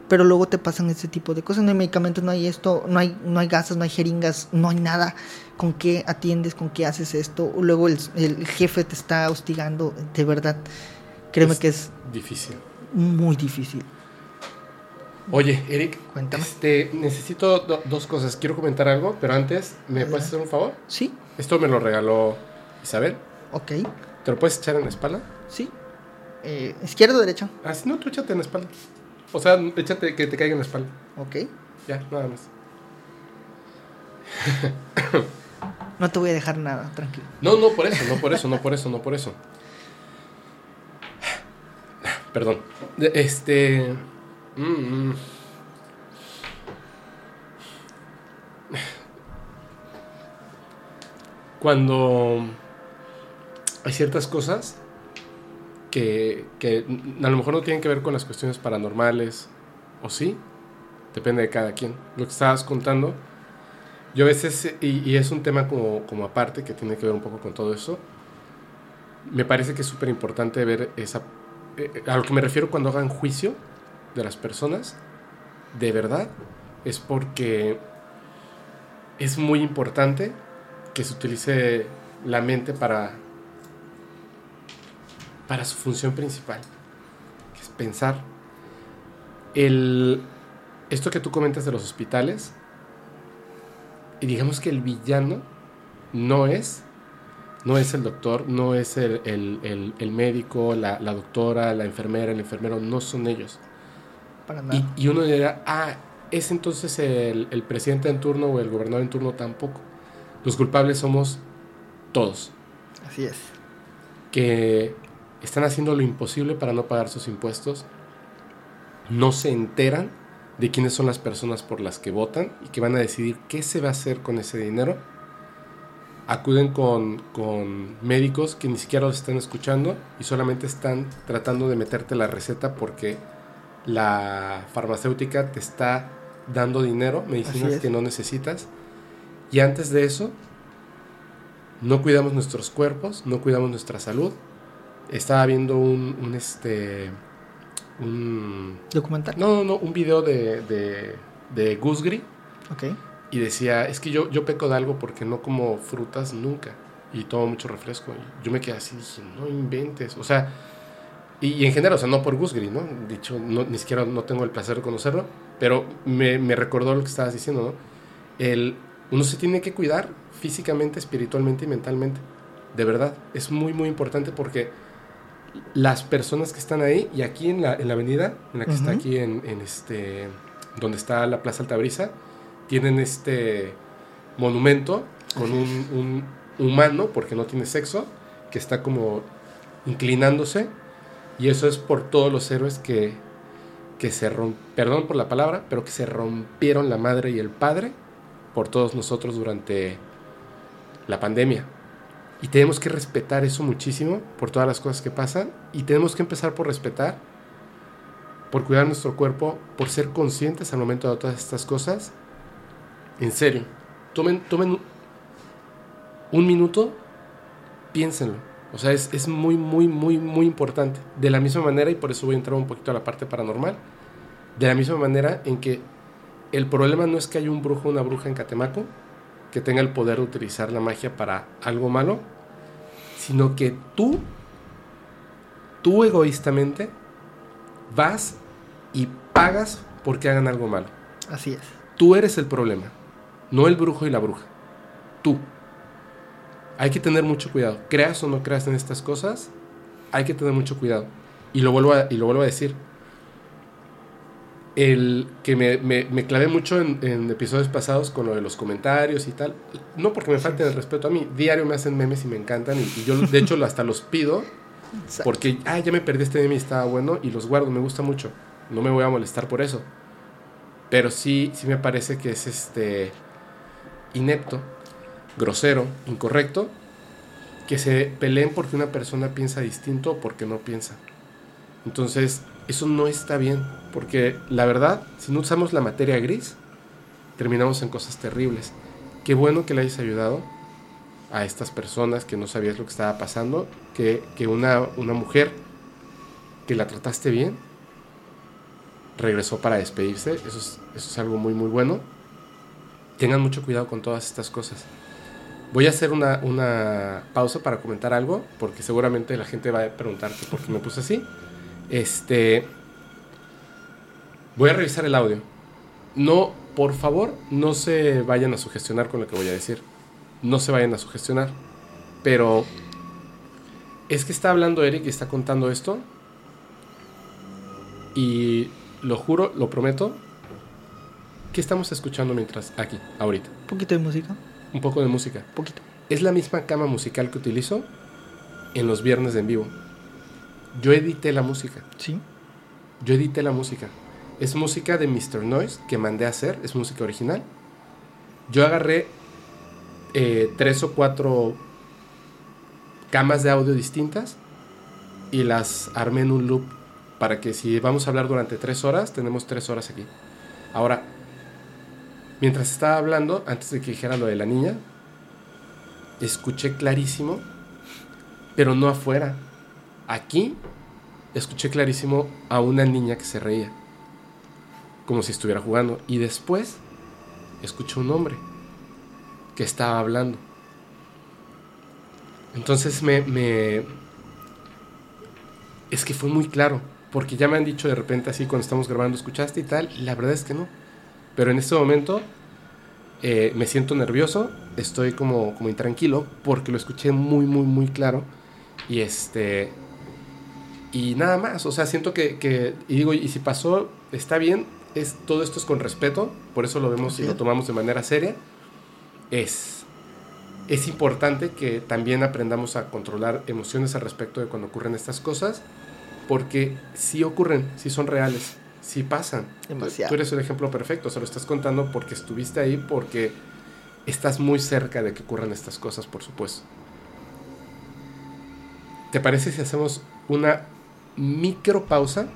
Pero luego te pasan ese tipo de cosas. No hay medicamentos, no hay esto, no hay, no hay gasas, no hay jeringas, no hay nada. ¿Con qué atiendes? ¿Con qué haces esto? Luego el, el jefe te está hostigando. De verdad, créeme que es
difícil.
Muy difícil.
Oye, Eric,
Cuéntame.
Este, necesito dos cosas. Quiero comentar algo, pero antes, ¿me puedes hacer un favor?
Sí.
Esto me lo regaló Isabel.
Ok.
¿Te lo puedes echar en la espalda?
Sí. Eh, ¿Izquierda o derecha?
Ah, no, tú échate en la espalda. O sea, échate que te caiga en la espalda.
Ok.
Ya, nada más.
No te voy a dejar nada, tranquilo.
No, no por eso, no por eso, no por eso, no por eso. Perdón. Este. mm, mm. Cuando hay ciertas cosas que, que a lo mejor no tienen que ver con las cuestiones paranormales, o sí, depende de cada quien. Lo que estabas contando, yo a veces, y, y es un tema como, como aparte que tiene que ver un poco con todo eso, me parece que es súper importante ver esa... eh, a lo que me refiero cuando hagan juicio de las personas, de verdad, es porque es muy importante que se utilice la mente para, para su función principal, que es pensar. El, esto que tú comentas de los hospitales, y digamos que el villano no es, no es el doctor, no es el, el- el- el médico, la, la doctora, la enfermera, el enfermero, no son ellos.
Para nada.
Y, y uno dirá, ah, es entonces el, el presidente en turno o el gobernador en turno tampoco. Los culpables somos todos,
Así es.
que están haciendo lo imposible para no pagar sus impuestos, no se enteran de quiénes son las personas por las que votan y que van a decidir qué se va a hacer con ese dinero. Acuden con, con médicos que ni siquiera los están escuchando y solamente están tratando de meterte la receta porque la farmacéutica te está dando dinero, medicinas
es.
que no necesitas. Y antes de eso, no cuidamos nuestros cuerpos, no cuidamos nuestra salud. Estaba viendo un, un, este, un,
Documental.
no, no, no, un video de, de, de Gusgri
Ok.
Y decía, es que yo, yo peco de algo porque no como frutas nunca y tomo mucho refresco. Y yo me quedé así, dije, no inventes. O sea, y, y en general, o sea, no por Gusgri, ¿no? Dicho, no, ni siquiera no tengo el placer de conocerlo, pero me, me recordó lo que estabas diciendo, ¿no? El, uno se tiene que cuidar físicamente, espiritualmente y mentalmente. De verdad, es muy, muy importante porque las personas que están ahí, y aquí en la, en la avenida, en la que está
Ujú.
aquí en, en este, donde está la Plaza Altabrisa, tienen este monumento con un, humano, porque no tiene sexo, que está como inclinándose, y eso es por todos los héroes que, que se rompieron, perdón por la palabra, pero que se rompieron la madre y el padre por todos nosotros durante la pandemia. Y tenemos que respetar eso muchísimo por todas las cosas que pasan, y tenemos que empezar por respetar, por cuidar nuestro cuerpo, por ser conscientes al momento de todas estas cosas. En serio, tomen, tomen un minuto, piénsenlo. O sea, es, es muy, muy, muy, muy importante. De la misma manera, y por eso voy a entrar un poquito a la parte paranormal, de la misma manera en que el problema no es que haya un brujo o una bruja en Catemaco que tenga el poder de utilizar la magia para algo malo, sino que tú, tú egoístamente, vas y pagas porque hagan algo malo.
Así es.
Tú eres el problema, no el brujo y la bruja. Tú. Hay que tener mucho cuidado. Creas o no creas en estas cosas, hay que tener mucho cuidado. Y lo vuelvo a, y lo vuelvo a decir. El que me, me- me clavé mucho en, en episodios pasados con lo de los comentarios y tal. No porque me falten el respeto a mí. Diario me hacen memes y me encantan. Y, y yo, de hecho, hasta los pido.
Exacto.
Porque, ah, ya me perdí este meme y estaba bueno. Y los guardo, me gusta mucho. No me voy a molestar por eso. Pero sí, sí me parece que es este inepto, grosero, incorrecto, que se peleen porque una persona piensa distinto o porque no piensa. Entonces, eso no está bien, porque la verdad, si no usamos la materia gris, terminamos en cosas terribles. Qué bueno que le hayas ayudado a estas personas que no sabías lo que estaba pasando, que, que una, una mujer que la trataste bien, regresó para despedirse, eso es, eso es algo muy muy bueno. Tengan mucho cuidado con todas estas cosas. Voy a hacer una, una pausa para comentar algo, porque seguramente la gente va a preguntar por qué me puse así. Este. Voy a revisar el audio. No, por favor, no se vayan a sugestionar con lo que voy a decir. No se vayan a sugestionar. Pero. Es que está hablando Eric y está contando esto. Y lo juro, lo prometo. Que estamos escuchando mientras aquí, ahorita?
Un poquito de música.
un poco de música.
Poquito.
Es la misma cama musical que utilizo en los viernes de en vivo. Yo edité la música.
Sí.
Yo edité la música. Es música de Mr. Noise que mandé a hacer, es música original. Yo agarré eh, tres o cuatro camas de audio distintas y las armé en un loop para que si vamos a hablar durante tres horas, tenemos tres horas aquí. Ahora, mientras estaba hablando, antes de que dijera lo de la niña, escuché clarísimo, pero no afuera. Aquí escuché clarísimo a una niña que se reía, como si estuviera jugando. Y después escuché un hombre que estaba hablando. Entonces me. Es que fue muy claro, porque ya me han dicho de repente así cuando estamos grabando, ¿escuchaste y tal? La verdad es que no. Pero en este momento eh, me siento nervioso, estoy como, como intranquilo, porque lo escuché muy, muy, muy claro. Y este... Y nada más, o sea, siento que, que y digo, y si pasó, está bien, es, todo esto es con respeto, por eso lo vemos y lo tomamos de manera seria. Es, es importante que también aprendamos a controlar emociones al respecto de cuando ocurren estas cosas, porque sí ocurren, sí son reales, sí pasan.
Demasiado.
Tú eres un ejemplo perfecto, se lo estás contando porque estuviste ahí, porque estás muy cerca de que ocurran estas cosas, por supuesto. ¿Te parece si hacemos una micro pausa?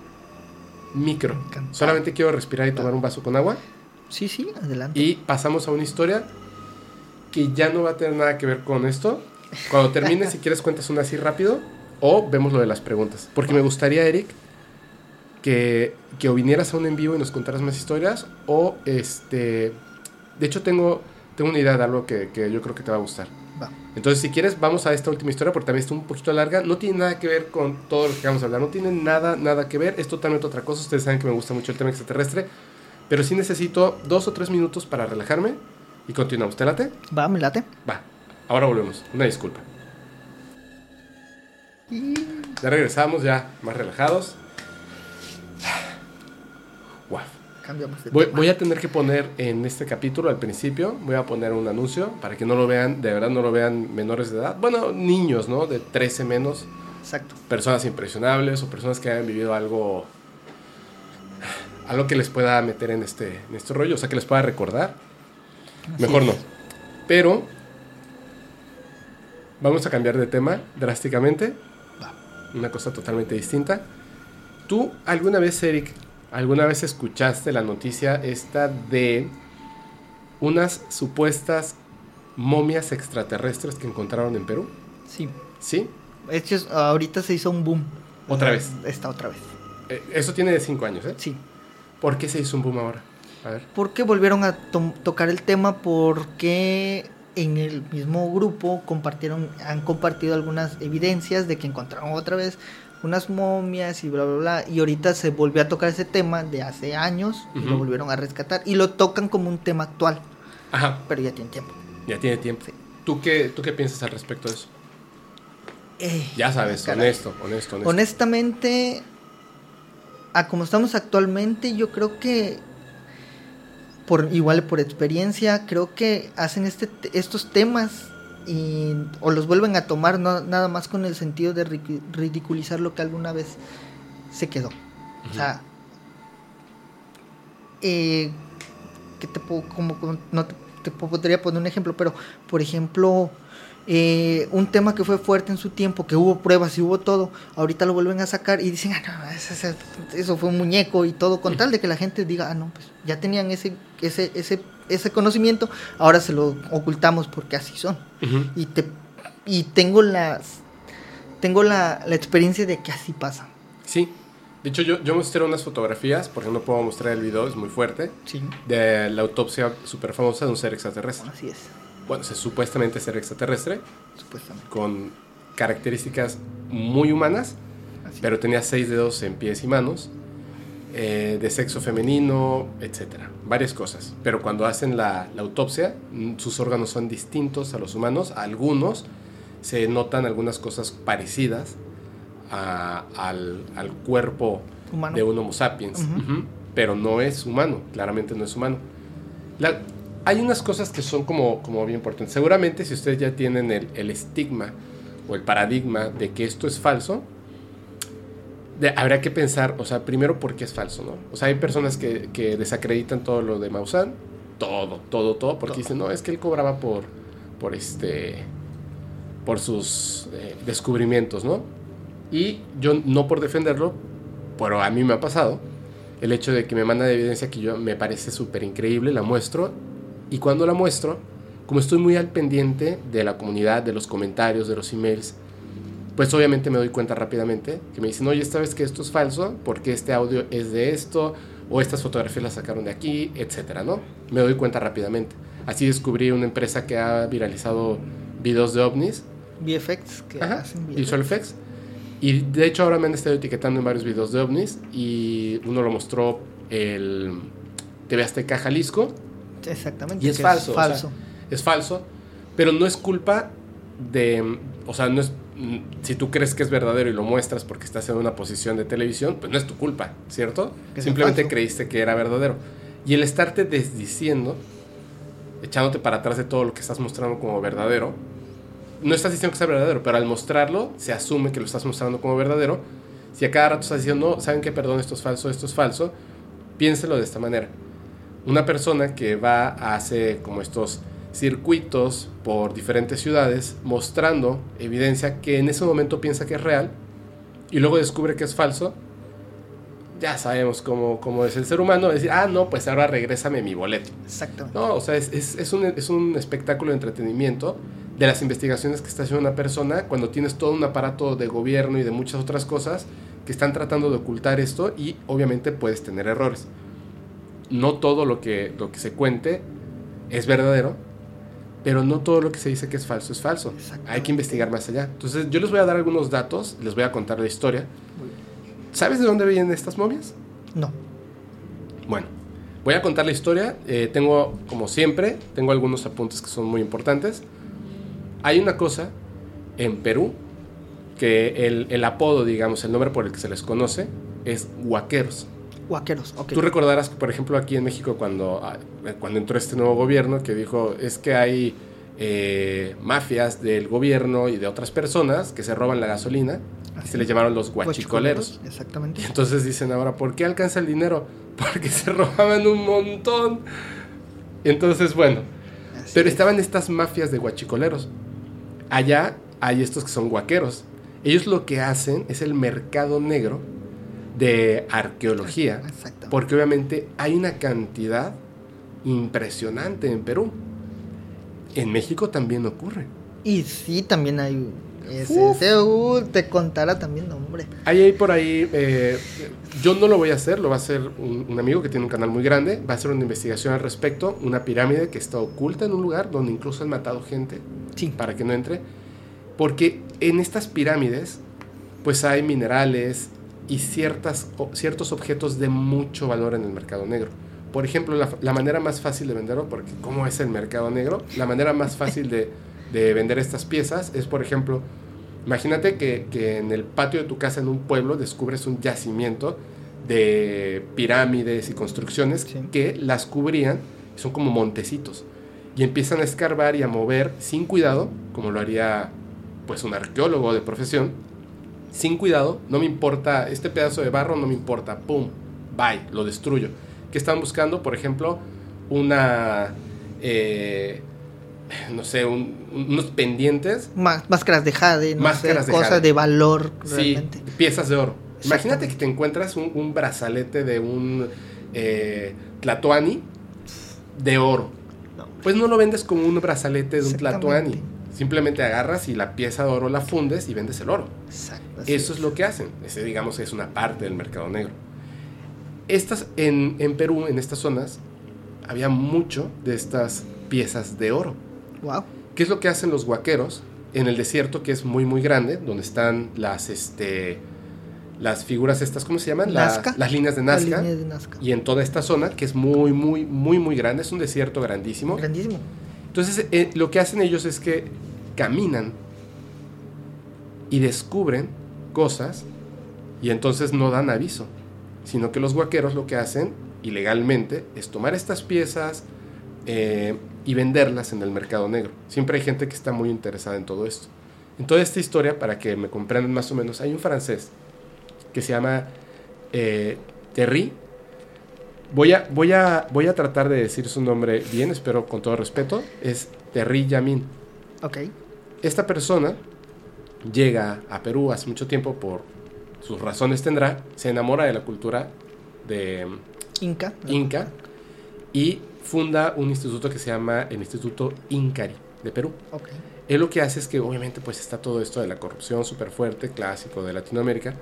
Micro. Solamente quiero respirar y tomar un vaso con agua.
Sí, sí, adelante.
Y pasamos a una historia que ya no va a tener nada que ver con esto. Cuando termine, si quieres, cuentas una así rápido o vemos lo de las preguntas. Porque me gustaría, Eric, que, que o vinieras a un en vivo y nos contaras más historias o este... De hecho, tengo, tengo una idea de algo que, que yo creo que te va a gustar.
Va.
Entonces, si quieres, vamos a esta última historia porque también está un poquito larga. No tiene nada que ver con todo lo que vamos a hablar. No tiene nada, nada que ver. Es totalmente otra cosa. Ustedes saben que me gusta mucho el tema extraterrestre. Pero sí necesito dos o tres minutos para relajarme y continuamos. ¿Te late?
Va, me late.
Va. Ahora volvemos. Una disculpa. Ya regresamos, ya más relajados. Wow.
Cambiamos de
Voy,
tema.
voy a tener que poner en este capítulo, al principio, voy a poner un anuncio para que no lo vean, de verdad no lo vean menores de edad. Bueno, niños, ¿no? De 13 menos.
Exacto.
Personas impresionables o personas que hayan vivido algo. Algo que les pueda meter en este, en este rollo, o sea, que les pueda recordar.
Así
Mejor
es.
no. Pero. Vamos a cambiar de tema drásticamente.
Va.
Una cosa totalmente distinta. ¿Tú alguna vez, Eric, alguna vez escuchaste la noticia esta de unas supuestas momias extraterrestres que encontraron en Perú?
Sí.
¿Sí?
Ahorita se hizo un boom.
Otra vez.
Esta otra vez.
Eh, Eso tiene de 5 años, ¿eh?
Sí.
¿Por qué se hizo un boom ahora? A ver.
¿Por qué volvieron a tocar el tema? Porque en el mismo grupo compartieron, han compartido algunas evidencias de que encontraron otra vez unas momias y bla bla bla. Y ahorita se volvió a tocar ese tema de hace años y lo volvieron a rescatar. Y lo tocan como un tema actual,
Ajá,
pero ya tiene tiempo.
ya tiene tiempo.
Sí.
¿Tú qué, ¿Tú qué piensas al respecto de eso?
Eh,
Ya sabes, honesto, honesto, honesto.
Honestamente, a como estamos actualmente, yo creo que por igual por experiencia, creo que hacen este estos temas y o los vuelven a tomar no, nada más con el sentido de ri- ridiculizar lo que alguna vez se quedó. O sea, eh, que te puedo, como, no te, te podría poner un ejemplo, pero por ejemplo, eh, un tema que fue fuerte en su tiempo, que hubo pruebas y hubo todo, ahorita lo vuelven a sacar y dicen, ah, no, eso fue un muñeco y todo, con tal de que la gente diga, ah, no, pues ya tenían ese, ese, ese, ese conocimiento, ahora se lo ocultamos porque así son. Y, te, y tengo las tengo la, la experiencia de que así pasa.
Sí. De hecho, yo, yo mostré unas fotografías, porque no puedo mostrar el video, es muy fuerte,
Sí,
de la autopsia súper famosa de un ser extraterrestre.
así es,
Bueno, es supuestamente ser extraterrestre,
supuestamente.
con características muy humanas, pero tenía seis dedos en pies y manos, eh, de sexo femenino, etcétera, varias cosas. Pero cuando hacen la, la autopsia, mm, sus órganos son distintos a los humanos, a algunos se notan algunas cosas parecidas a- al, al cuerpo
Humano.
de un Homo sapiens, pero no es humano, claramente no es humano. La- hay unas cosas que son como, como bien importantes. Seguramente si ustedes ya tienen el, el estigma o el paradigma de que esto es falso, de, habría que pensar, o sea, primero por qué es falso, ¿no? O sea, hay personas que, que desacreditan todo lo de Maussan, todo, todo, todo, porque dicen, no, es que él cobraba por, por este, por sus eh, descubrimientos, ¿no? Y yo, no por defenderlo, pero a mí me ha pasado, el hecho de que me manda de evidencia que yo me parece súper increíble, la muestro, y cuando la muestro, como estoy muy al pendiente de la comunidad, de los comentarios, de los emails, pues obviamente me doy cuenta rápidamente que me dicen, oye, esta vez que esto es falso, porque este audio es de esto, o estas fotografías las sacaron de aquí, etcétera, ¿no? Me doy cuenta rápidamente. Así descubrí una empresa que ha viralizado videos de ovnis.
VFX, que
Ajá,
hacen VFX.
Visual Effects. Y de hecho ahora me han estado etiquetando en varios videos de ovnis y uno lo mostró el TV Azteca Jalisco
Exactamente.
y es falso. o sea,
falso.
es falso, pero no es culpa de, o sea, no es, si tú crees que es verdadero y lo muestras porque estás en una posición de televisión, pues no es tu culpa, ¿cierto? Simplemente creíste que era verdadero. Y el estarte desdiciendo, echándote para atrás de todo lo que estás mostrando como verdadero, no estás diciendo que sea verdadero, pero al mostrarlo se asume que lo estás mostrando como verdadero. Si a cada rato estás diciendo, no, ¿saben qué? Perdón, esto es falso, esto es falso, piénselo de esta manera. Una persona que va a hacer como estos circuitos por diferentes ciudades mostrando evidencia que en ese momento piensa que es real y luego descubre que es falso, ya sabemos cómo, cómo es el ser humano, decir, ah, no, pues ahora regrésame mi boleto.
Exactamente.
No, o sea, es, es, es un, es un espectáculo de entretenimiento de las investigaciones que está haciendo una persona cuando tienes todo un aparato de gobierno y de muchas otras cosas que están tratando de ocultar esto y obviamente puedes tener errores. No todo lo que, lo que se cuente es verdadero, pero no todo lo que se dice que es falso es falso. Hay que investigar más allá. Entonces yo les voy a dar algunos datos, les voy a contar la historia. ¿Sabes de dónde vienen estas momias?
No.
Bueno, voy a contar la historia. Eh, tengo, como siempre, tengo algunos apuntes que son muy importantes. Hay una cosa en Perú que el, el apodo, digamos, el nombre por el que se les conoce es huaqueros.
Ok.
Tú recordarás por ejemplo, aquí en México, cuando, ah, cuando entró este nuevo gobierno, que dijo, es que hay eh, mafias del gobierno y de otras personas que se roban la gasolina, y
Así.
se les llamaron los guachicoleros.
Exactamente.
Y entonces dicen ahora, ¿por qué alcanza el dinero? Porque se robaban un montón. Entonces, bueno,
Así
pero
es.
estaban estas mafias de guachicoleros. Allá hay estos que son guaqueros. Ellos lo que hacen es el mercado negro de arqueología.
Exacto.
Porque obviamente hay una cantidad impresionante en Perú. En México también ocurre.
Y sí, también hay. Ese, uh, te contara también, hombre.
Hay ahí por ahí, eh, yo no lo voy a hacer, lo va a hacer un, un amigo que tiene un canal muy grande, va a hacer una investigación al respecto, una pirámide que está oculta en un lugar donde incluso han matado gente
Sí.
para que no entre, porque en estas pirámides pues hay minerales y ciertas, ciertos objetos de mucho valor en el mercado negro. Por ejemplo, la, la manera más fácil de venderlo, porque ¿cómo es el mercado negro? La manera más fácil de, de vender estas piezas es, por ejemplo, imagínate que, que en el patio de tu casa en un pueblo descubres un yacimiento de pirámides y construcciones
Sí.
que las cubrían, son como montecitos, y empiezan a escarbar y a mover sin cuidado, como lo haría pues un arqueólogo de profesión, sin cuidado, no me importa, este pedazo de barro no me importa, pum, bye, lo destruyo. ¿Qué están buscando? Por ejemplo, una, eh, no sé, un- unos pendientes,
Má- máscaras de jade, no
Máscaras
sé,
de
cosas
jade.
de valor
sí,
realmente.
piezas de oro. Imagínate que te encuentras un, un brazalete de un eh, tlatoani de oro.
No.
Pues no lo vendes como un brazalete de un tlatoani. Simplemente agarras y la pieza de oro la fundes y vendes el oro.
Exacto.
Eso es lo que hacen. Ese, digamos, es una parte del mercado negro. Estas, en, en Perú, en estas zonas, había mucho de estas piezas de oro.
Wow.
¿Qué es lo que hacen los guaqueros en el desierto, que es muy, muy grande, donde están las, este, las figuras estas, ¿cómo se llaman? La- las líneas de
La
Nazca.
línea de Nazca.
Y en toda esta zona, que es muy, muy, muy, muy grande, es un desierto grandísimo.
Grandísimo.
Entonces, eh, lo que hacen ellos es que caminan y descubren cosas y entonces no dan aviso, sino que los guaqueros lo que hacen ilegalmente es tomar estas piezas, eh, y venderlas en el mercado negro. Siempre hay gente que está muy interesada en todo esto. En toda esta historia, para que me comprendan más o menos, hay un francés que se llama eh, Terry. Voy a, voy, a, voy a tratar de decir su nombre bien, espero con todo respeto. Es Terry Yamin.
Ok.
Esta persona llega a Perú hace mucho tiempo por sus razones tendrá, se enamora de la cultura de
Inca.
Inca y funda un instituto que se llama el Instituto Incari de Perú.
Ok.
Él lo que hace es que obviamente pues está todo esto de la corrupción súper fuerte, clásico de Latinoamérica,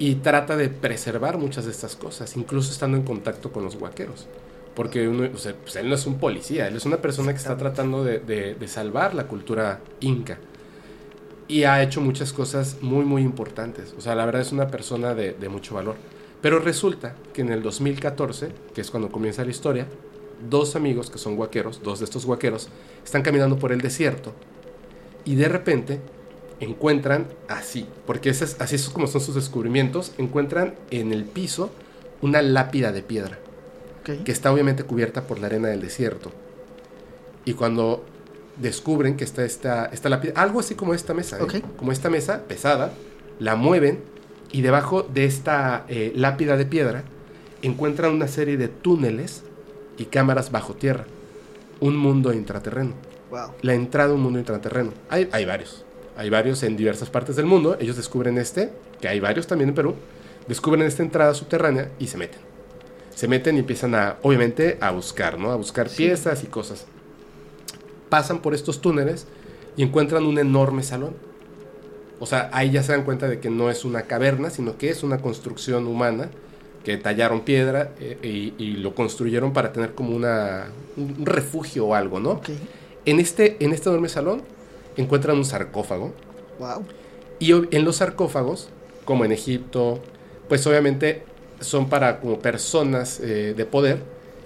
y trata de preservar muchas de estas cosas, incluso estando en contacto con los huaqueros. Porque uno, o sea, pues él no es un policía, él es una persona que está tratando de, de- de salvar la cultura inca. Y ha hecho muchas cosas muy, muy importantes. O sea, la verdad es una persona de, de mucho valor. Pero resulta que en el 2014, que es cuando comienza la historia, dos amigos que son guaqueros, dos de estos guaqueros, están caminando por el desierto y de repente encuentran así, porque ese es- así es como son sus descubrimientos, encuentran en el piso una lápida de piedra que está obviamente cubierta por la arena del desierto. Y cuando descubren que está esta, esta lápida, algo así como esta mesa, ¿eh? Como esta mesa pesada, la mueven y debajo de esta eh, lápida de piedra encuentran una serie de túneles y cámaras bajo tierra. Un mundo intraterreno.
Wow.
La entrada a un mundo intraterreno. Hay, hay varios. Hay varios en diversas partes del mundo. Ellos descubren este, que hay varios también en Perú. Descubren esta entrada subterránea y se meten. Se meten y empiezan a, obviamente, a buscar, ¿no? A buscar
Sí.
piezas y cosas. Pasan por estos túneles y encuentran un enorme salón. O sea, ahí ya se dan cuenta de que no es una caverna, sino que es una construcción humana que tallaron piedra eh, y, y lo construyeron para tener como una, un refugio o algo, ¿no? En este, en este enorme salón encuentran un sarcófago
Wow.
y en los sarcófagos, como en Egipto, pues obviamente son para como personas eh, de poder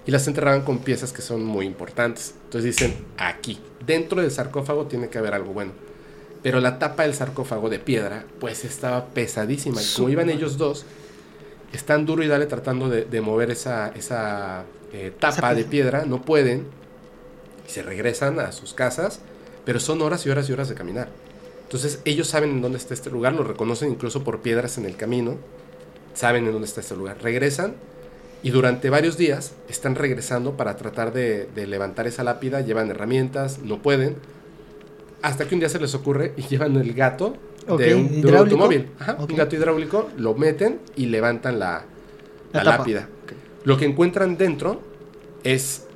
y las enterraban con piezas que son muy importantes. Entonces dicen, aquí, dentro del sarcófago tiene que haber algo bueno. Pero la tapa del sarcófago de piedra, pues estaba pesadísima. Y como iban ellos dos, están duro y dale tratando de, de mover esa, esa eh, tapa de piedra, no pueden. Y se regresan a sus casas, pero son horas y horas y horas de caminar. Entonces ellos saben en dónde está este lugar, lo reconocen incluso por piedras en el camino, saben en dónde está este lugar. Regresan y durante varios días están regresando para tratar de, de levantar esa lápida, llevan herramientas, no pueden, hasta que un día se les ocurre y llevan el gato de, un, de un automóvil. Ajá. Un gato hidráulico, lo meten y levantan la,
La
la
tapa.
lápida. Lo que encuentran dentro es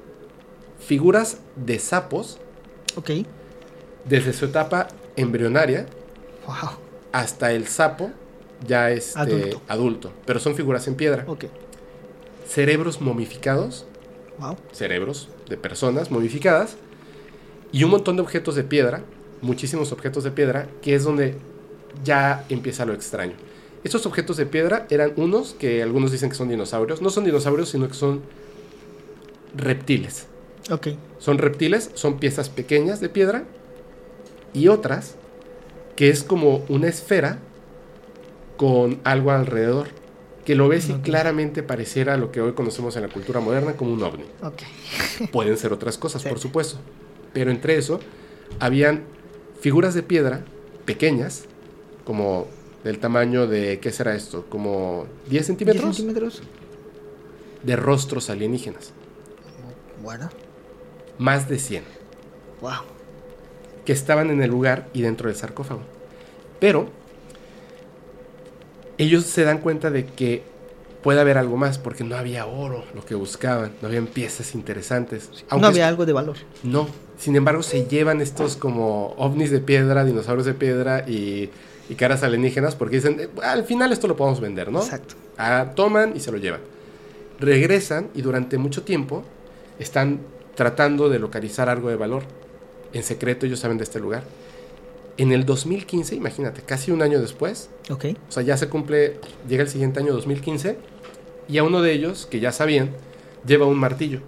figuras de sapos
Ok.
Desde su etapa embrionaria
Wow.
hasta el sapo ya es
Adulto.
adulto. Pero son figuras en piedra. Cerebros momificados,
Wow.
cerebros de personas momificadas, y un montón de objetos de piedra, muchísimos objetos de piedra, que es donde ya empieza lo extraño. Estos objetos de piedra eran unos que algunos dicen que son dinosaurios. No son dinosaurios, sino que son reptiles. Son reptiles, son piezas pequeñas de piedra y otras que es como una esfera con algo alrededor, que lo ves y claramente pareciera lo que hoy conocemos en la cultura moderna como un ovni. Pueden ser otras cosas,
Sí.
por supuesto, pero entre eso habían figuras de piedra pequeñas, como del tamaño de, ¿qué será esto? Como 10
10
centímetros
centímetros.
de rostros alienígenas,
Bueno.
más de 100.
Wow.
Que estaban en el lugar y dentro del sarcófago. Pero ellos se dan cuenta de que puede haber algo más porque no había oro, lo que buscaban, no habían piezas interesantes.
no había algo de valor.
no, sin embargo se llevan estos como ovnis de piedra, dinosaurios de piedra y, y caras alienígenas porque dicen, "Eh, al final esto lo podemos vender, ¿no?
Exacto.
Ah, toman y se lo llevan. Regresan y durante mucho tiempo están tratando de localizar algo de valor. En secreto ellos saben de este lugar. En el 2015, imagínate, casi un año después,
Ok.
o sea, ya se cumple, llega el siguiente año 2015, y a uno de ellos, que ya sabían, lleva un martillo.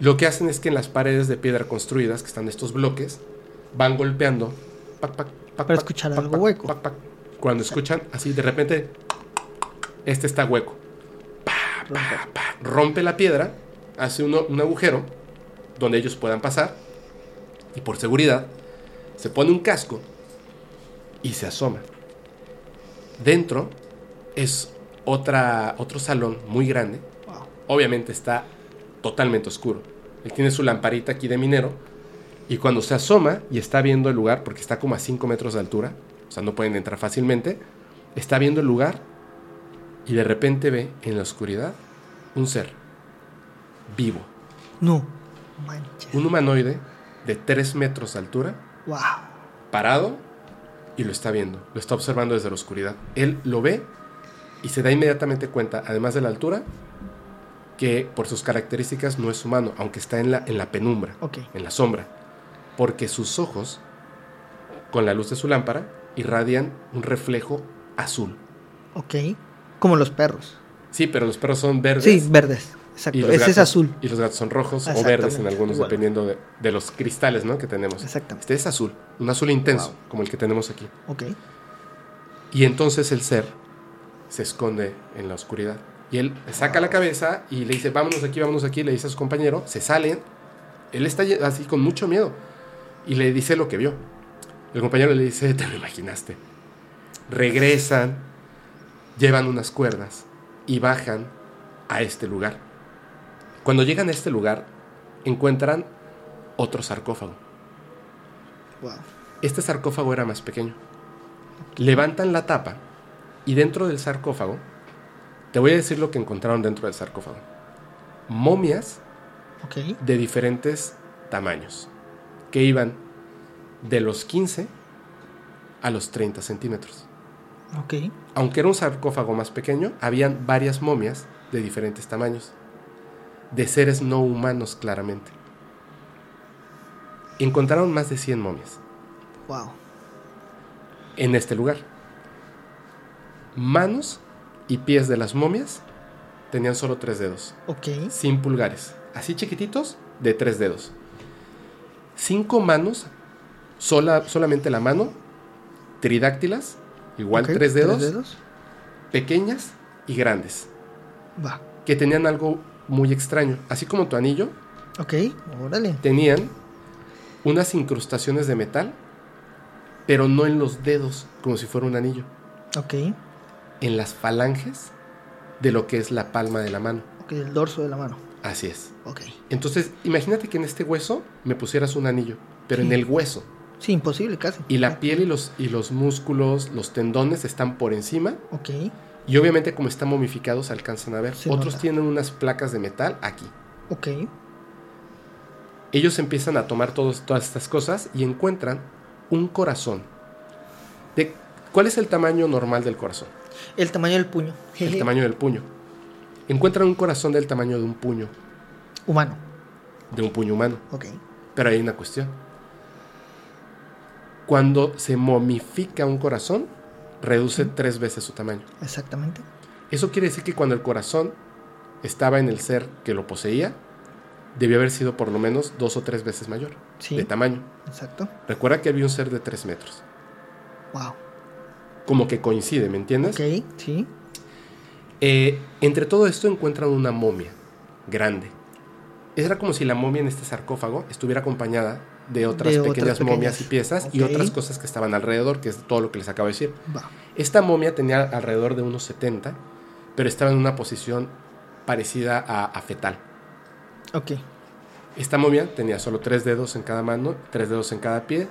Lo que hacen es que en las paredes de piedra construidas, que están estos bloques, van golpeando. pac, pac, pac,
Para escuchar algo hueco.
Cuando escuchan así, de repente, este está hueco. Pa, pa, pa. Rompe la piedra hace uno- un agujero donde ellos puedan pasar y por seguridad se pone un casco y se asoma. Dentro es otra, otro salón muy grande. Obviamente está totalmente oscuro. Él tiene su lamparita aquí de minero y cuando se asoma y está viendo el lugar, porque está como a 5 metros de altura, o sea, no pueden entrar fácilmente, está viendo el lugar y de repente ve en la oscuridad un ser vivo,
No.
Un humanoide de 3 metros de altura,
Wow.
parado y lo está viendo, lo está observando desde la oscuridad. Él lo ve y se da inmediatamente cuenta, además de la altura, que por sus características no es humano, aunque está en la, en la penumbra,
Ok.
en la sombra, porque sus ojos, con la luz de su lámpara, irradian un reflejo azul.
Ok. Como los perros.
Sí, pero los perros son verdes.
Sí, verdes. Exacto. Ese
gatos-
es azul.
Y los gatos son rojos o verdes en algunos, dependiendo de, de los cristales ¿no? que tenemos.
Exactamente.
Este es azul, un azul intenso,
Wow.
como el que tenemos aquí.
Ok.
Y entonces el ser se esconde en la oscuridad. Y él saca la cabeza y le dice, vámonos aquí, vámonos aquí. Le dice a su compañero, se salen. Él está así con mucho miedo. Y le dice lo que vio. El compañero le dice, te lo imaginaste. Regresan, llevan unas cuerdas y bajan a este lugar. Cuando llegan a este lugar, encuentran otro sarcófago.
Wow.
Este sarcófago era más pequeño. Levantan la tapa y dentro del sarcófago, te voy a decir lo que encontraron dentro del sarcófago. Momias de diferentes tamaños, que iban de los 15 a los 30 centímetros. Aunque era un sarcófago más pequeño, habían varias momias de diferentes tamaños, de seres no humanos claramente. Encontraron más de 100 momias.
Wow.
en este lugar. Manos y pies de las momias tenían solo tres dedos,
Ok.
sin pulgares, así chiquititos, de tres dedos. Cinco manos, sola, solamente la mano, tridáctilas, igual
Ok,
tres, dedos, pequeñas y grandes,
Va.
que tenían algo muy extraño. Así como tu anillo,
Ok. Órale.
tenían unas incrustaciones de metal, pero no en los dedos, como si fuera un anillo.
Ok.
en las falanges de lo que es la palma de la mano.
Ok. El dorso de la mano.
Así es.
Ok.
Entonces, imagínate que en este hueso me pusieras un anillo, pero en el hueso.
Sí, imposible casi.
Y la piel y los, y los músculos, los tendones están por encima.
Ok.
Y obviamente como están momificados alcanzan a ver.
Se
Otros
nota.
tienen unas placas de metal aquí.
Ok.
Ellos empiezan a tomar todos, todas estas cosas y encuentran un corazón. De, ¿Cuál es el tamaño normal del corazón?
El tamaño del puño.
El tamaño del puño. Encuentran un corazón del tamaño de un puño,
Humano.
de un puño humano.
Ok.
Pero hay una cuestión. Cuando se momifica un corazón, reduce tres veces su tamaño.
Exactamente.
Eso quiere decir que cuando el corazón estaba en el ser que lo poseía, debió haber sido por lo menos dos o tres veces mayor
Sí.
de tamaño.
Exacto.
Recuerda que había un ser de tres metros.
Wow.
Como que coincide, ¿me entiendes?
Ok. Sí.
Eh, entre todo esto encuentran una momia grande. Era como si la momia en este sarcófago estuviera acompañada de otras
De otras
pequeñas momias y piezas y otras cosas que estaban alrededor, que es todo lo que les acabo de decir.
Va.
Esta momia tenía alrededor de unos 70, pero estaba en una posición parecida a, a fetal.
Ok.
Esta momia tenía solo tres dedos en cada mano, tres dedos en cada pie,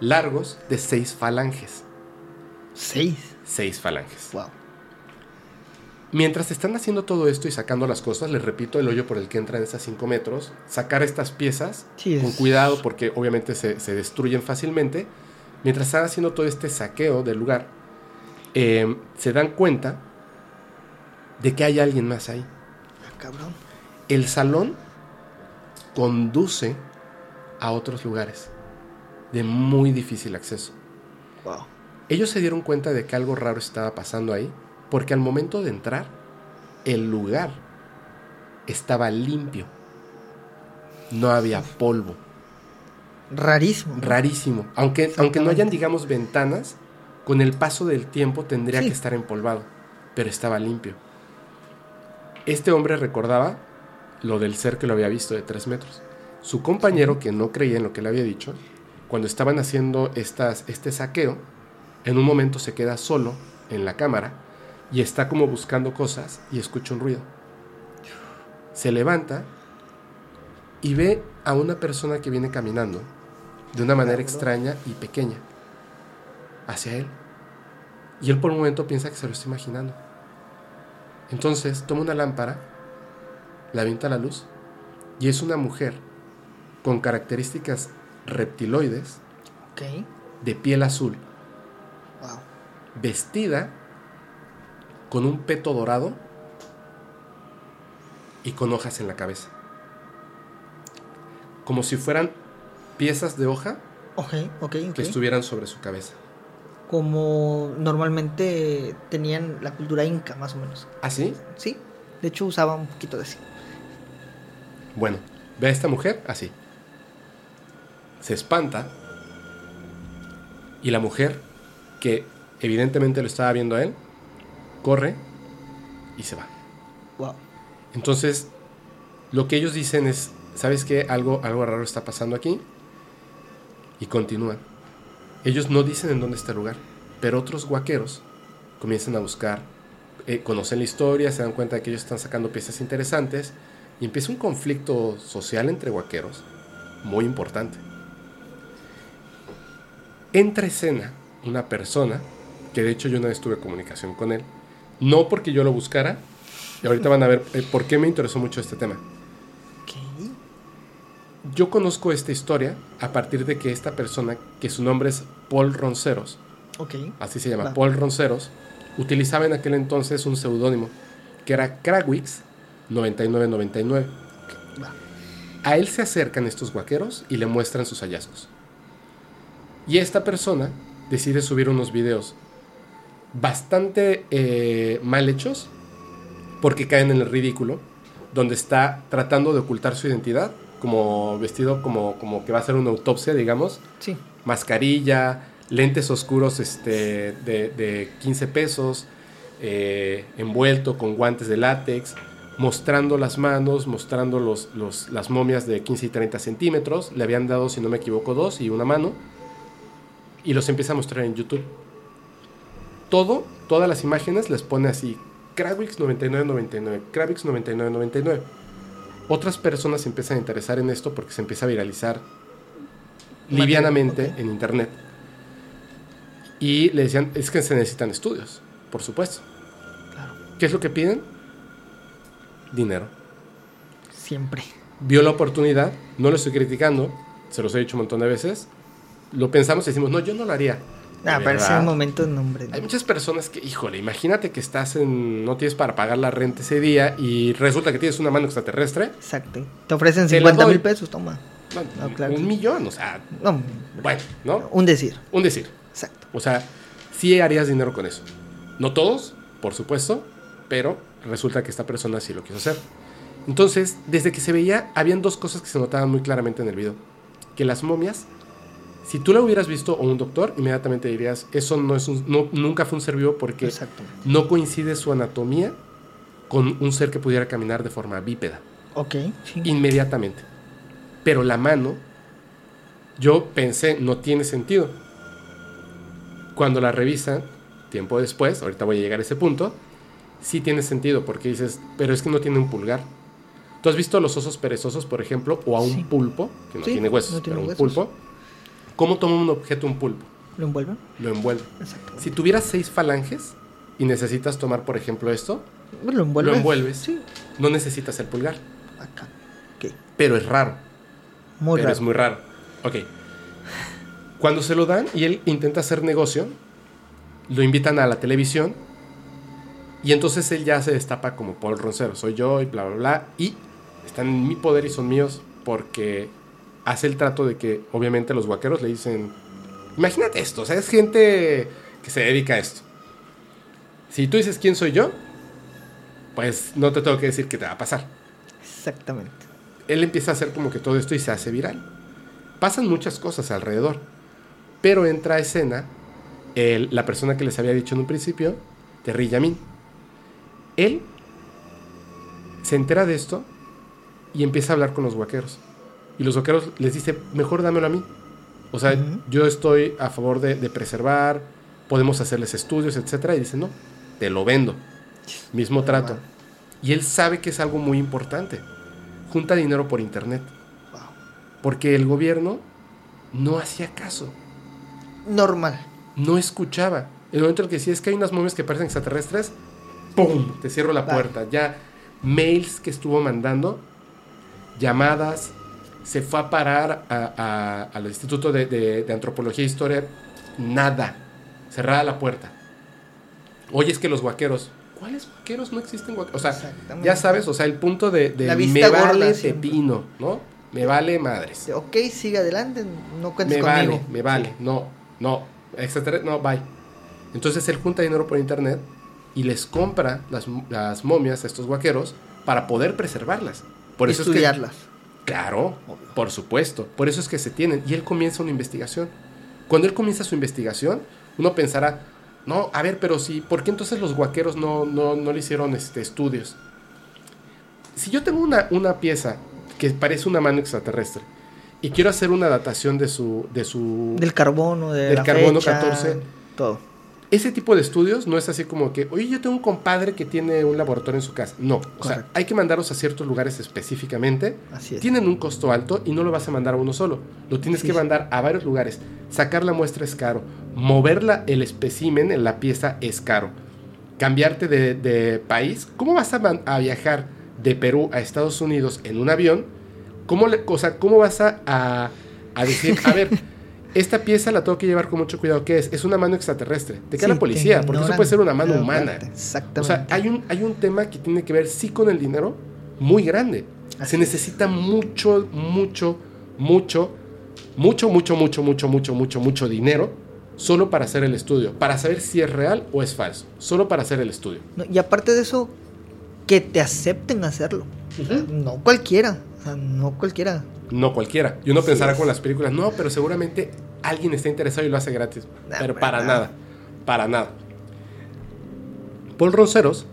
largos de seis falanges.
Seis.
Seis falanges.
Wow.
Mientras están haciendo todo esto y sacando las cosas, les repito, el hoyo por el que entran esas 5 metros, sacar estas piezas
Sí,
con cuidado porque obviamente se, se destruyen fácilmente. Mientras están haciendo todo este saqueo del lugar, eh, se dan cuenta de que hay alguien más ahí.
Ah, cabrón.
El salón conduce a otros lugares de muy difícil acceso.
Wow.
Ellos se dieron cuenta de que algo raro estaba pasando ahí, porque al momento de entrar, el lugar estaba limpio. No había polvo.
Rarísimo.
Rarísimo. Aunque, aunque no hayan, digamos, ventanas, con el paso del tiempo tendría
Sí.
que estar empolvado, pero estaba limpio. Este hombre recordaba lo del ser que lo había visto de tres metros. Su compañero, que no creía en lo que le había dicho, cuando estaban haciendo estas, este saqueo, en un momento se queda solo en la cámara y está como buscando cosas y escucha un ruido. Se levanta y ve a una persona que viene caminando de una manera extraña y pequeña hacia él. Y él por un momento piensa que se lo está imaginando. Entonces toma una lámpara, la avienta a la luz y es una mujer con características reptiloides de piel azul, vestida con un peto dorado y con hojas en la cabeza. Como si fueran piezas de hoja que estuvieran sobre su cabeza.
Como normalmente tenían la cultura inca, más o menos.
¿Ah, sí?
Sí, de hecho usaba un poquito de así.
Bueno, ve a esta mujer así. Se espanta y la mujer, que evidentemente lo estaba viendo a él, corre y se va.
Wow.
Entonces, lo que ellos dicen es, ¿sabes qué? Algo, algo raro está pasando aquí. Y continúan. Ellos no dicen en dónde está el lugar, pero otros guaqueros comienzan a buscar, eh, conocen la historia, se dan cuenta de que ellos están sacando piezas interesantes y empieza un conflicto social entre guaqueros muy importante. Entra escena una persona, que de hecho yo una vez tuve comunicación con él, no porque yo lo buscara, y ahorita van a ver eh, por qué me interesó mucho este tema. Yo conozco esta historia a partir de que esta persona, que su nombre es Paul Ronceros, así se llama, Paul Ronceros, utilizaba en aquel entonces un seudónimo que era Krawix 9999. A él se acercan estos guaqueros y le muestran sus hallazgos. Y esta persona decide subir unos videos bastante eh, mal hechos porque caen en el ridículo, donde está tratando de ocultar su identidad, como vestido como, como que va a hacer una autopsia, digamos.
Sí.
Mascarilla, lentes oscuros este, de, 15 pesos, eh, envuelto con guantes de látex, mostrando las manos, mostrando los, las momias de 15 y 30 centímetros. Le habían dado, si no me equivoco, dos y una mano. Y los empieza a mostrar en YouTube todo, todas las imágenes les pone así, Kravix 9999, Kravix 9999. Otras personas se empiezan a interesar en esto porque se empieza a viralizar livianamente en internet. Y le decían, es que se necesitan estudios, por supuesto. ¿Qué es lo que piden? Dinero.
Siempre.
Vio la oportunidad, no lo estoy criticando, se los he dicho un montón de veces. Lo pensamos y decimos, no, yo no lo haría.
Ah, pero ese momento nombre.
Hay muchas personas que, híjole, imagínate que estás en. No tienes para pagar la renta ese día y resulta que tienes una mano extraterrestre.
Exacto. Te ofrecen 50 mil pesos, toma.
Un millón, o sea. No, bueno, ¿no?
Un decir.
Un decir.
Exacto.
O sea, sí harías dinero con eso. No todos, por supuesto, pero resulta que esta persona sí lo quiso hacer. Entonces, desde que se veía, habían dos cosas que se notaban muy claramente en el video. Que las momias si tú la hubieras visto o un doctor, inmediatamente dirías, eso no es un, nunca fue un ser vivo porque no coincide su anatomía con un ser que pudiera caminar de forma bípeda.
Ok.
Inmediatamente. Pero la mano, yo pensé, no tiene sentido. Cuando la revisan, tiempo después, ahorita voy a llegar a ese punto, sí tiene sentido porque dices, pero es que no tiene un pulgar. ¿Tú has visto los osos perezosos, por ejemplo, o a un pulpo, que no tiene huesos, pero un pulpo? ¿Cómo toma un objeto un pulpo?
¿Lo envuelve?
Lo envuelve. Si tuvieras seis falanges y necesitas tomar, por ejemplo, esto,
lo envuelves.
Lo envuelves. Sí. No necesitas el pulgar. Acá. Pero es raro.
Muy
Pero
raro.
es muy raro. Ok. Cuando se lo dan y él intenta hacer negocio, lo invitan a la televisión y entonces él ya se destapa como Paul Roncero. Soy yo y bla, bla, bla. Y están en mi poder y son míos porque hace el trato de que obviamente los guaqueros le dicen, imagínate esto, o sea, es gente que se dedica a esto. Si tú dices quién soy yo, pues no te tengo que decir qué te va a pasar.
Exactamente.
Él empieza a hacer como que todo esto y se hace viral. Pasan muchas cosas alrededor, pero entra a escena la persona que les había dicho en un principio, Terry Yamin. Él se entera de esto y empieza a hablar con los guaqueros. Y los guaqueros les dice, mejor dámelo a mí. O sea, yo estoy a favor de, de preservar, podemos hacerles estudios, etcétera. Y dice, no, te lo vendo. Mismo trato.
Wow.
Y él sabe que es algo muy importante. Junta dinero por internet.
Wow.
Porque el gobierno no hacía caso,
Normal.
no escuchaba. El momento en el que decía es que hay unas momias que parecen extraterrestres, ¡pum! Te cierro la puerta. Ya mails que estuvo mandando, llamadas, se fue a parar a- a- al Instituto de, de- de Antropología e Historia, nada. Cerrada la puerta. Oye, es que los guaqueros. ¿Cuáles guaqueros? No existen guaqueros. O sea, ya sabes, o sea, el punto de, de
La vista
me vale pepino, ¿no? Me vale madres.
Ok, sigue adelante, no cuentes
Me
conmigo.
vale, me vale. No, no, etcétera, no, bye. Entonces él junta dinero por internet y les compra las, las momias a estos guaqueros para poder preservarlas. Por eso
Estudiarlas.
es que, claro, por supuesto. Por eso es que se tienen. Y él comienza una investigación. Cuando él comienza su investigación, uno pensará, no, a ver, pero sí, ¿por qué entonces los guaqueros no, no, no le hicieron este, estudios? Si yo tengo una, una pieza que parece una mano extraterrestre y quiero hacer una datación de su, de su
Del carbono, de
Del
la
carbono
fecha,
14.
Todo.
Ese tipo de estudios no es así como que, oye, yo tengo un compadre que tiene un laboratorio en su casa. No, o sea, hay que mandarlos a ciertos lugares específicamente.
Así es.
Tienen un costo alto y no lo vas a mandar a uno solo. Lo tienes
Sí,
que mandar a varios lugares. Sacar la muestra es caro. Moverla, el espécimen en la pieza es caro. Cambiarte de, de país. ¿Cómo vas a, viajar de Perú a Estados Unidos en un avión? ¿Cómo, le- o sea, ¿cómo vas a, a- a decir, a ver, esta pieza la tengo que llevar con mucho cuidado? ¿Qué es? Es una mano extraterrestre. Te queda
Sí,
la policía, porque eso puede ser una mano humana.
Exactamente.
O sea, hay un, hay un tema que tiene que ver sí con el dinero muy grande.
Así
Se
es.
necesita mucho, mucho, mucho, mucho, mucho, mucho, mucho, mucho, mucho, mucho dinero solo para hacer el estudio, para saber si es real o es falso, solo para hacer el estudio.
No, y aparte de eso, que te acepten hacerlo. No cualquiera. Sea, no cualquiera.
No cualquiera. Y uno pensará
es.
con las películas, no, pero seguramente alguien está interesado y lo hace gratis. Pero
para nada.
nada, para nada. Paul Ronceros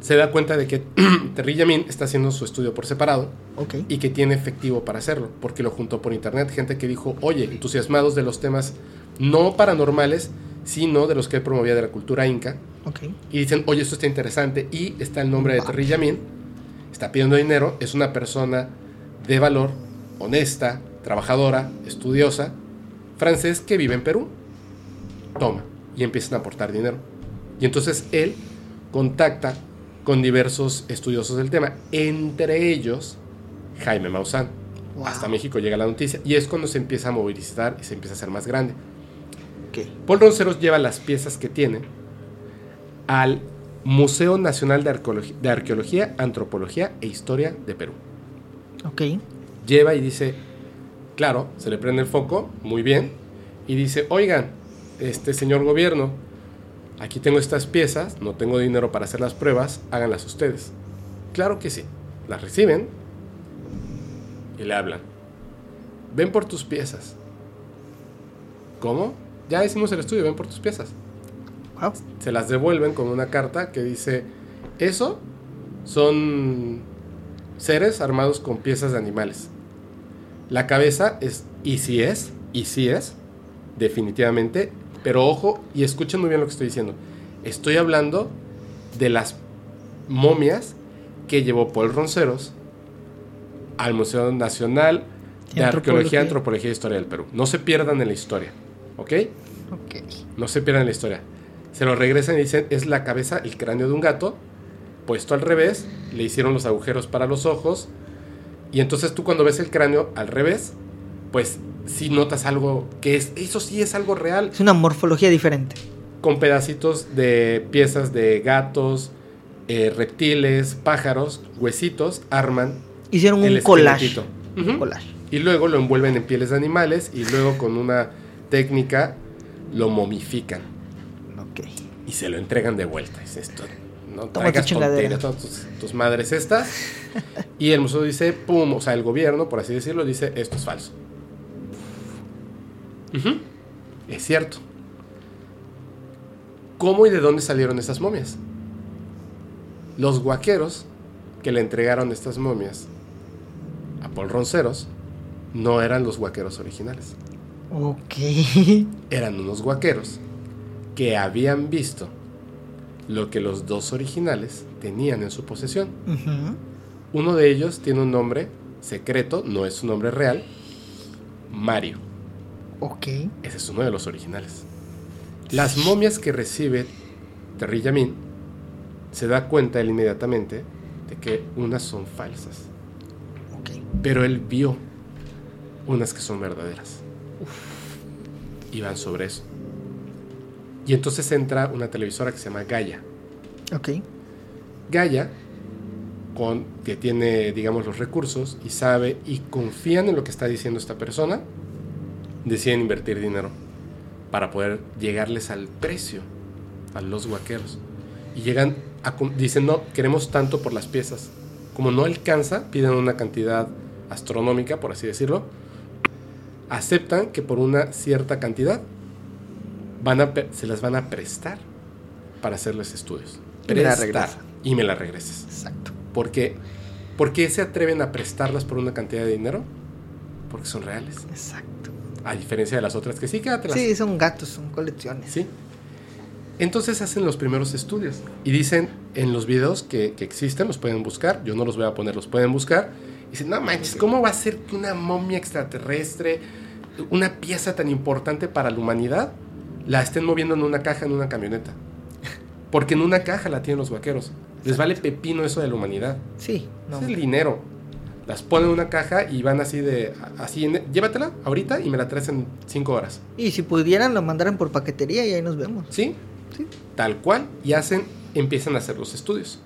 se da cuenta de que Terry Yamin está haciendo su estudio por separado
Ok.
y que tiene efectivo para hacerlo, porque lo juntó por internet, gente que dijo, oye, entusiasmados de los temas no paranormales, sino de los que él promovía de la cultura inca,
Ok.
y dicen, oye, esto está interesante, y está el nombre de. Terry Yamin, está pidiendo dinero, es una persona de valor, honesta, trabajadora, estudiosa, francés que vive en Perú, toma, y empiezan a aportar dinero. Y entonces él contacta con diversos estudiosos del tema, entre ellos Jaime Maussan.
Wow.
Hasta México llega la noticia y es cuando se empieza a movilizar y se empieza a hacer más grande.
Ok.
Paul Ronceros lleva las piezas que tiene al Museo Nacional de Arqueología, de Arqueología, Antropología e Historia de Perú.
Ok.
Lleva y dice, claro, se le prende el foco, muy bien, y dice, oigan, este señor gobierno, aquí tengo estas piezas, no tengo dinero para hacer las pruebas, háganlas ustedes. Claro que sí, las reciben y le hablan. Ven por tus piezas. ¿Cómo? Ya hicimos el estudio, ven por tus piezas.
Wow.
Se las devuelven con una carta que dice, eso son seres armados con piezas de animales. La cabeza es, y si es, y si es, definitivamente, pero ojo y escuchen muy bien lo que estoy diciendo. Estoy hablando de las momias que llevó Paul Ronceros al Museo Nacional de Arqueología,
Antropología.
E Historia del Perú. No se pierdan en la historia, ¿ok?
Ok.
No se pierdan la historia. Se lo regresan y dicen, es la cabeza, el cráneo de un gato, puesto al revés, le hicieron los agujeros para los ojos, y entonces tú cuando ves el cráneo al revés, pues sí notas algo que es, eso sí es algo real,
Es una morfología diferente.
con pedacitos de piezas de gatos, eh, reptiles, pájaros, huesitos, arman
Hicieron un collage.
Ujú.
collage.
Y luego lo envuelven en pieles de animales y luego con una técnica lo momifican. Y se lo entregan de vuelta. Es esto. No traigas tonterías, todas tus, tus madres estas. y el museo dice, pum, o sea, el gobierno, por así decirlo, dice, esto es falso. Es cierto. ¿Cómo y de dónde salieron estas momias? Los guaqueros que le entregaron estas momias a Paul Ronceros, no eran los guaqueros originales.
Ok.
Eran unos guaqueros que habían visto lo que los dos originales tenían en su posesión. Uno de ellos tiene un nombre secreto, no es su nombre real, Mario.
Ok.
Ese es uno de los originales. Las momias que recibe Terry Yamin se da cuenta él inmediatamente de que unas son falsas.
Ok.
Pero él vio unas que son verdaderas. Y van sobre eso. Y entonces entra una televisora que se llama Gaia.
Ok.
Gaia, con, que tiene, digamos, los recursos y sabe y confían en lo que está diciendo esta persona, deciden invertir dinero para poder llegarles al precio a los guaqueros. Y llegan a, dicen, no, queremos tanto por las piezas. Como no alcanza, piden una cantidad astronómica, por así decirlo. Aceptan que por una cierta cantidad van a, se las van a prestar para hacerles estudios.
Y me la
Prestar. Y me la regreses.
Exacto.
Porque, ¿Por qué se atreven a prestarlas por una cantidad de dinero? Porque son reales.
Exacto.
A diferencia de las otras que sí, quédatelas.
Sí, son gatos, son colecciones.
¿Sí? Entonces hacen los primeros estudios y dicen en los videos que, que existen, los pueden buscar, yo no los voy a poner, los pueden buscar. Y dicen, no manches, ¿cómo va a ser que una momia extraterrestre, una pieza tan importante para la humanidad, la estén moviendo en una caja, en una camioneta? Porque en una caja la tienen los vaqueros. Les vale pepino eso de la humanidad.
Sí, no.
Es el dinero. Las ponen en una caja y van así de, así, en- llévatela ahorita y me la traes en cinco horas.
Y si pudieran, lo mandaran por paquetería y ahí nos vemos.
¿Sí?
Sí.
Tal cual. Y hacen, empiezan a hacer los estudios.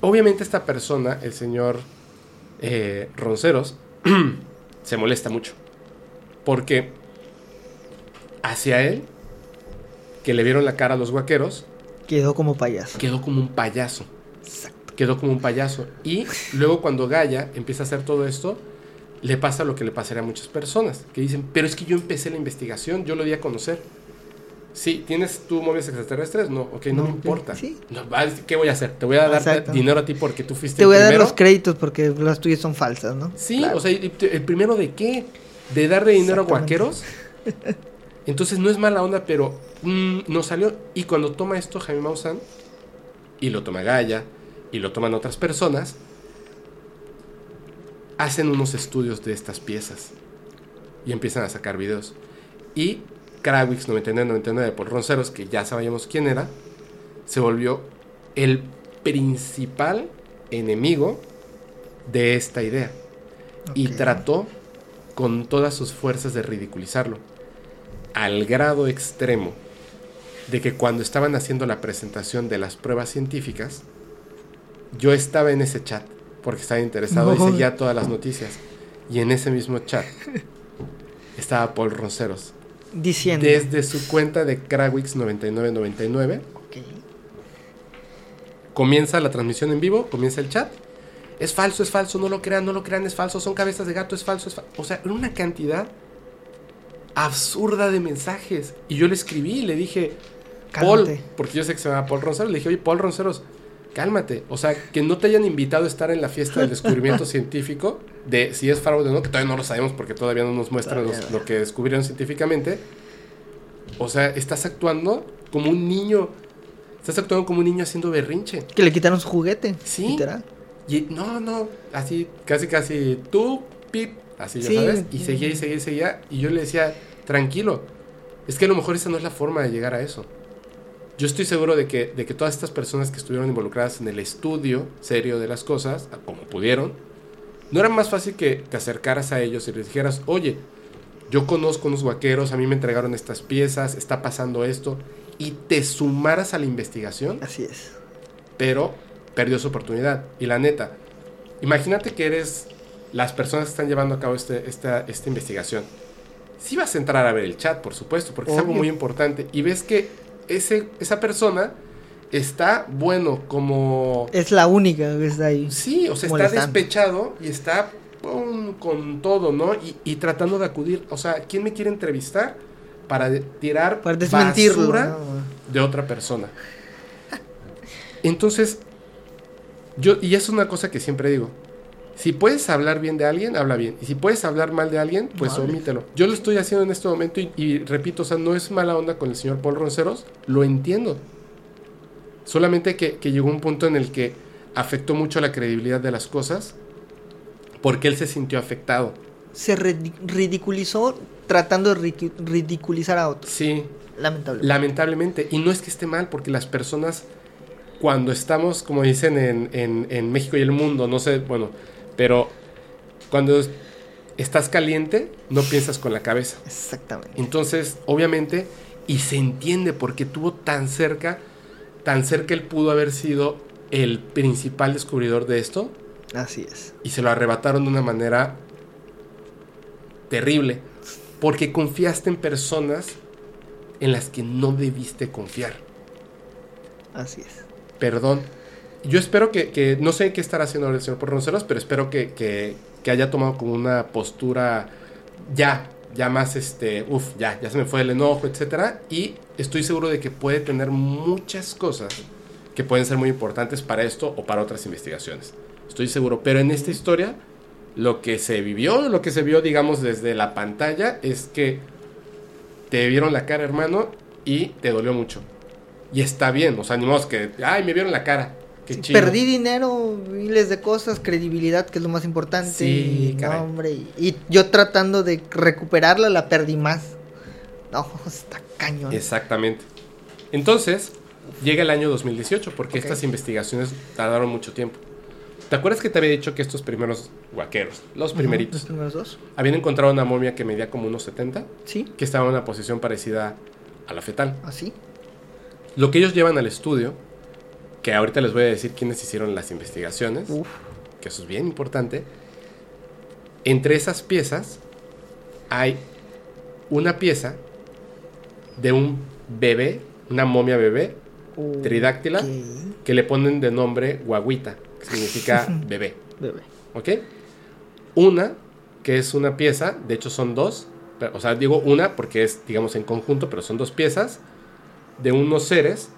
Obviamente esta persona, el señor eh, Ronceros, se molesta mucho. Porque hacia él, que le vieron la cara a los guaqueros,
Quedó como payaso.
quedó como un payaso.
Exacto.
Quedó como un payaso. Y luego cuando Gaia empieza a hacer todo esto, le pasa lo que le pasaría a muchas personas, que dicen, pero es que yo empecé la investigación, yo lo di a conocer. Sí, ¿tienes tú momias extraterrestres? No, ok, no,
No,
me importa.
sí.
No, ¿Qué voy a hacer? Te voy a dar dinero a ti porque tú fuiste
Te
el
voy a dar los créditos porque las tuyas son falsas, ¿no?
Sí,
Claro.
o sea, ¿y te- ¿el primero de qué? ¿De darle dinero a guaqueros? Entonces no es mala onda, pero mm, no salió. Y cuando toma esto Jaime Maussan, y lo toma Gaia, y lo toman otras personas, hacen unos estudios de estas piezas. Y empiezan a sacar videos. Y Krawix 9999 por Ronceros, que ya sabíamos quién era, se volvió el principal enemigo de esta idea y trató con todas sus fuerzas de ridiculizarlo, al grado extremo de que cuando estaban haciendo la presentación de las pruebas científicas, yo estaba en ese chat porque estaba interesado y seguía todas las noticias. Y en ese mismo chat estaba Paul Ronceros.
Diciendo.
Desde su cuenta de Krawix9999
Ok.
comienza la transmisión en vivo, comienza el chat. Es falso, es falso, no lo crean, no lo crean, es falso, son cabezas de gato, es falso, es falso. O sea, una cantidad absurda de mensajes. Y yo le escribí y le dije, Paul,
Cálmate.
porque yo sé que se llama Paul Ronceros, le dije, oye, Paul Ronceros, cálmate. O sea, que no te hayan invitado a estar en la fiesta del descubrimiento científico de si es fraude o no, que todavía no lo sabemos porque todavía no nos muestran los- lo que descubrieron científicamente. O sea, estás actuando como un niño. Estás actuando como un niño haciendo berrinche.
Que le quitaron su juguete.
Sí.
Literal.
Y no, no, así, casi, casi, tú, pip, así, ya
Sí.
sabes. Y seguía y seguía y seguía. Y yo le decía, tranquilo, es que a lo mejor esa no es la forma de llegar a eso. Yo estoy seguro de que, de que todas estas personas que estuvieron involucradas en el estudio serio de las cosas, como pudieron, no era más fácil que te acercaras a ellos y les dijeras, oye, yo conozco unos vaqueros, a mí me entregaron estas piezas, está pasando esto, y te sumaras a la investigación
Así es.
pero perdió su oportunidad. Y la neta, imagínate que eres las personas que están llevando a cabo este, esta, esta investigación. Si vas a entrar a ver el chat, por supuesto, porque es algo muy importante. Y ves que ese, esa persona está, bueno, como...
Es la única que está ahí.
Sí, o sea, está despechado y está con todo, ¿no? Y, y tratando de acudir. O sea, ¿quién me quiere entrevistar? Para de- tirar
Para desmentirlo.
basura
¿no?
de otra persona. Entonces, yo, y es una cosa que siempre digo, Si puedes hablar bien de alguien, habla bien. Y si puedes hablar mal de alguien, pues omítelo. Yo lo estoy haciendo en este momento y, y repito, o sea, no es mala onda con el señor Paul Ronceros, lo entiendo. Solamente que, que llegó un punto en el que afectó mucho la credibilidad de las cosas porque él se sintió afectado.
Se ridiculizó tratando de ridiculizar a otros.
Sí,
Lamentablemente.
lamentablemente. Y no es que esté mal, porque las personas, cuando estamos, como dicen en, en- en México y el mundo, no sé, bueno, pero cuando es- estás caliente, no piensas con la cabeza.
Exactamente.
Entonces, obviamente, y se entiende porque tuvo tan cerca, tan cerca él pudo haber sido el principal descubridor de esto
Así es.
y se lo arrebataron de una manera terrible porque confiaste en personas en las que no debiste confiar.
Así es.
Perdón. Yo espero que, que- no sé qué estará haciendo el señor Porronceros, pero espero que, que- haya tomado como una postura ya, ya más este, uff, ya, ya se me fue el enojo, etcétera, y estoy seguro de que puede tener muchas cosas que pueden ser muy importantes para esto o para otras investigaciones. Estoy seguro, pero en esta historia lo que se vivió, lo que se vio, digamos, desde la pantalla es que te vieron la cara, hermano, y te dolió mucho. Y está bien, o sea, que, ay, me vieron la cara.
Perdí dinero, miles de cosas, credibilidad, que es lo más importante.
Sí,
y,
caray.
no, hombre, y, yo tratando de recuperarla, la perdí más. No, está cañón.
Exactamente. Entonces, llega el año 2018, porque estas investigaciones tardaron mucho tiempo. ¿Te acuerdas que te había dicho que estos primeros guaqueros, los
Ujú, Los
primeritos,
primeros dos.
habían encontrado una momia que medía como unos 70,
Sí,
que estaba en una posición parecida a la fetal?
así.
Lo que ellos llevan al estudio, que ahorita les voy a decir quiénes hicieron las investigaciones,
Uf.
que eso es bien importante, entre esas piezas hay una pieza de un bebé, una momia bebé, tridáctila, que le ponen de nombre guaguita, que significa bebé.
Bebé.
¿Ok? Una, que es una pieza, de hecho son dos, pero- o sea, digo una porque es, digamos, en conjunto, pero son dos piezas de unos seres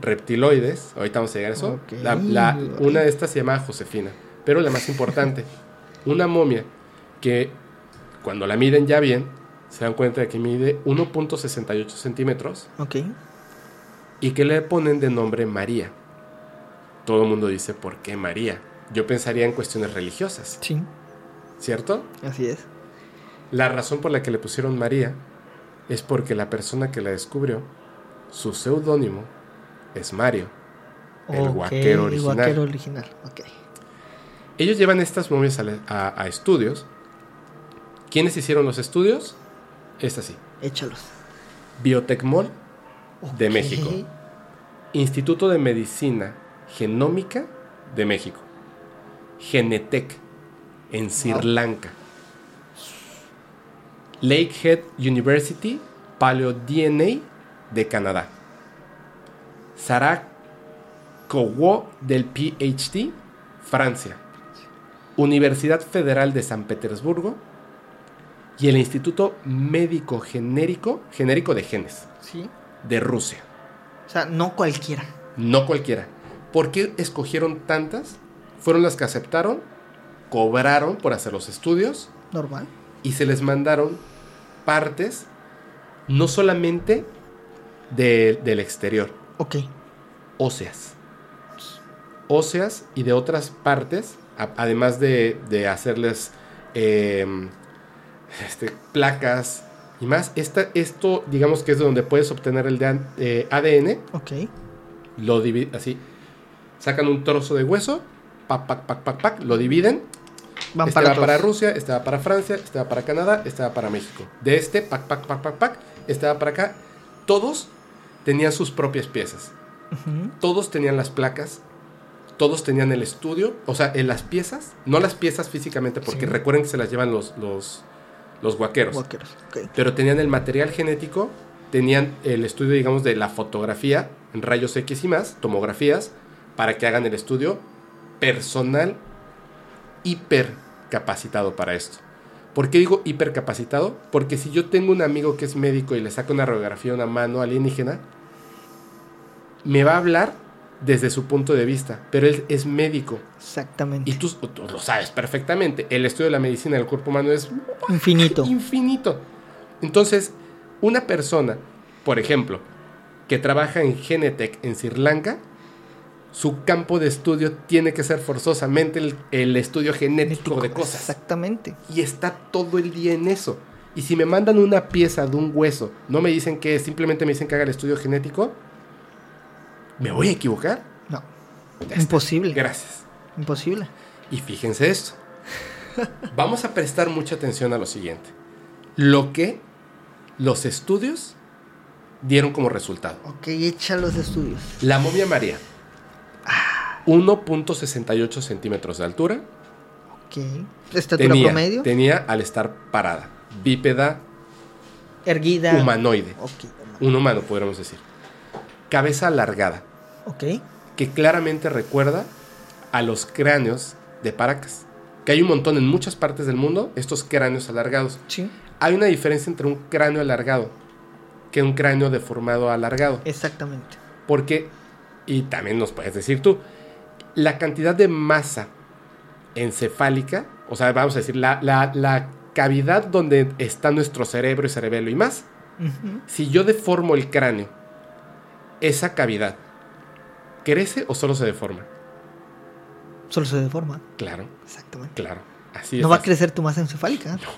reptiloides. Ahorita vamos a llegar a eso. La- una de estas se llama Josefina, pero la más importante, una momia que cuando la miden ya bien, se dan cuenta de que mide 1.68 centímetros
Ok.
y que le ponen de nombre María. Todo el mundo dice, ¿por qué María? Yo pensaría en cuestiones religiosas,
Sí,
¿cierto?
así es.
La razón por la que le pusieron María es porque la persona que la descubrió, su seudónimo es Mario, el guaquero original.
guaquero original.
Ellos llevan estas momias a, la- a- a estudios. ¿Quiénes hicieron los estudios? Es así.
Échalos.
Biotecmol de
Ok.
México. Instituto de Medicina Genómica de México. Genetec en Sri. Lanka. Lakehead University Paleo DNA de Canadá. Sarah Kowo del PhD, Francia. Universidad Federal de San Petersburgo y el Instituto Médico Genérico, Genérico de Genes
Sí.
de Rusia.
O sea, no cualquiera.
No cualquiera. ¿Por qué escogieron tantas? Fueron las que aceptaron, cobraron por hacer los estudios
Normal.
y se les mandaron partes no solamente de- del exterior,
Ok.
óseas. Óseas y de otras partes, a- además de, de hacerles eh, este, placas y más. Esta, esto, digamos que es de donde puedes obtener el de- eh, ADN.
Ok.
lo dividen así. Sacan un trozo de hueso, pac, pac, pac, pac, pac, lo dividen.
Van
este
para
va para. Rusia, este va para Francia, este va para Canadá, este va para México. De este, pac, pac, pac, pac, pac, este va para acá. Todos tenían sus propias piezas. Todos tenían las placas. Todos tenían el estudio. O sea, en las piezas. No las piezas físicamente, porque
Sí.
recuerden que se las llevan los, los, los guaqueros
Guaqueros.
Pero tenían el material genético, tenían el estudio, digamos, de la fotografía en rayos X y más, tomografías, para que hagan el estudio personal hiper capacitado para esto. ¿Por qué digo hipercapacitado? Porque si yo tengo un amigo que es médico y le saca una radiografía a una mano alienígena, me va a hablar desde su punto de vista, pero él es médico.
Exactamente.
Y tú, tú lo sabes perfectamente. El estudio de la medicina del cuerpo humano es
Infinito.
infinito. Entonces, una persona, por ejemplo, que trabaja en Genetec en Sri Lanka, su campo de estudio tiene que ser forzosamente el, el estudio genético de cosas.
Exactamente.
Y está todo el día en eso. Y si me mandan una pieza de un hueso, no me dicen que simplemente me dicen que haga el estudio genético, ¿me voy a equivocar?
No. Imposible.
Gracias.
Imposible.
Y fíjense esto. Vamos a prestar mucha atención a lo siguiente. Lo que los estudios dieron como resultado.
Ok, echa los estudios.
La momia María. 1.68 centímetros de altura.
Ok. Estatura
Tenía,
promedio.
tenía al estar parada. Bípeda
erguida.
humanoide.
Ok.
Un humano, podríamos decir. Cabeza alargada.
Ok.
que claramente recuerda a los cráneos de Paracas. Que hay un montón en muchas partes del mundo, estos cráneos alargados.
Sí.
Hay una diferencia entre un cráneo alargado que un cráneo deformado alargado.
Exactamente.
Porque, y también nos puedes decir tú, la cantidad de masa encefálica, o sea, vamos a decir, la, la- la cavidad donde está nuestro cerebro y cerebelo y más, si yo deformo el cráneo, esa cavidad, ¿crece o solo se deforma?
Solo se deforma.
Claro,
Exactamente.
claro. Así es.
No va a crecer tu masa encefálica.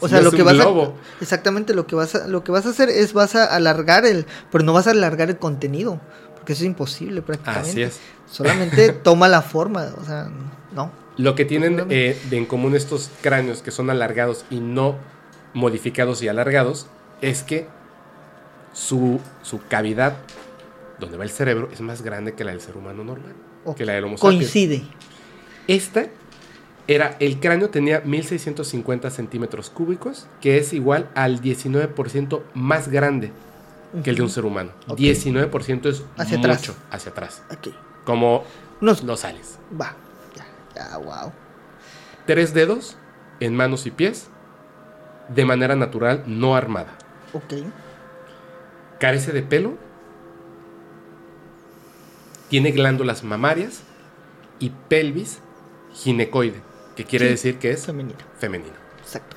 O
Si
sea,
no
lo que vas
globo.
a exactamente lo que vas a lo que vas a hacer es vas a alargar el, pero no vas a alargar el contenido, porque eso es imposible prácticamente.
Así es.
Solamente toma la forma, o sea, no.
Lo que tienen eh, de en común estos cráneos que son alargados y no modificados y alargados es que su, su cavidad donde va el cerebro es más grande que la del ser humano normal,
Ok.
que la del Homo.
Coincide.
Esta era, el cráneo tenía 1650 centímetros cúbicos, que es igual al 19% más grande que el de un ser humano.
Ok.
19% es
Hacia
mucho
atrás.
hacia atrás.
Ok.
Como
Nos
los sales.
va. Ya, ya, wow.
Tres dedos en manos y pies, de manera natural, no armada.
Ok.
Carece de pelo, tiene glándulas mamarias y pelvis ginecoide, que quiere
Sí.
decir que es
Femenina.
femenino.
Exacto.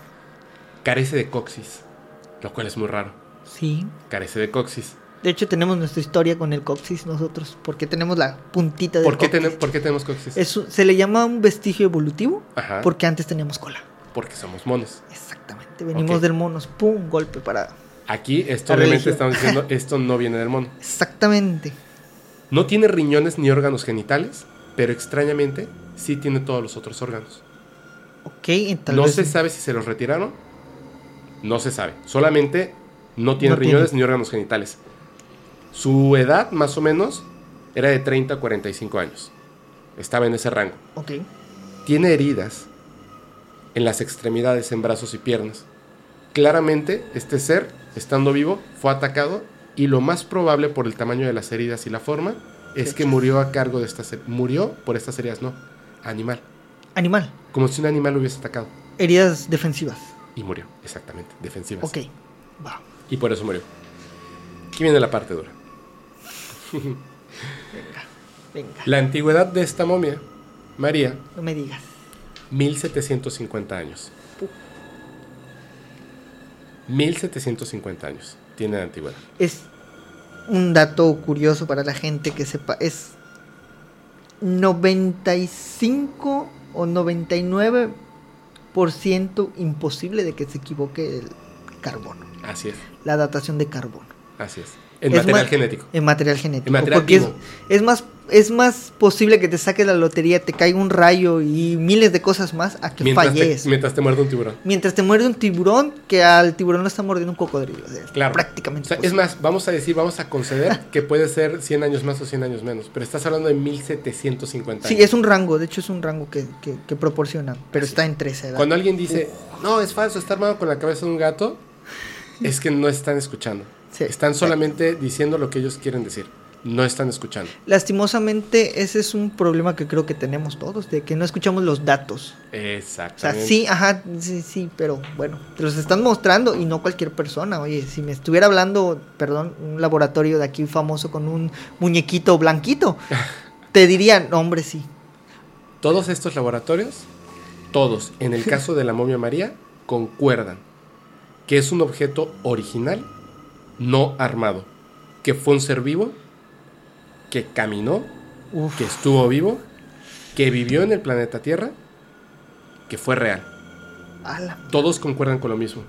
Carece de coxis, lo cual es muy raro.
Sí.
Carece de coxis.
De hecho tenemos nuestra historia con el coxis nosotros, porque tenemos la puntita del
¿Por qué,
coxis.
tenem- por qué tenemos coxis?
Es se le llama un vestigio evolutivo
Ajá,
porque antes teníamos cola.
porque somos monos.
Exactamente. Venimos del monos. Pum, golpe para.
Aquí, esto obviamente estamos diciendo, esto no viene del mono.
Exactamente.
No tiene riñones ni órganos genitales, pero extrañamente sí tiene todos los otros órganos.
Ok, tal
no se sabe si se los retiraron. No se sabe. Solamente no tiene
No
riñones
tiene.
ni órganos genitales. Su edad, más o menos, era de 30 a 45 años. Estaba en ese rango.
Ok.
Tiene heridas en las extremidades, en brazos y piernas. Claramente, este ser, estando vivo, fue atacado y lo más probable por el tamaño de las heridas y la forma es que murió a cargo de estas heridas. Murió por estas heridas, no. Animal.
Animal.
Como si un animal lo hubiese atacado.
Heridas defensivas.
Y murió, exactamente, defensivas.
Ok. Va.
Y por eso murió. Aquí viene la parte dura.
Venga.
La antigüedad de esta momia, María,
No me digas.
1750 años. 1750 años tiene de antigüedad.
Es un dato curioso para la gente que sepa. Es 95 o 99% imposible de que se equivoque el carbono.
Así es,
La datación de carbono.
así es. En
Es
material genético.
En material genético.
En material
porque es, más es más posible que te saque la lotería, te caiga un rayo y miles de cosas más a que
Mientras
falles.
te, mientras te muerde un tiburón.
Mientras te muerde un tiburón, que al tiburón lo está mordiendo un cocodrilo. O sea, es
Claro.
Prácticamente.
O sea, es más, vamos a decir, vamos a conceder que puede ser 100 años más o 100 años menos. Pero estás hablando de 1750 años.
Sí, es un rango, de hecho es un rango que, que, que proporciona, pero está entre esa edad.
Cuando alguien dice, no, es falso, está armado con la cabeza de un gato, es que no están escuchando.
Sí.
Están solamente diciendo lo que ellos quieren decir. no están escuchando.
Lastimosamente, ese es un problema que creo que tenemos todos, de que no escuchamos los datos. O sea,
Exactamente.
sí, ajá, sí, sí, pero bueno, te los están mostrando y no cualquier persona. Oye, si me estuviera hablando, perdón, un laboratorio de aquí famoso con un muñequito blanquito, te dirían, "No, hombre, sí.
Todos estos laboratorios, todos, en el caso de la momia María, concuerdan que es un objeto original, no armado, que fue un ser vivo, que caminó,
Uf,
que estuvo vivo, que vivió en el planeta Tierra, que fue real.
ala,
Todos concuerdan con lo mismo.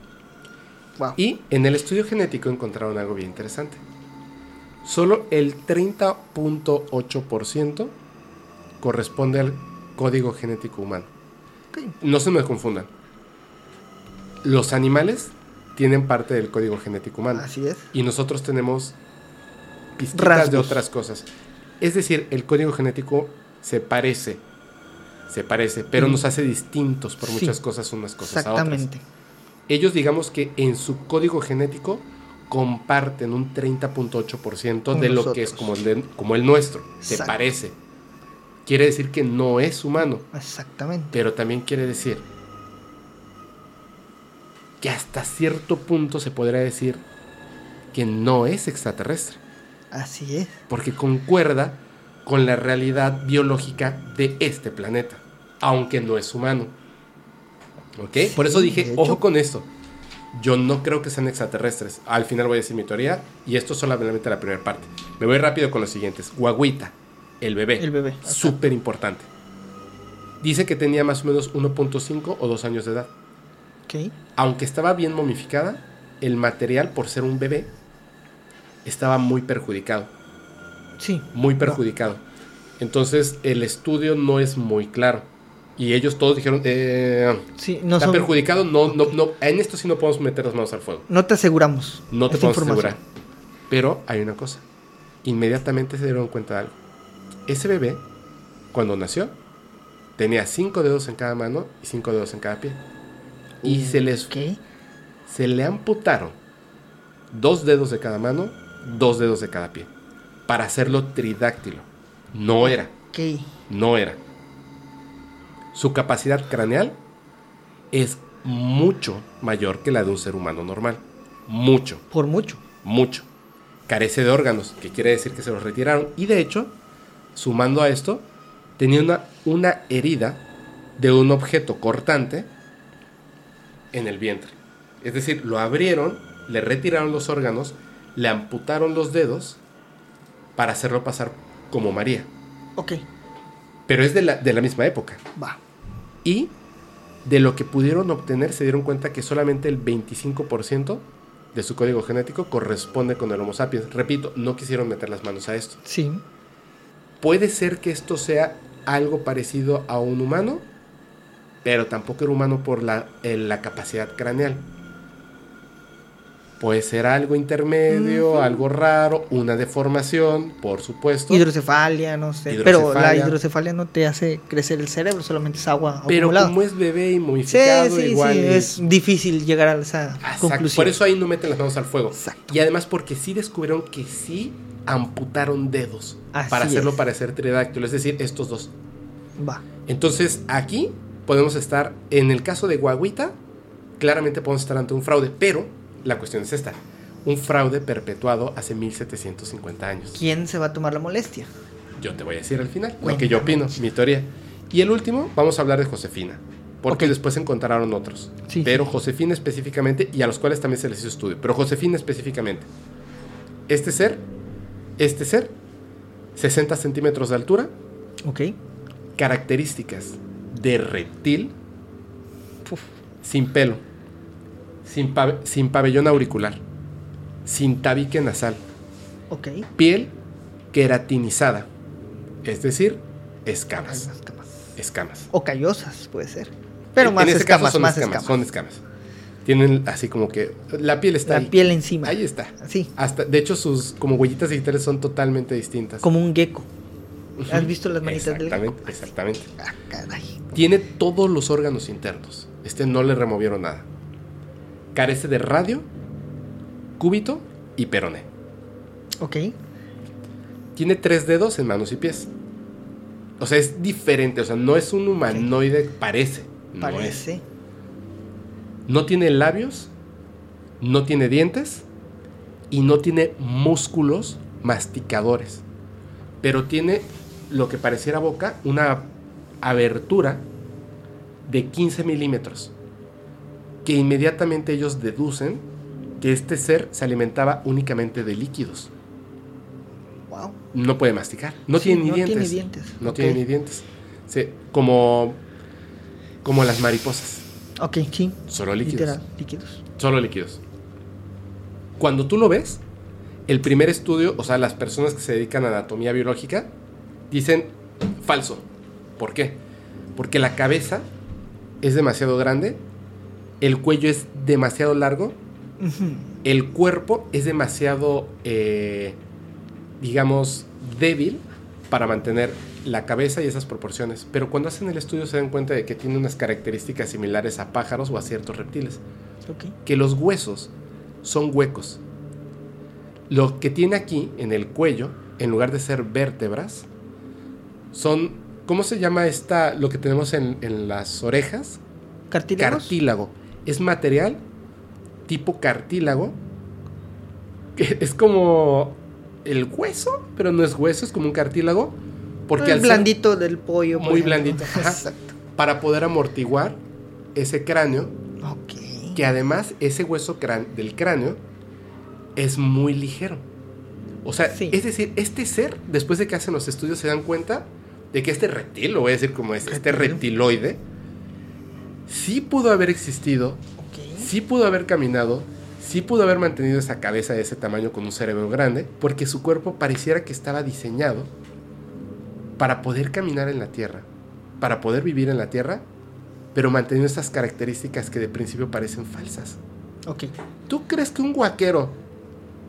wow.
Y en el estudio genético encontraron algo bien interesante. Solo el 30.8% corresponde al código genético humano. No se me confundan. Los animales tienen parte del código genético humano.
Así es.
Y nosotros tenemos pistitas de
Rasgos.
otras cosas. Es decir, el código genético se parece. Se parece, pero
Mm.
nos hace distintos por
Sí.
muchas cosas unas cosas a otras
Exactamente.
ellos digamos que en su código genético comparten un 30.8%
Con
de lo que es como el, de- como el nuestro. Se parece. Quiere decir que no es humano,
Exactamente.
pero también quiere decir que hasta cierto punto se podría decir que no es extraterrestre,
Así es.
porque concuerda con la realidad biológica de este planeta, aunque no es humano. ¿Ok? Por eso dije, ojo con esto. Yo no creo que sean extraterrestres. Al final voy a decir mi teoría y esto es solamente la primera parte. Me voy rápido con los siguientes. Guaguita, el bebé.
El bebé.
Súper importante. Dice que tenía más o menos 1.5 o 2 años de edad. Aunque estaba bien momificada, el material, por ser un bebé, estaba muy perjudicado.
Sí.
Muy perjudicado. Entonces el estudio no es muy claro. Y ellos todos dijeron, eh,
Sí, no
está
son-
perjudicado, no, no, no, en esto sí no podemos meter las manos al fuego.
No te aseguramos.
No te podemos asegurar. Pero hay una cosa. Inmediatamente se dieron cuenta de algo. Ese bebé, cuando nació, tenía cinco dedos en cada mano y cinco dedos en cada pie. Y se les
Ok.
se le amputaron dos dedos de cada mano, dos dedos de cada pie. Para hacerlo tridáctilo. No era,
Ok.
no era. Su capacidad craneal es mucho mayor que la de un ser humano normal. Mucho.
Por mucho.
mucho. Carece de órganos, que quiere decir que se los retiraron. Y de hecho, sumando a esto, tenía una, una herida de un objeto cortante en el vientre. Es decir, lo abrieron, le retiraron los órganos, le amputaron los dedos para hacerlo pasar como María.
Ok.
Pero es de la, de la misma época.
Va.
Y de lo que pudieron obtener se dieron cuenta que solamente el 25% de su código genético corresponde con el Homo sapiens. Repito, no quisieron meter las manos a esto.
Sí.
Puede ser que esto sea algo parecido a un humano, pero tampoco era humano por la, eh, la capacidad craneal. Puede ser algo intermedio, algo raro, una deformación, por supuesto.
Hidrocefalia, no sé. Pero la
Hidrocefalia.
no te hace crecer el cerebro, solamente es agua
pero
acumulada.
como es bebé y
Sí, sí,
igual.
sí.
y-
Es difícil llegar a esa
Exacto,
conclusión.
Por eso ahí no meten las manos al fuego.
Exacto.
Y además porque sí descubrieron que sí amputaron dedos
Así
para hacerlo
es.
parecer tridáctilo, es decir, estos dos.
Va.
Entonces aquí podemos estar, en el caso de Guaguita, claramente podemos estar ante un fraude, pero la cuestión es esta. Un fraude perpetuado hace 1750 años.
¿Quién se va a tomar la molestia?
Yo te voy a decir al final lo
Cuéntame.
que yo opino, mi teoría. Y el último, vamos a hablar de Josefina. Porque después encontraron otros.
Sí,
pero. Josefina específicamente, y a los cuales también se les hizo estudio. Pero Josefina específicamente. Este ser, este ser, 60 centímetros de altura,
Ok.
características de reptil,
Uf.
sin pelo, sin, pa- sin pabellón auricular, sin tabique nasal, piel queratinizada, es decir, escamas.
escamas.
Escamas.
O callosas, puede ser. Pero
En-
más
en
escamas,
caso son
más
escamas,
escamas.
Son escamas. Tienen así como que la piel está
La
ahí.
piel encima.
Ahí está.
Así.
Hasta, de hecho, sus como huellitas digitales son totalmente distintas.
Como un gecko. ¿Has visto las manitas del
Exactamente,
gecko?
exactamente.
Ah, caray.
Tiene todos los órganos internos. Este no le removieron nada. Carece de radio, cúbito y peroné.
Ok.
tiene tres dedos en manos y pies. O sea, es diferente. O sea, no es un humanoide, parece. No es.
Parece.
No tiene labios, no tiene dientes y no tiene músculos masticadores. Pero tiene lo que pareciera boca, una abertura de 15 milímetros. Que inmediatamente ellos deducen que este ser se alimentaba únicamente de líquidos.
Wow.
No puede masticar. No
Sí,
tiene ni
no
dientes.
tiene dientes.
No tiene ni dientes. Sí, como, como las mariposas.
Ok, sí.
Solo líquidos.
Literal, líquidos.
Solo líquidos. Cuando tú lo ves, el primer estudio, o sea, las personas que se dedican a anatomía biológica, dicen falso. ¿Por qué? Porque la cabeza es demasiado grande, el cuello es demasiado largo, el cuerpo es demasiado, eh, digamos, débil para mantener la cabeza y esas proporciones. Pero cuando hacen el estudio se dan cuenta de que tiene unas características similares a pájaros o a ciertos reptiles que los huesos son huecos. Lo que tiene aquí en el cuello, en lugar de ser vértebras, son, ¿cómo se llama esta, lo que tenemos en, en las orejas?
¿Cartílagos?
Cartílago. Es material tipo cartílago. que es como el hueso, pero no es hueso, es como un cartílago. Porque ser-
blandito del pollo.
Muy
ejemplo.
blandito.
Exacto.
para poder amortiguar ese cráneo
Ok.
que además ese hueso crán- del cráneo es muy ligero. O sea,
Sí.
es decir, este ser, después de que hacen los estudios, se dan cuenta de que este reptil, lo voy a decir como es, este
Reptil.
reptiloide, sí pudo haber existido,
Ok.
sí pudo haber caminado, sí pudo haber mantenido esa cabeza de ese tamaño con un cerebro grande, porque su cuerpo pareciera que estaba diseñado para poder caminar en la Tierra, para poder vivir en la Tierra, pero manteniendo estas características que de principio parecen falsas.
Ok.
¿Tú crees que un guaquero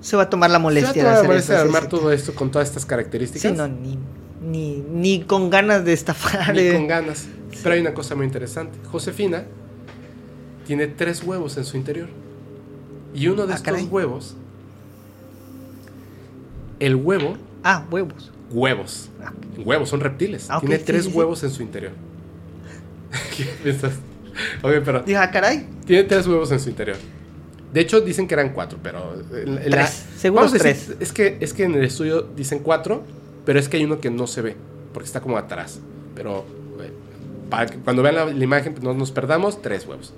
Se va a tomar la
se va a
molestia
tomar la
de hacer
molestia de
eso, sí,
armar
sí.
todo esto con todas estas características?
Sí, no, ni, ni, ni con ganas de estafar.
Ni
eh.
con ganas. Pero hay una cosa muy interesante. Josefina tiene tres huevos en su interior. Y uno de
Ah,
estos
caray.
huevos, el huevo,
Ah, huevos.
huevos,
Ah,
huevos, son reptiles.
Ah,
tiene
sí,
tres
sí,
huevos en su interior. ¿Qué piensas? Ok, pero
Dije, ah, caray.
tiene tres huevos en su interior. De hecho, dicen que eran cuatro, pero... la-
Tres,
decir,
tres.
Es que, es que en el estudio dicen cuatro, pero es que hay uno que no se ve, porque está como atrás. Pero eh, para que cuando vean la, la imagen pues, no nos perdamos, tres huevos.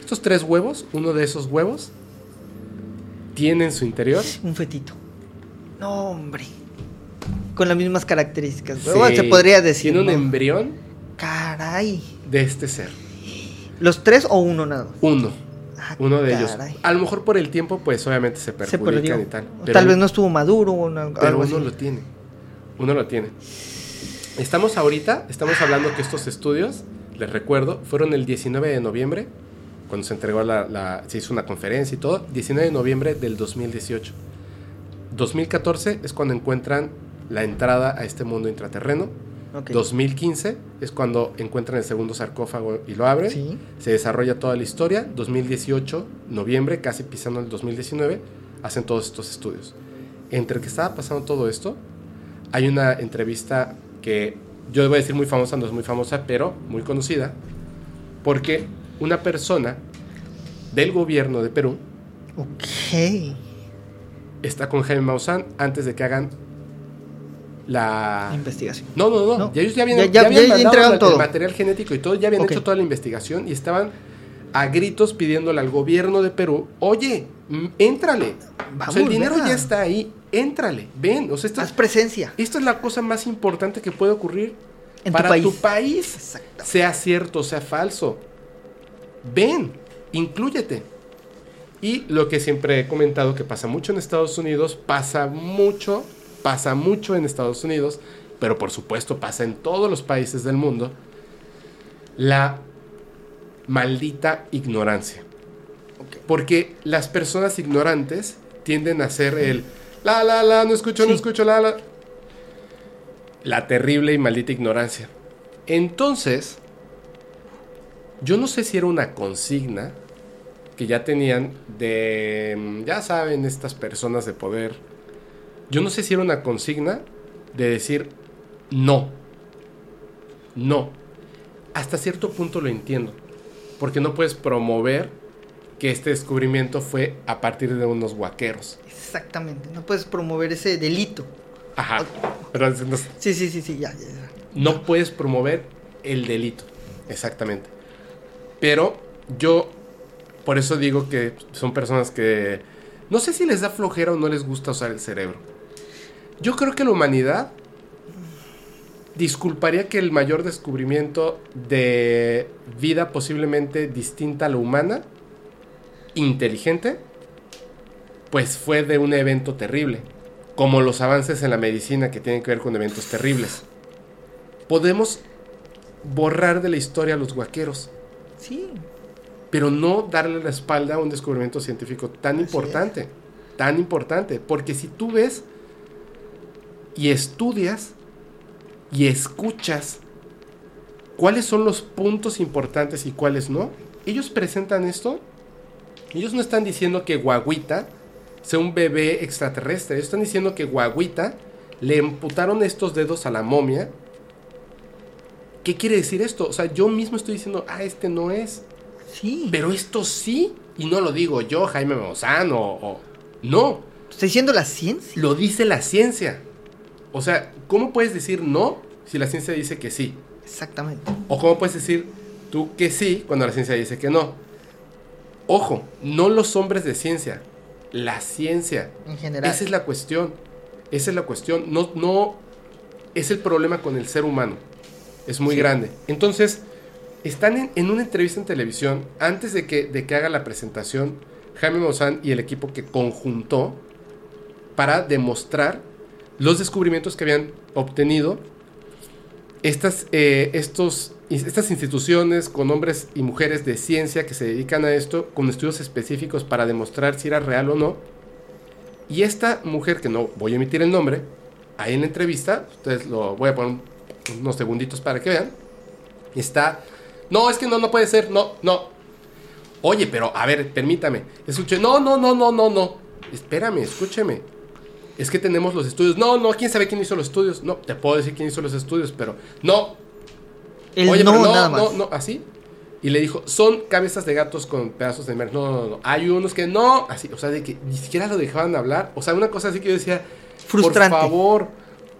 Estos tres huevos, uno de esos huevos, tiene en su interior...
Un fetito. No, hombre. Con las mismas características.
sí,
Bueno, se podría decir.
Tiene un
¿no?
embrión
Caray.
de este ser.
¿Los tres o uno nada? más?
Uno.
Ah,
Uno de ellos. A lo mejor por el tiempo, pues obviamente se
Se
perjudican
perdió.
y tal. Pero-
Tal vez no estuvo maduro o no-
Pero
algo
uno
así.
lo tiene. Uno lo tiene. Estamos ahorita, estamos hablando que estos estudios, les recuerdo, fueron el 19 de noviembre, cuando se entregó la, la- se hizo una conferencia y todo, 19 de noviembre del 2018. 2014 es cuando encuentran la entrada a este mundo intraterreno.
Ok.
2015 es cuando encuentran el segundo sarcófago y lo abren.
Sí.
Se desarrolla toda la historia. 2018, noviembre, casi pisando el 2019, hacen todos estos estudios. Entre que estaba pasando todo esto, hay una entrevista que yo voy a decir muy famosa, no es muy famosa, pero muy conocida, porque una persona del gobierno de Perú
Ok.
está con Jaime Maussan antes de que hagan la...
Investigación.
No, no, no,
No.
ya ellos ya habían,
Ya-
ya,
ya-
habían
ya
mandado
entregaron
la-
todo.
el material genético y todo, ya habían hecho toda la investigación y estaban a gritos pidiéndole al gobierno de Perú, oye, éntrale. o sea, el
Vamos,
dinero ya está ahí, éntrale, ven. O sea, esto,
Haz presencia
esto es la cosa más importante que puede ocurrir
en
para
tu país.
tu país.
Exacto.
Sea cierto, sea falso. Ven, inclúyete. Y lo que siempre he comentado que pasa mucho en Estados Unidos, pasa mucho, pasa mucho en Estados Unidos, pero por supuesto pasa en todos los países del mundo, la maldita ignorancia. Porque las personas ignorantes tienden a hacer el la la la, no escucho, no escucho, la la. La terrible y maldita ignorancia. Entonces, yo no sé si era una consigna que ya tenían de, mm, ya saben, estas personas de poder. Yo no sé si era una consigna de decir no. No. Hasta cierto punto lo entiendo. Porque no puedes promover que este descubrimiento fue a partir de unos guaqueros.
Exactamente, no puedes promover ese delito.
Ajá. Pero no,
Sí, sí, sí, sí, ya, ya, ya.
no puedes promover el delito. Exactamente. Pero yo, por eso digo que son personas que no sé si les da flojera o no les gusta usar el cerebro. Yo creo que la humanidad disculparía que el mayor descubrimiento de vida posiblemente distinta a la humana, inteligente, pues fue de un evento terrible, como los avances en la medicina que tienen que ver con eventos terribles. Podemos borrar de la historia a los guaqueros,
Sí,
pero no darle la espalda a un descubrimiento científico tan
Así
importante, tan importante, porque si tú ves y estudias y escuchas cuáles son los puntos importantes y cuáles no, ellos presentan esto, ellos no están diciendo que Guaguita sea un bebé extraterrestre, ellos están diciendo que Guaguita le emputaron estos dedos a la momia. ¿Qué quiere decir esto? O sea, yo mismo estoy diciendo, ah, este no es.
sí.
Pero esto sí, y no lo digo yo, Jaime Maussan, o, o- No,
Está diciendo la ciencia.
lo dice la ciencia. O sea, ¿cómo puedes decir no si la ciencia dice que sí?
Exactamente.
¿O cómo puedes decir tú que sí cuando la ciencia dice que no? Ojo, no los hombres de ciencia, la ciencia.
En general.
Esa es la cuestión. Esa es la cuestión. No, no es el problema con el ser humano. Es muy
Sí.
grande. Entonces, están en, en una entrevista en televisión, antes de que, de que haga la presentación, Jaime Maussan y el equipo que conjuntó para demostrar los descubrimientos que habían obtenido estas, eh, estos, estas instituciones con hombres y mujeres de ciencia que se dedican a esto, con estudios específicos para demostrar si era real o no. Y esta mujer, que no voy a emitir el nombre, ahí en la entrevista, ustedes lo voy a poner unos segunditos para que vean, está, no, es que no, no puede ser, no, no. Oye, pero a ver, permítame, escuche, no, no, no, no, no, no, espérame, escúcheme. Es que tenemos los estudios. No, no, quién sabe quién hizo los estudios. No, te puedo decir quién hizo los estudios, pero no,
El
Oye,
no,
pero no,
nada más.
no, no, así. Y le dijo, son cabezas de gatos con pedazos de mer. No, no, no. Hay unos que no. Así, o sea, de que ni siquiera lo dejaban hablar. O sea, una cosa así que yo decía,
Frustrante.
por favor,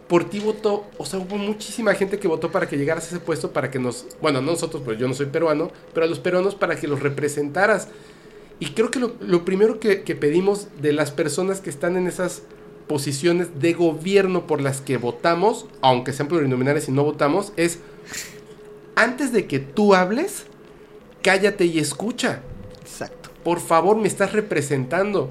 por ti votó. O sea, hubo muchísima gente que votó para que llegaras a ese puesto para que nos. Bueno, no nosotros, pues yo no soy peruano, pero a los peruanos para que los representaras. Y creo que lo, lo primero que, que pedimos de las personas que están en esas posiciones de gobierno por las que votamos, aunque sean plurinominales y no votamos, es antes de que tú hables, cállate y escucha.
Exacto.
Por favor, me estás representando.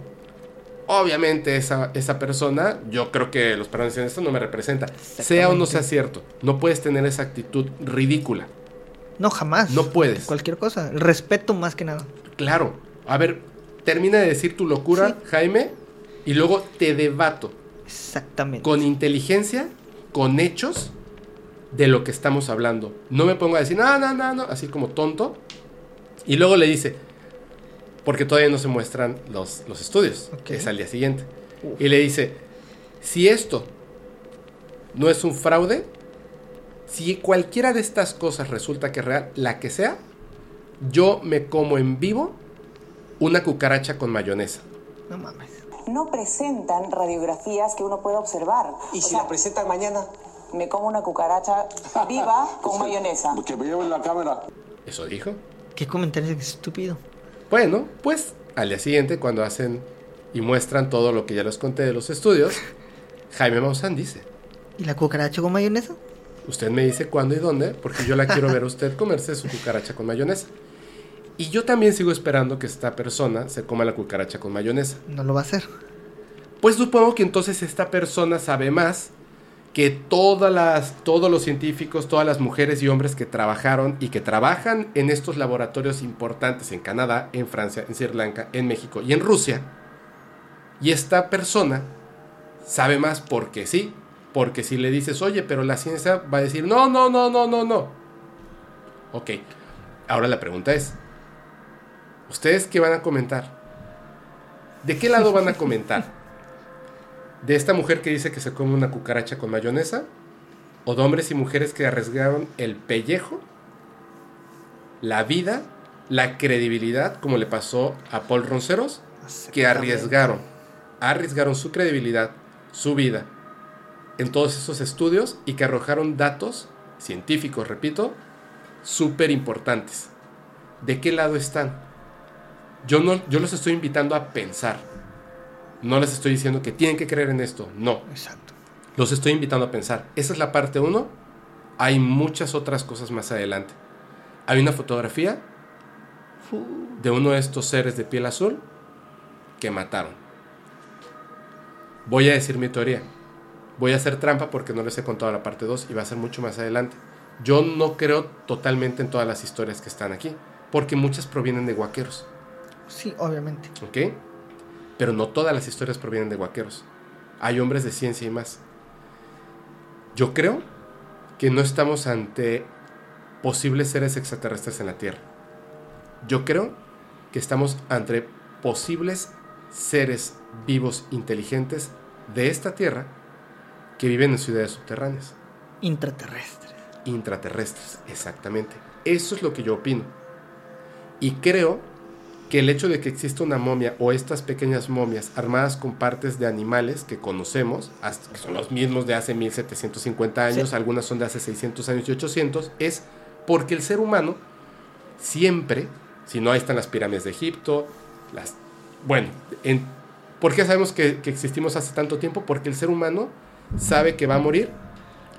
Obviamente esa, esa persona, yo creo que los peruanos dicen esto no me representa. Sea o no sea cierto, no puedes tener esa actitud ridícula.
No, jamás.
No puedes.
Cualquier cosa. El respeto más que nada.
Claro. A ver, termina de decir tu locura, Jaime, y luego te debato
Exactamente.
con inteligencia, con hechos de lo que estamos hablando. No me pongo a decir, no, no, no, no, así como tonto. Y luego le dice, porque todavía no se muestran los, los estudios, que es al día siguiente.
Uf.
Y le dice, si esto no es un fraude, si cualquiera de estas cosas resulta que es real, la que sea, yo me como en vivo una cucaracha con mayonesa.
No mames.
no presentan radiografías que uno pueda observar.
¿Y
O
si
sea,
la presentan mañana?
Me como una cucaracha viva con mayonesa.
Que me lleven la cámara.
Eso dijo.
Qué comentario estúpido.
Bueno, pues al día siguiente, cuando hacen y muestran todo lo que ya les conté de los estudios, Jaime Maussan dice,
¿Y la cucaracha con mayonesa?
usted me dice cuándo y dónde, porque yo la quiero ver a usted comerse su cucaracha con mayonesa. Y yo también sigo esperando que esta persona se coma la cucaracha con mayonesa.
No lo va a hacer.
Pues supongo que entonces esta persona sabe más que todas las, todos los científicos, todas las mujeres y hombres que trabajaron y que trabajan en estos laboratorios importantes en Canadá, en Francia, en Sri Lanka, en México y en Rusia. Y esta persona sabe más porque sí, porque si le dices, oye, pero la ciencia va a decir, no, no, no, no, no, no. Ok, ahora la pregunta es, ¿ustedes qué van a comentar? ¿De qué lado van a comentar? de esta mujer que dice que se come una cucaracha con mayonesa, o de hombres y mujeres que arriesgaron el pellejo, la vida, la credibilidad, como le pasó a Paul Ronceros, que arriesgaron, arriesgaron su credibilidad, su vida, en todos esos estudios y que arrojaron datos científicos, repito, súper importantes. ¿De qué lado están? Yo, no, yo los estoy invitando a pensar. No les estoy diciendo que tienen que creer en esto. No.
Exacto.
Los estoy invitando a pensar. Esa es la parte uno. Hay muchas otras cosas más adelante. Hay una fotografía de uno de estos seres de piel azul que mataron. Voy a decir mi teoría. Voy a hacer trampa porque no les he contado la parte 2 y va a ser mucho más adelante. Yo no creo totalmente en todas las historias que están aquí, porque muchas provienen de guaqueros.
Sí, obviamente.
¿Ok? Pero no todas las historias provienen de guaqueros. Hay hombres de ciencia y más. Yo creo que no estamos ante posibles seres extraterrestres en la Tierra. Yo creo que estamos ante posibles seres vivos inteligentes de esta Tierra que viven en ciudades subterráneas.
Intraterrestres.
Intraterrestres, exactamente. Eso es lo que yo opino. Y creo que el hecho de que exista una momia o estas pequeñas momias armadas con partes de animales que conocemos, que son los mismos de hace 1750 años,
Sí.
algunas son de hace 600 años y 800, es porque el ser humano siempre, si no ahí están las pirámides de Egipto, las... Bueno, en, ¿por qué sabemos que, que existimos hace tanto tiempo? Porque el ser humano sabe que va a morir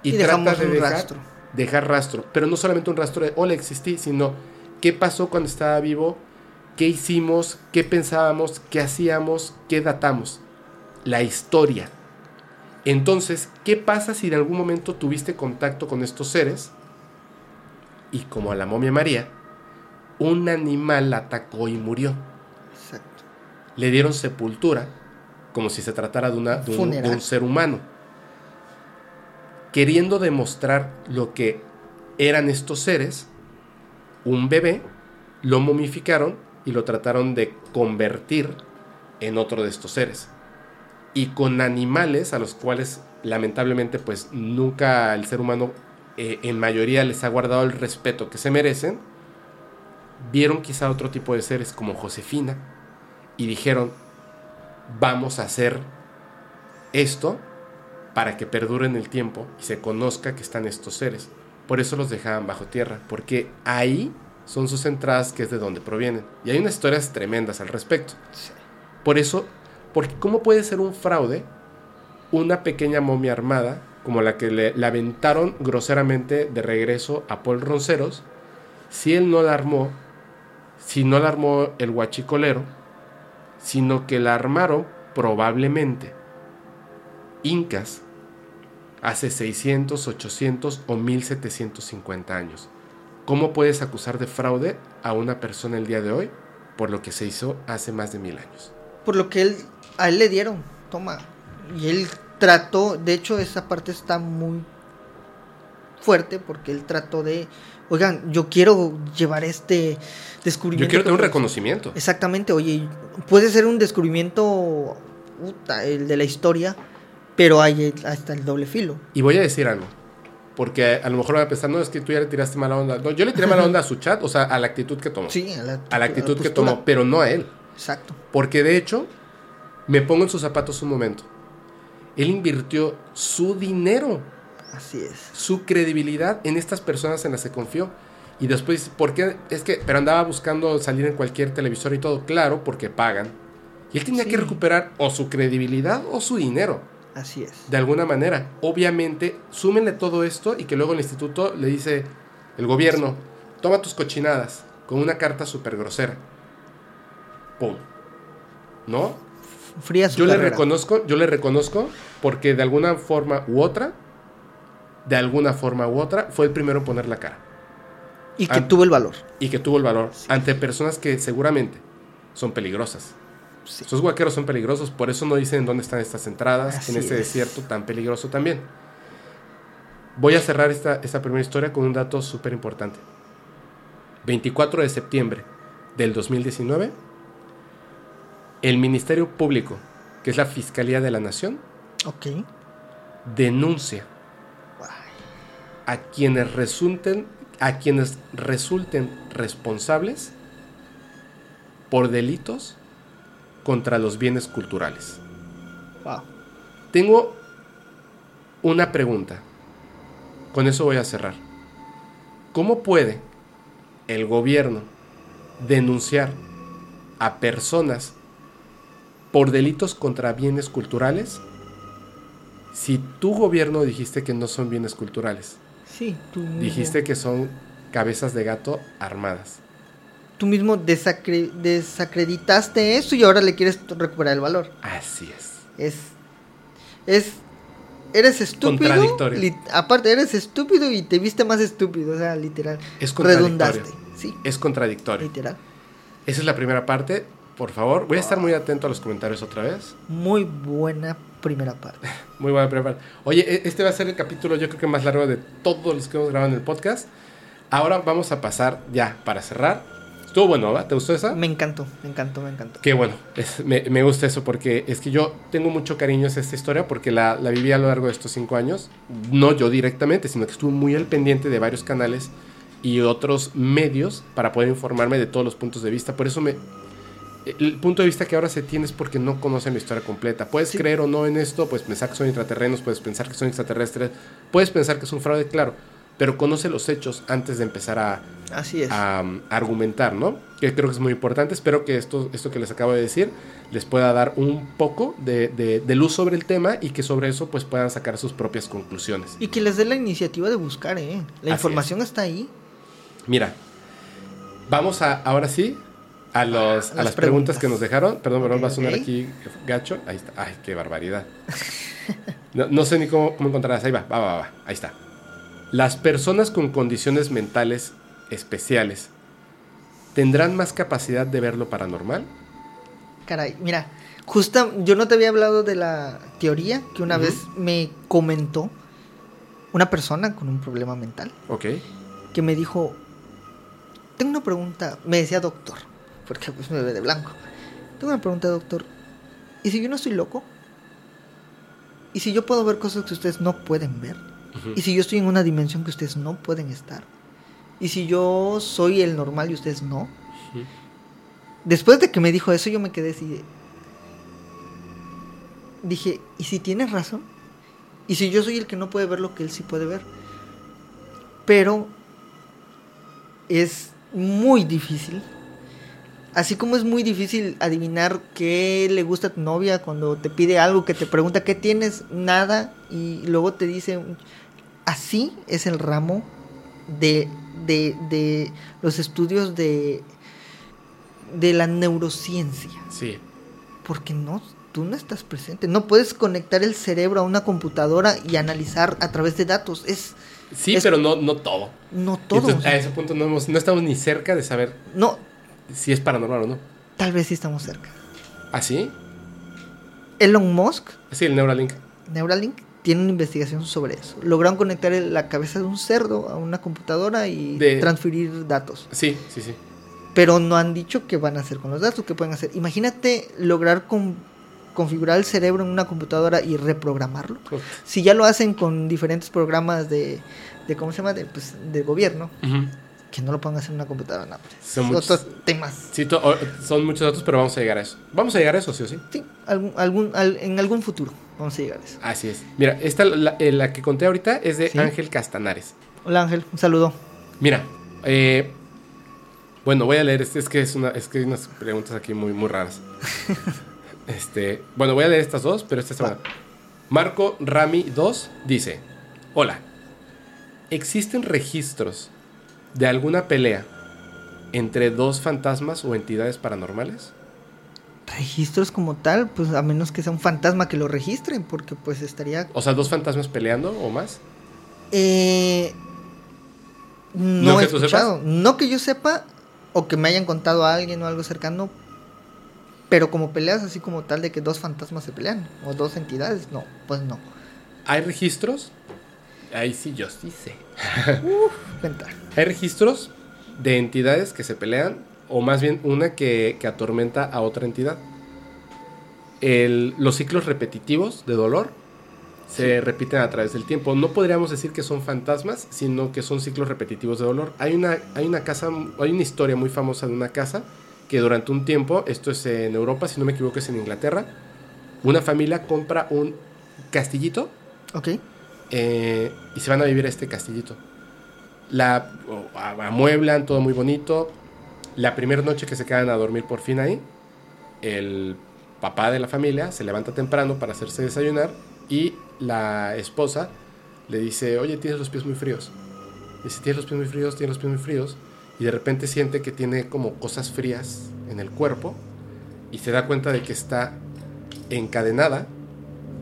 y,
Y
trata de dejar,
rastro.
dejar rastro, pero no solamente un rastro de hola existí, sino qué pasó cuando estaba vivo, qué hicimos, qué pensábamos, qué hacíamos, qué datamos, la historia. Entonces, ¿qué pasa si en algún momento tuviste contacto con estos seres? Y como a la momia María, un animal la atacó y murió.
Exacto.
Le dieron sepultura, como si se tratara de, una, de un- de un
Funeral.
ser humano. Queriendo demostrar lo que eran estos seres, un bebé lo momificaron y lo trataron de convertir en otro de estos seres. Y con animales a los cuales lamentablemente pues nunca el ser humano eh, en mayoría les ha guardado el respeto que se merecen, vieron quizá otro tipo de seres como Josefina y dijeron, vamos a hacer esto para que perdure en el tiempo y se conozca que están estos seres. Por eso los dejaban bajo tierra, porque ahí son sus entradas, que es de donde provienen. Y hay unas historias tremendas al respecto.
Sí.
Por eso, porque ¿cómo puede ser un fraude una pequeña momia armada como la que le, la aventaron groseramente de regreso a Paul Ronceros si él no la armó, si no la armó el huachicolero, sino que la armaron probablemente incas hace 600, 800 o 1750 años. ¿Cómo puedes acusar de fraude a una persona el día de hoy por lo que se hizo hace más de mil años?
Por lo que él, a él le dieron, toma. Y él trató, de hecho esa parte está muy fuerte porque él trató de, oigan, yo quiero llevar este descubrimiento.
Yo quiero tener un reconocimiento.
Exactamente, oye, puede ser un descubrimiento, puta, el de la historia, pero hay hasta el doble filo.
Y voy a decir algo. Porque a lo mejor van a pensar, no, es que tú ya le tiraste mala onda. No, yo le tiré mala onda a su chat, o sea, a la actitud que tomó.
Sí, a la,
a la actitud que tomó, pero no a él.
Exacto.
Porque de hecho, me pongo en sus zapatos un momento. Él invirtió su dinero,
Así es.
su credibilidad en estas personas en las que confió. Y después, ¿por qué? Es que, pero andaba buscando salir en cualquier televisor y todo. Claro, porque pagan. Y él tenía
Sí.
que recuperar o su credibilidad o su dinero.
Así es.
de alguna manera. Obviamente, súmenle todo esto y que luego el instituto le dice, el gobierno, toma tus cochinadas con una carta súper grosera. ¡Pum! ¿No?
Fría su
Yo le reconozco, yo le reconozco porque de alguna forma u otra, de alguna forma u otra, fue el primero en poner la cara.
Y que tuvo el valor.
Y que tuvo el valor ante personas que seguramente son peligrosas.
Sí.
Esos guaqueros son peligrosos, por eso no dicen dónde están estas entradas
Así
en este
es.
desierto tan peligroso también. Voy a cerrar esta, esta primera historia con un dato súper importante. 24 de septiembre del 2019, el Ministerio Público, que es la Fiscalía de la Nación, denuncia a quienes resulten a quienes resulten responsables por delitos contra los bienes culturales.
Wow.
Tengo una pregunta. Con eso voy a cerrar. ¿Cómo puede el gobierno denunciar a personas por delitos contra bienes culturales si tu gobierno dijiste que no son bienes culturales?
Sí, tú
Dijiste que son cabezas de gato armadas.
Tú mismo desacre- desacreditaste eso y ahora le quieres recuperar el valor.
Así es.
Es. Es. Eres estúpido.
Contradictorio.
aparte, eres estúpido y te viste más estúpido. O sea, literal.
Es contradictorio.
Redundaste. Sí,
Es contradictorio.
literal.
Esa es la primera parte. Por favor, voy a estar muy atento a los comentarios otra vez.
Muy buena primera parte.
Muy buena primera parte. Oye, e- este va a ser el capítulo yo creo que más largo de todos los que hemos grabado en el podcast. Ahora vamos a pasar ya para cerrar. Estuvo bueno, ¿va? ¿Te gustó esa?
Me encantó, me encantó, me encantó.
Qué bueno, es- me, me gusta eso porque es que yo tengo mucho cariño hacia esta historia porque la, la viví a lo largo de estos cinco años. No yo directamente, sino que estuve muy al pendiente de varios canales y otros medios para poder informarme de todos los puntos de vista. Por eso me... El punto de vista que ahora se tiene es porque no conocen la historia completa. Puedes
Sí.
creer o no en esto, pues pensar que son intraterrenos, puedes pensar que son extraterrestres, puedes pensar que es un fraude, claro, pero conoce los hechos antes de empezar a,
Así es.
a, um, argumentar, ¿no? Que creo que es muy importante. Espero que esto, esto que les acabo de decir les pueda dar un poco de, de- de luz sobre el tema y que sobre eso pues puedan sacar sus propias conclusiones.
Y que les dé la iniciativa de buscar, ¿eh? La
Así
información está ahí.
Mira, vamos a ahora sí a, los, a
las
preguntas.
preguntas.
que nos dejaron. Perdón, perdón, va a sonar aquí gacho. Ahí está. Ay, qué barbaridad. No, no sé ni cómo, cómo encontrarlas. Ahí va, va, va, va. Ahí está. Las personas con condiciones mentales especiales tendrán más capacidad de ver lo paranormal.
Caray, mira, justa, yo no te había hablado de la teoría que una vez me comentó una persona con un problema mental
Ok.
que me dijo, tengo una pregunta, me decía doctor, porque pues me ve de blanco. Tengo una pregunta, doctor, ¿y si yo no estoy loco? ¿Y si yo puedo ver cosas que ustedes no pueden ver? ¿Y si yo estoy en una dimensión que ustedes no pueden estar? ¿Y si yo soy el normal y ustedes no? Después de que me dijo eso, yo me quedé así. Dije, ¿y si tienes razón? ¿Y si yo soy el que no puede ver lo que él sí puede ver? Pero es muy difícil. Así como es muy difícil adivinar qué le gusta a tu novia cuando te pide algo, que te pregunta qué tienes, nada, y luego te dice... Así es el ramo de, de, de los estudios de, de la neurociencia.
Sí.
Porque no, tú no estás presente. No puedes conectar el cerebro a una computadora y analizar a través de datos. Es
Sí,
Es-
pero no, no todo.
no todo.
entonces,
o sea,
a ese punto no, hemos- no estamos ni cerca de saber
no,
si es paranormal o no.
tal vez sí estamos cerca.
¿Ah, sí?
Elon Musk,
Sí, el Neuralink.
Neuralink, tiene una investigación sobre eso. Lograron conectar la cabeza de un cerdo a una computadora y
De-
transferir datos.
Sí, sí, sí.
Pero no han dicho qué van a hacer con los datos, qué pueden hacer. Imagínate lograr con- configurar el cerebro en una computadora y reprogramarlo.
Uf.
Si ya lo hacen con diferentes programas de, de ¿cómo se llama? De, pues, de gobierno,
Ujú.
Que no lo puedan hacer en una computadora, no,
Son muchos-
otros temas.
Sí, son muchos datos, pero vamos a llegar a eso. Vamos a llegar a eso, sí o sí.
Sí, algún, algún, al- en algún futuro vamos a llegar a eso.
Así es. Mira, esta, la, eh, la que conté ahorita es de
Sí.
Ángel Castanares.
Hola Ángel, un saludo.
Mira, eh, bueno, voy a leer, es que es una, es que hay unas preguntas aquí muy, muy raras. este, bueno, voy a leer estas dos, pero esta es una. Marco Rami 2 dice: Hola, ¿existen registros de alguna pelea entre dos fantasmas o entidades paranormales?
Registros como tal, pues a menos que sea un fantasma que lo registren, porque pues estaría...
O sea, dos fantasmas peleando o más.
Eh,
¿No
no
que
he
tú
escuchado. No que yo sepa, o que me hayan contado a alguien o algo cercano, pero como peleas así como tal de que dos fantasmas se pelean, o dos entidades, no, pues no.
¿Hay registros? Ahí sí, yo sí sé.
Cuenta.
Hay registros de entidades que se pelean, o más bien una que, que atormenta a otra entidad. El- los ciclos repetitivos de dolor se repiten a través del tiempo. No podríamos decir que son fantasmas, sino que son ciclos repetitivos de dolor. Hay una, hay una casa, hay una historia muy famosa de una casa que durante un tiempo, esto es en Europa, si no me equivoco es en Inglaterra, una familia compra un castillito
Ok.
eh, y se van a vivir a este castillito. La amueblan, todo muy bonito. La primera noche que se quedan a dormir por fin ahí, el papá de la familia se levanta temprano para hacerse desayunar y la esposa le dice, oye, tienes los pies muy fríos. Dice, tienes los pies muy fríos, tienes los pies muy fríos. Y de repente siente que tiene como cosas frías en el cuerpo y se da cuenta de que está encadenada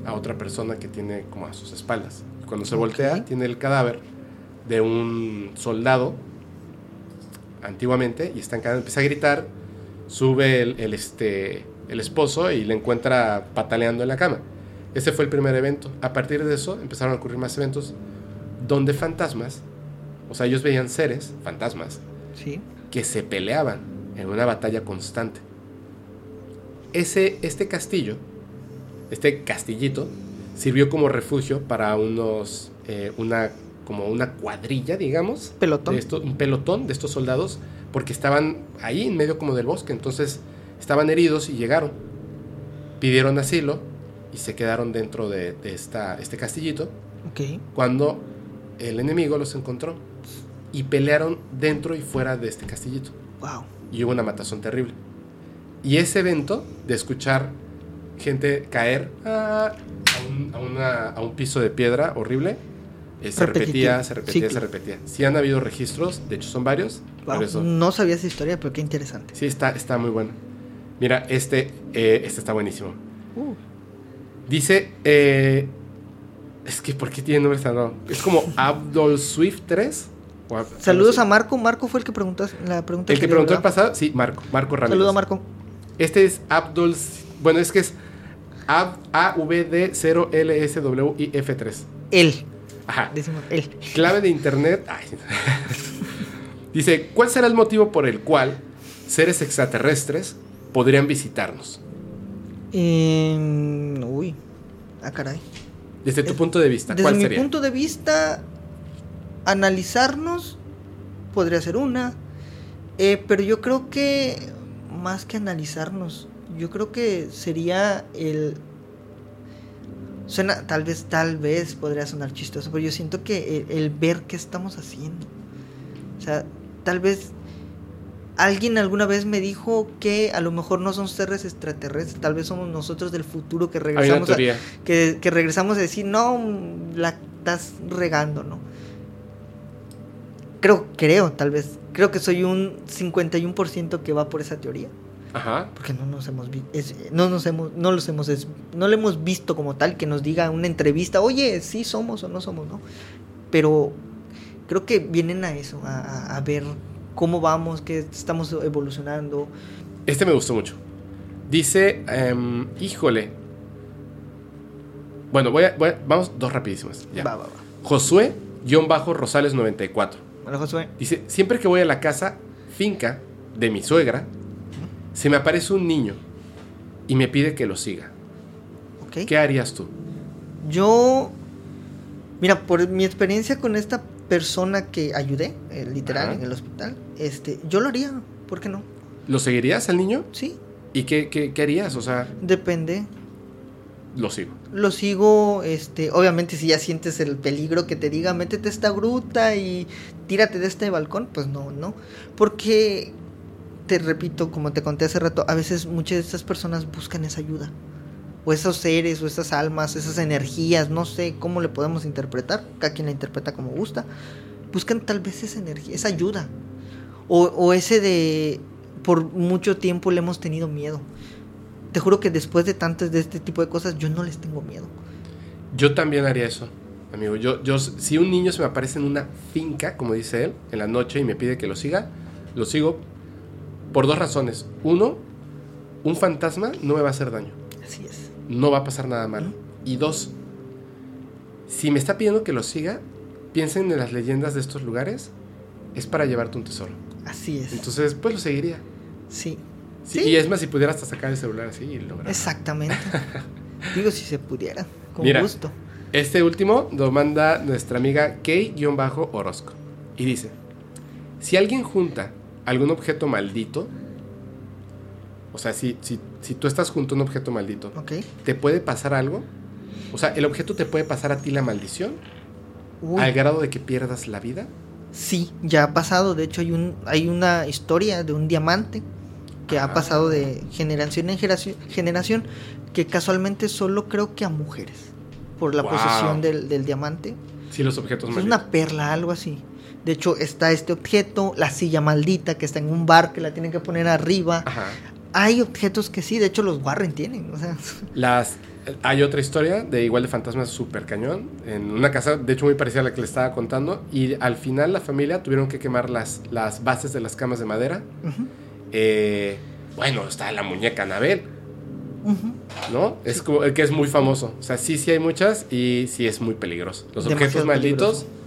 a otra persona que tiene como a sus espaldas. Y cuando se voltea, tiene el cadáver de un soldado antiguamente y está encadenado. Empieza a gritar, sube el, el, este, el esposo y le encuentra pataleando en la cama. Ese fue el primer evento. A partir de eso empezaron a ocurrir más eventos donde fantasmas, o sea, ellos veían seres, fantasmas,
Sí.
que se peleaban en una batalla constante. Ese, este castillo, este castillito, sirvió como refugio para unos, eh, una, como una cuadrilla, digamos,
Pelotón.
de un pelotón de estos soldados, porque estaban ahí en medio como del bosque, entonces estaban heridos y llegaron, pidieron asilo y se quedaron dentro de, de esta, este castillito
Ok.
cuando el enemigo los encontró y pelearon dentro y fuera de este castillito.
Wow.
Y hubo una matazón terrible. Y ese evento de escuchar gente caer ah, a, un, a una- a un piso de piedra horrible, eh, se repetía, se repetía,
Ciclo.
se repetía. Sí han habido registros, de hecho son varios.
Wow.
Por eso.
No sabía esa historia, pero qué interesante.
Sí, está, está muy bueno. Mira, este, eh, este está buenísimo.
Uh,
Dice, eh, es que ¿por qué tiene nombre tan raro? Es como Abdul Swift 3. o Ab-
saludos a Marco. Marco fue el que preguntó la pregunta.
El que preguntó el pasado, sí, Marco, Marco Ramírez.
Saludos a Marco.
Este es Abdul, bueno, es que es AVD0LSWIF3.
Él.
Ajá.
Decimos él.
Clave de internet. ay. Dice, ¿cuál será el motivo por el cual seres extraterrestres podrían visitarnos?
Eh, uy. Ah, caray.
Desde tu punto de vista,
Desde
¿cuál
mi
sería?
punto de vista, analizarnos podría ser una. Eh, pero yo creo que más que analizarnos, yo creo que sería el. Suena, tal vez, tal vez podría sonar chistoso, pero yo siento que el, el ver qué estamos haciendo. O sea, tal vez alguien alguna vez me dijo que a lo mejor no son seres extraterrestres, tal vez somos nosotros del futuro que regresamos a, que, que regresamos a decir, no, la estás regando, ¿no? Creo, creo, tal vez. Creo que soy un 51% que va por esa teoría.
Ajá.
Porque no nos hemos es- no nos hemos, no los hemos, es- no lo hemos visto como tal, que nos diga una entrevista, oye, sí somos o no somos, ¿no? Pero creo que vienen a eso, a, ver cómo vamos, que estamos evolucionando.
Este me gustó mucho. Dice, em, híjole. Bueno, voy a, voy a- vamos dos rapidísimas. Ya.
Va, va, va.
Josué-Rosales94.
Hola, Josué.
Dice, siempre que voy a la casa finca de mi suegra, se me aparece un niño y me pide que lo siga. ¿Qué harías tú?
Yo, mira, por mi experiencia con esta persona que ayudé, eh, literal,
Ajá.
en el hospital, este, yo lo haría, ¿por qué no?
¿Lo seguirías al niño?
Sí,
¿Y qué, qué- qué harías? O sea,
depende.
lo sigo.
Lo sigo, este, obviamente si ya sientes el peligro que te diga, métete a esta gruta y tírate de este balcón, pues no, no. Porque, te repito, como te conté hace rato, a veces muchas de estas personas buscan esa ayuda. O esos seres, o esas almas, esas energías, no sé cómo le podemos interpretar, cada quien la interpreta como gusta. Buscan tal vez esa energía, esa ayuda. O, o ese de, por mucho tiempo le hemos tenido miedo. Te juro que después de tantas de este tipo de cosas, yo no les tengo miedo.
Yo también haría eso, amigo. Yo, yo, si un niño se me aparece en una finca, como dice él, en la noche y me pide que lo siga, lo sigo por dos razones. Uno, un fantasma no me va a hacer daño.
Así es.
no va a pasar nada malo. Y dos, si me está pidiendo que lo siga, piensen en las leyendas de estos lugares, es para llevarte un tesoro.
Así es.
Entonces, pues lo seguiría.
sí.
Sí,
Sí.
Y es más, si pudiera hasta sacar el celular así y lograr.
Exactamente. Digo, si se pudiera. Con
Mira.
gusto.
Este último lo manda nuestra amiga Kay-Orozco. Y dice: Si alguien junta algún objeto maldito, o sea, si, si, si tú estás junto a un objeto maldito. ¿te puede pasar algo? O sea, ¿el objeto te puede pasar a ti la maldición?
Uy,
¿Al grado de que pierdas la vida?
Sí, ya ha pasado. De hecho, hay, un, hay una historia de un diamante que ha pasado de generación en generación, generación que casualmente solo creo que a mujeres. Por la
Wow.
posesión del, del diamante.
Sí, los objetos
Es
malditos.
una perla, algo así. De hecho, está este objeto, la silla maldita que está en un bar que la tienen que poner arriba.
Ajá.
Hay objetos que sí, de hecho los Warren tienen. O sea,
Las, hay otra historia de igual de fantasmas super cañón en una casa, de hecho muy parecida a la que le estaba contando, y al final la familia tuvieron que quemar las, las bases de las camas de madera. Eh, bueno, está la muñeca Anabel. ¿no? Es como, el que es muy famoso. O sea, sí, sí hay muchas y sí es muy peligroso. Los
Demasiado
objetos malditos.
peligroso.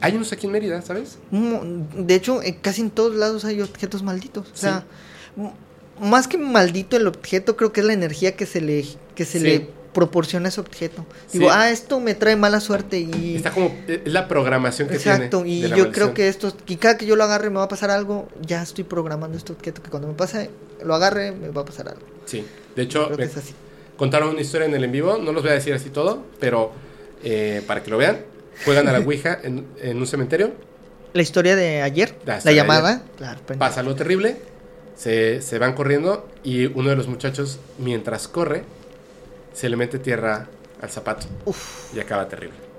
Hay unos aquí en Mérida, ¿sabes?
De hecho, eh, casi en todos lados hay objetos malditos. O sea, m- más que maldito el objeto, creo que es la energía que se le, que se
Sí.
le proporciona a ese objeto. Digo,
Sí.
ah, esto me trae mala suerte y...
Está como, es la programación que
Exacto,
tiene.
y
de
yo creo que esto, y cada que yo lo agarre me va a pasar algo, ya estoy programando este objeto, que cuando me pase, lo agarre, me va a pasar algo.
Sí, de hecho,
Creo que es así.
contaron una historia en el en vivo, no los voy a decir así todo, pero eh, para que lo vean, juegan a la Ouija en, en un cementerio,
La historia de ayer,
La
la, llamada, claro,
pasa algo terrible, se, se van corriendo y uno de los muchachos, mientras corre, se le mete tierra al zapato.
Uf,
y acaba terrible.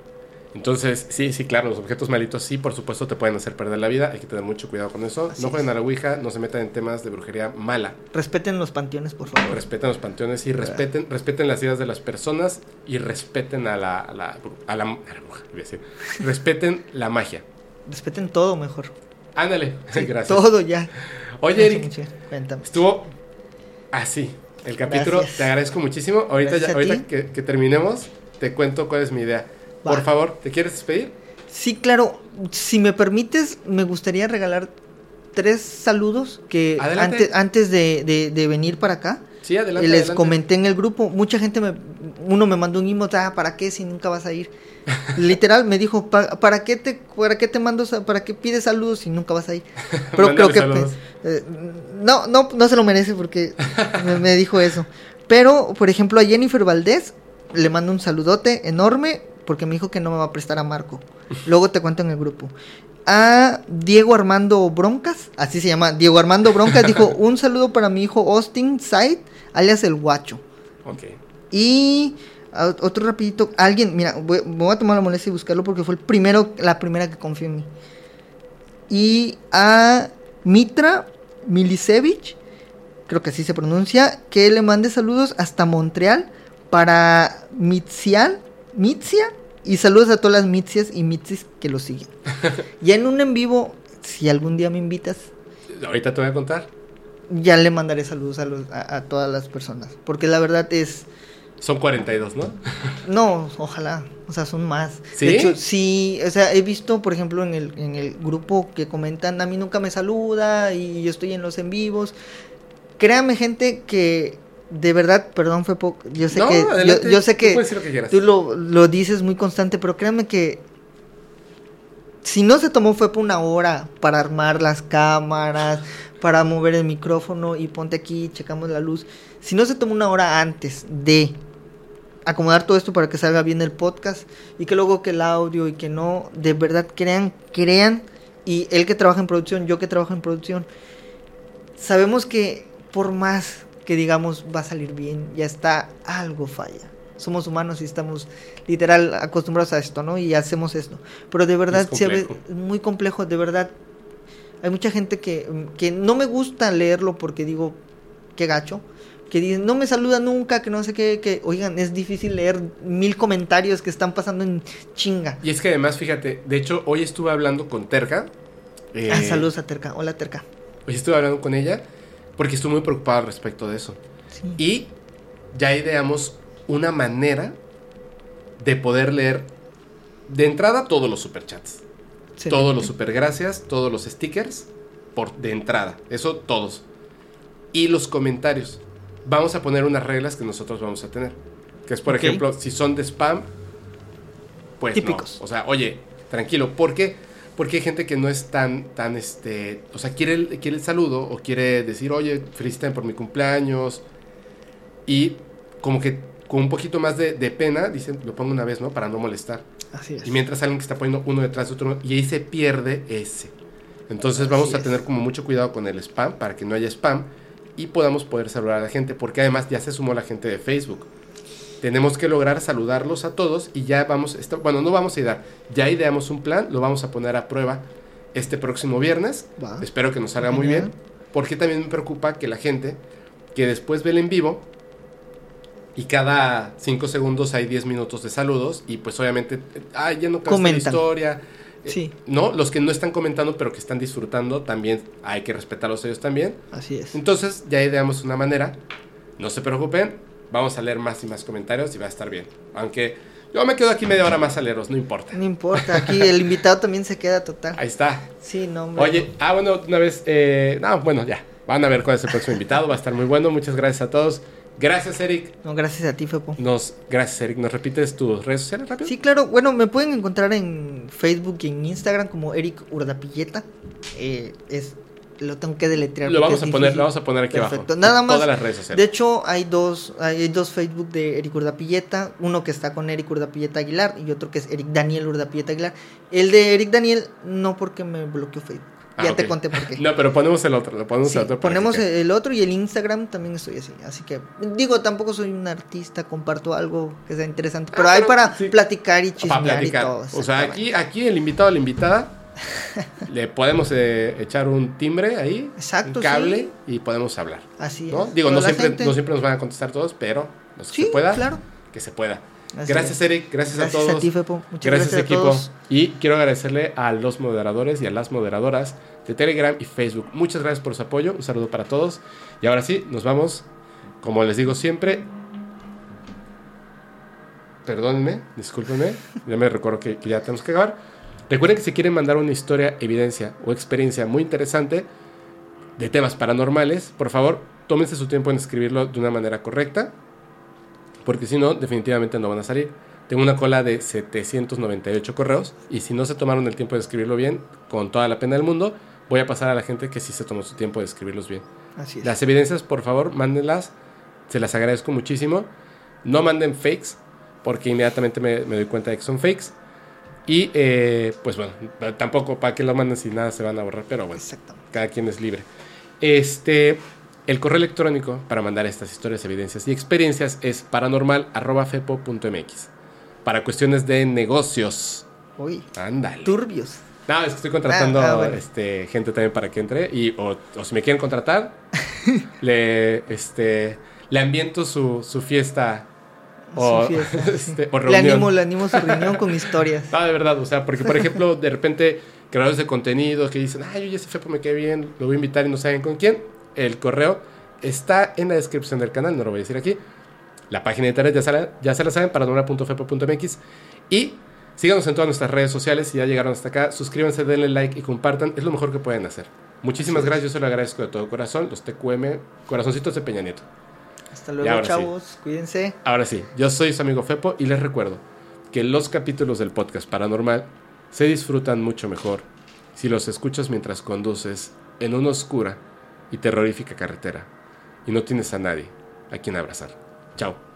Entonces, sí, sí, claro, los objetos malitos sí, por supuesto, te pueden hacer perder la vida, hay que tener mucho cuidado con eso.
Así
no jueguen
es.
a la Ouija, no se metan en temas de brujería mala.
respeten los panteones, por favor.
Respeten los panteones y respeten, respeten las ideas de las personas y respeten a la, a la, a la- a la bruja, iba a decir. respeten la magia.
Respeten todo mejor.
Ándale, gracias.
Todo ya.
Oye, Eric, estuvo así. El capítulo,
Gracias.
te agradezco muchísimo. Ahorita, ya- ahorita que, que terminemos, te cuento cuál es mi idea.
Va.
Por favor, ¿te quieres despedir?
Sí, claro. Si me permites, me gustaría regalar tres saludos que
Adelante.
antes, antes de, de- de venir para acá.
Sí, adelante.
les
adelante.
comenté en el grupo, mucha gente me, uno me mandó un emote, ah, ¿para qué si nunca vas a ir? Literal me dijo, "¿Pa- ¿para qué te, para qué te mando, para qué pides saludos si nunca vas a ir? Pero creo que
saludos.
eh, no, no, no se lo merece porque me, me dijo eso. Pero, por ejemplo, a Jennifer Valdés le mando un saludote enorme porque me dijo que no me va a prestar a Marco. Luego te cuento en el grupo. A Diego Armando Broncas, así se llama, Diego Armando Broncas, dijo un saludo para mi hijo Austin Said, alias el guacho.
Ok.
Y otro rapidito, alguien, mira, voy, voy a tomar la molestia y buscarlo porque fue el primero, la primera que confió en mí. Y a Mitra Milicevic, creo que así se pronuncia, que le mande saludos hasta Montreal para Mitzial, Mitzia, y saludos a todas las Mitzias y Mitzis que lo siguen. ya en un en vivo, si algún día me invitas,
Ahorita te voy a contar.
ya le mandaré saludos a, los, a, a todas las personas, porque la verdad es...
Son 42, ¿no?
No, ojalá. O sea, son más.
¿Sí?
De hecho, sí. O sea, he visto, por ejemplo, en el, en el grupo que comentan, a mí nunca me saluda y yo estoy en los en vivos. Créame, gente, que de verdad, perdón, fue poco. Yo sé
No,
que. Yo,
adelante,
yo sé
tú
que
decir lo que
tú lo, lo dices muy constante, pero créame que. Si no se tomó fue por una hora para armar las cámaras, para mover el micrófono y ponte aquí, checamos la luz. Si no se tomó una hora antes de acomodar todo esto para que salga bien el podcast y que luego que el audio y que no, de verdad crean, crean y él que trabaja en producción, yo que trabajo en producción, sabemos que por más que digamos va a salir bien, ya está algo falla. Somos humanos y estamos literal acostumbrados a esto, ¿no? Y hacemos esto. Pero de verdad
Es
ve muy complejo, de verdad. Hay mucha gente que, que no me gusta leerlo porque digo, qué gacho. Que dicen, no me saluda nunca, que no sé qué, que, oigan, es difícil leer mil comentarios que están pasando en chinga.
Y es que además, fíjate, de hecho, hoy estuve hablando con Terca. eh,
Ah, saludos a Terca. Hola, Terca.
Hoy estuve hablando con ella porque estuve muy preocupado al respecto de eso.
Sí.
Y ya ideamos una manera de poder leer de entrada todos los superchats.
Excelente.
Todos los super gracias, todos los stickers, por, de entrada. Eso todos. Y los comentarios. Vamos a poner unas reglas que nosotros vamos a tener. Que es, por ejemplo, si son de spam, pues
Típicos.
no. O sea, oye, tranquilo, ¿por qué? Porque hay gente que no es tan, tan, este, o sea, quiere el, quiere el saludo o quiere decir, oye, felicítame por mi cumpleaños. Y como que con un poquito más de, de pena, dicen, lo pongo una vez, ¿no? Para no molestar.
Así es.
Y mientras alguien que está poniendo uno detrás de otro, y ahí se pierde ese. Entonces
Así
vamos a
es.
tener como mucho cuidado con el spam, para que no haya spam, y podamos poder saludar a la gente, porque además ya se sumó la gente de Facebook. Tenemos que lograr saludarlos a todos y ya vamos, esto- bueno, no vamos a idear, ya ideamos un plan, lo vamos a poner a prueba este próximo viernes.
Va.
Espero que nos salga muy bien, porque también me preocupa que la gente que después ve el en vivo y cada 5 segundos hay 10 minutos de saludos y pues obviamente, ay, ya no la historia. Eh,
Sí.
No, los que no están comentando pero que están disfrutando también hay que respetarlos ellos también.
Así es.
Entonces ya ideamos una manera, no se preocupen, vamos a leer más y más comentarios y va a estar bien. Aunque yo me quedo aquí media hora más a leerlos, no importa.
No importa, aquí el invitado también se queda total.
Ahí está.
Sí, no, hombre.
Oye, ah, bueno, una vez, eh, no, bueno, ya, van a ver cuál es el próximo invitado, va a estar muy bueno, muchas gracias a todos. Gracias, Eric.
No, gracias a ti, Fepo.
Nos, gracias, Eric. ¿Nos repites tus redes sociales rápido?
Sí, claro. Bueno, me pueden encontrar en Facebook y en Instagram como Eric Urdapilleta. Eh, es, lo tengo que deletrear.
Lo vamos a poner, lo vamos a poner aquí
Perfecto.
abajo.
Nada más.
Todas las redes sociales.
De hecho, hay dos, hay dos Facebook de Eric Urdapilleta. Uno que está con Eric Urdapilleta Aguilar y otro que es Eric Daniel Urdapilleta Aguilar. El de Eric Daniel, no porque me bloqueó Facebook.
Ah,
ya te conté por qué.
No, pero ponemos el otro, lo ponemos
Sí,
el otro.
ponemos
que
el otro y el Instagram también estoy así. Así que, digo, tampoco soy un artista, comparto algo que sea interesante. Pero
Ah,
hay para
sí.
platicar y chismear
platicar.
y todo.
O sea, aquí, aquí el invitado la invitada le podemos eh, echar un timbre ahí,
Exacto,
un cable y podemos hablar.
Así
¿no?
es.
Digo, no siempre,
gente-
no siempre nos van a contestar todos, pero los que
Sí,
se pueda,
claro.
que se pueda.
Así
gracias,
es.
Eric. Gracias,
Gracias
a todos.
a ti, Fepo. Muchas
gracias,
gracias a
equipo.
todos.
Y quiero agradecerle a los moderadores y a las moderadoras de Telegram y Facebook. Muchas gracias por su apoyo. Un saludo para todos. Y ahora sí, nos vamos. Como les digo siempre. Perdónenme, discúlpenme. Ya me recuerdo que, que ya tenemos que acabar. Recuerden que si quieren mandar una historia, evidencia o experiencia muy interesante de temas paranormales, por favor, tómense su tiempo en escribirlo de una manera correcta. Porque si no, definitivamente no van a salir. Tengo una cola de 798 correos y si no se tomaron el tiempo de escribirlo bien, con toda la pena del mundo, voy a pasar a la gente que sí se tomó su tiempo de escribirlos bien.
Así es.
Las evidencias, por favor, mándenlas. Se las agradezco muchísimo. No manden fakes, porque inmediatamente me, me doy cuenta de que son fakes. Y eh, pues bueno, tampoco para que lo manden si nada se van a borrar, pero bueno, cada quien es libre. Este, el correo electrónico para mandar estas historias, evidencias y experiencias es paranormal.fepo.mx. Para cuestiones de negocios.
Uy,
Ándale.
turbios.
No, es que estoy contratando
Ah, ah, bueno.
este, gente también para que entre. Y, o, o si me quieren contratar, le, este, le ambiento su, su fiesta. O,
sí.
este, o
Le
reunión.
animo, le animo su reunión con historias.
No, de verdad, o sea, porque por ejemplo, de repente, creadores de contenido que dicen, ay, oye, ese Fepo me quedé bien, lo voy a invitar y no saben con quién. El correo está en la descripción del canal, no lo voy a decir aquí. La página de internet ya, sale- ya se la saben, paranormal.fepo.mx. Y síganos en todas nuestras redes sociales. Si ya llegaron hasta acá, suscríbanse, denle like y compartan. Es lo mejor que pueden hacer. Muchísimas
es.
gracias, yo se lo agradezco de todo corazón. Los TQM, corazoncitos de Peña Nieto.
Hasta luego,
sí.
chavos. Cuídense.
Ahora sí, yo soy su amigo Fepo y les recuerdo que los capítulos del podcast paranormal se disfrutan mucho mejor si los escuchas mientras conduces en una oscura y terrorífica carretera y no tienes a nadie a quien abrazar. Chao.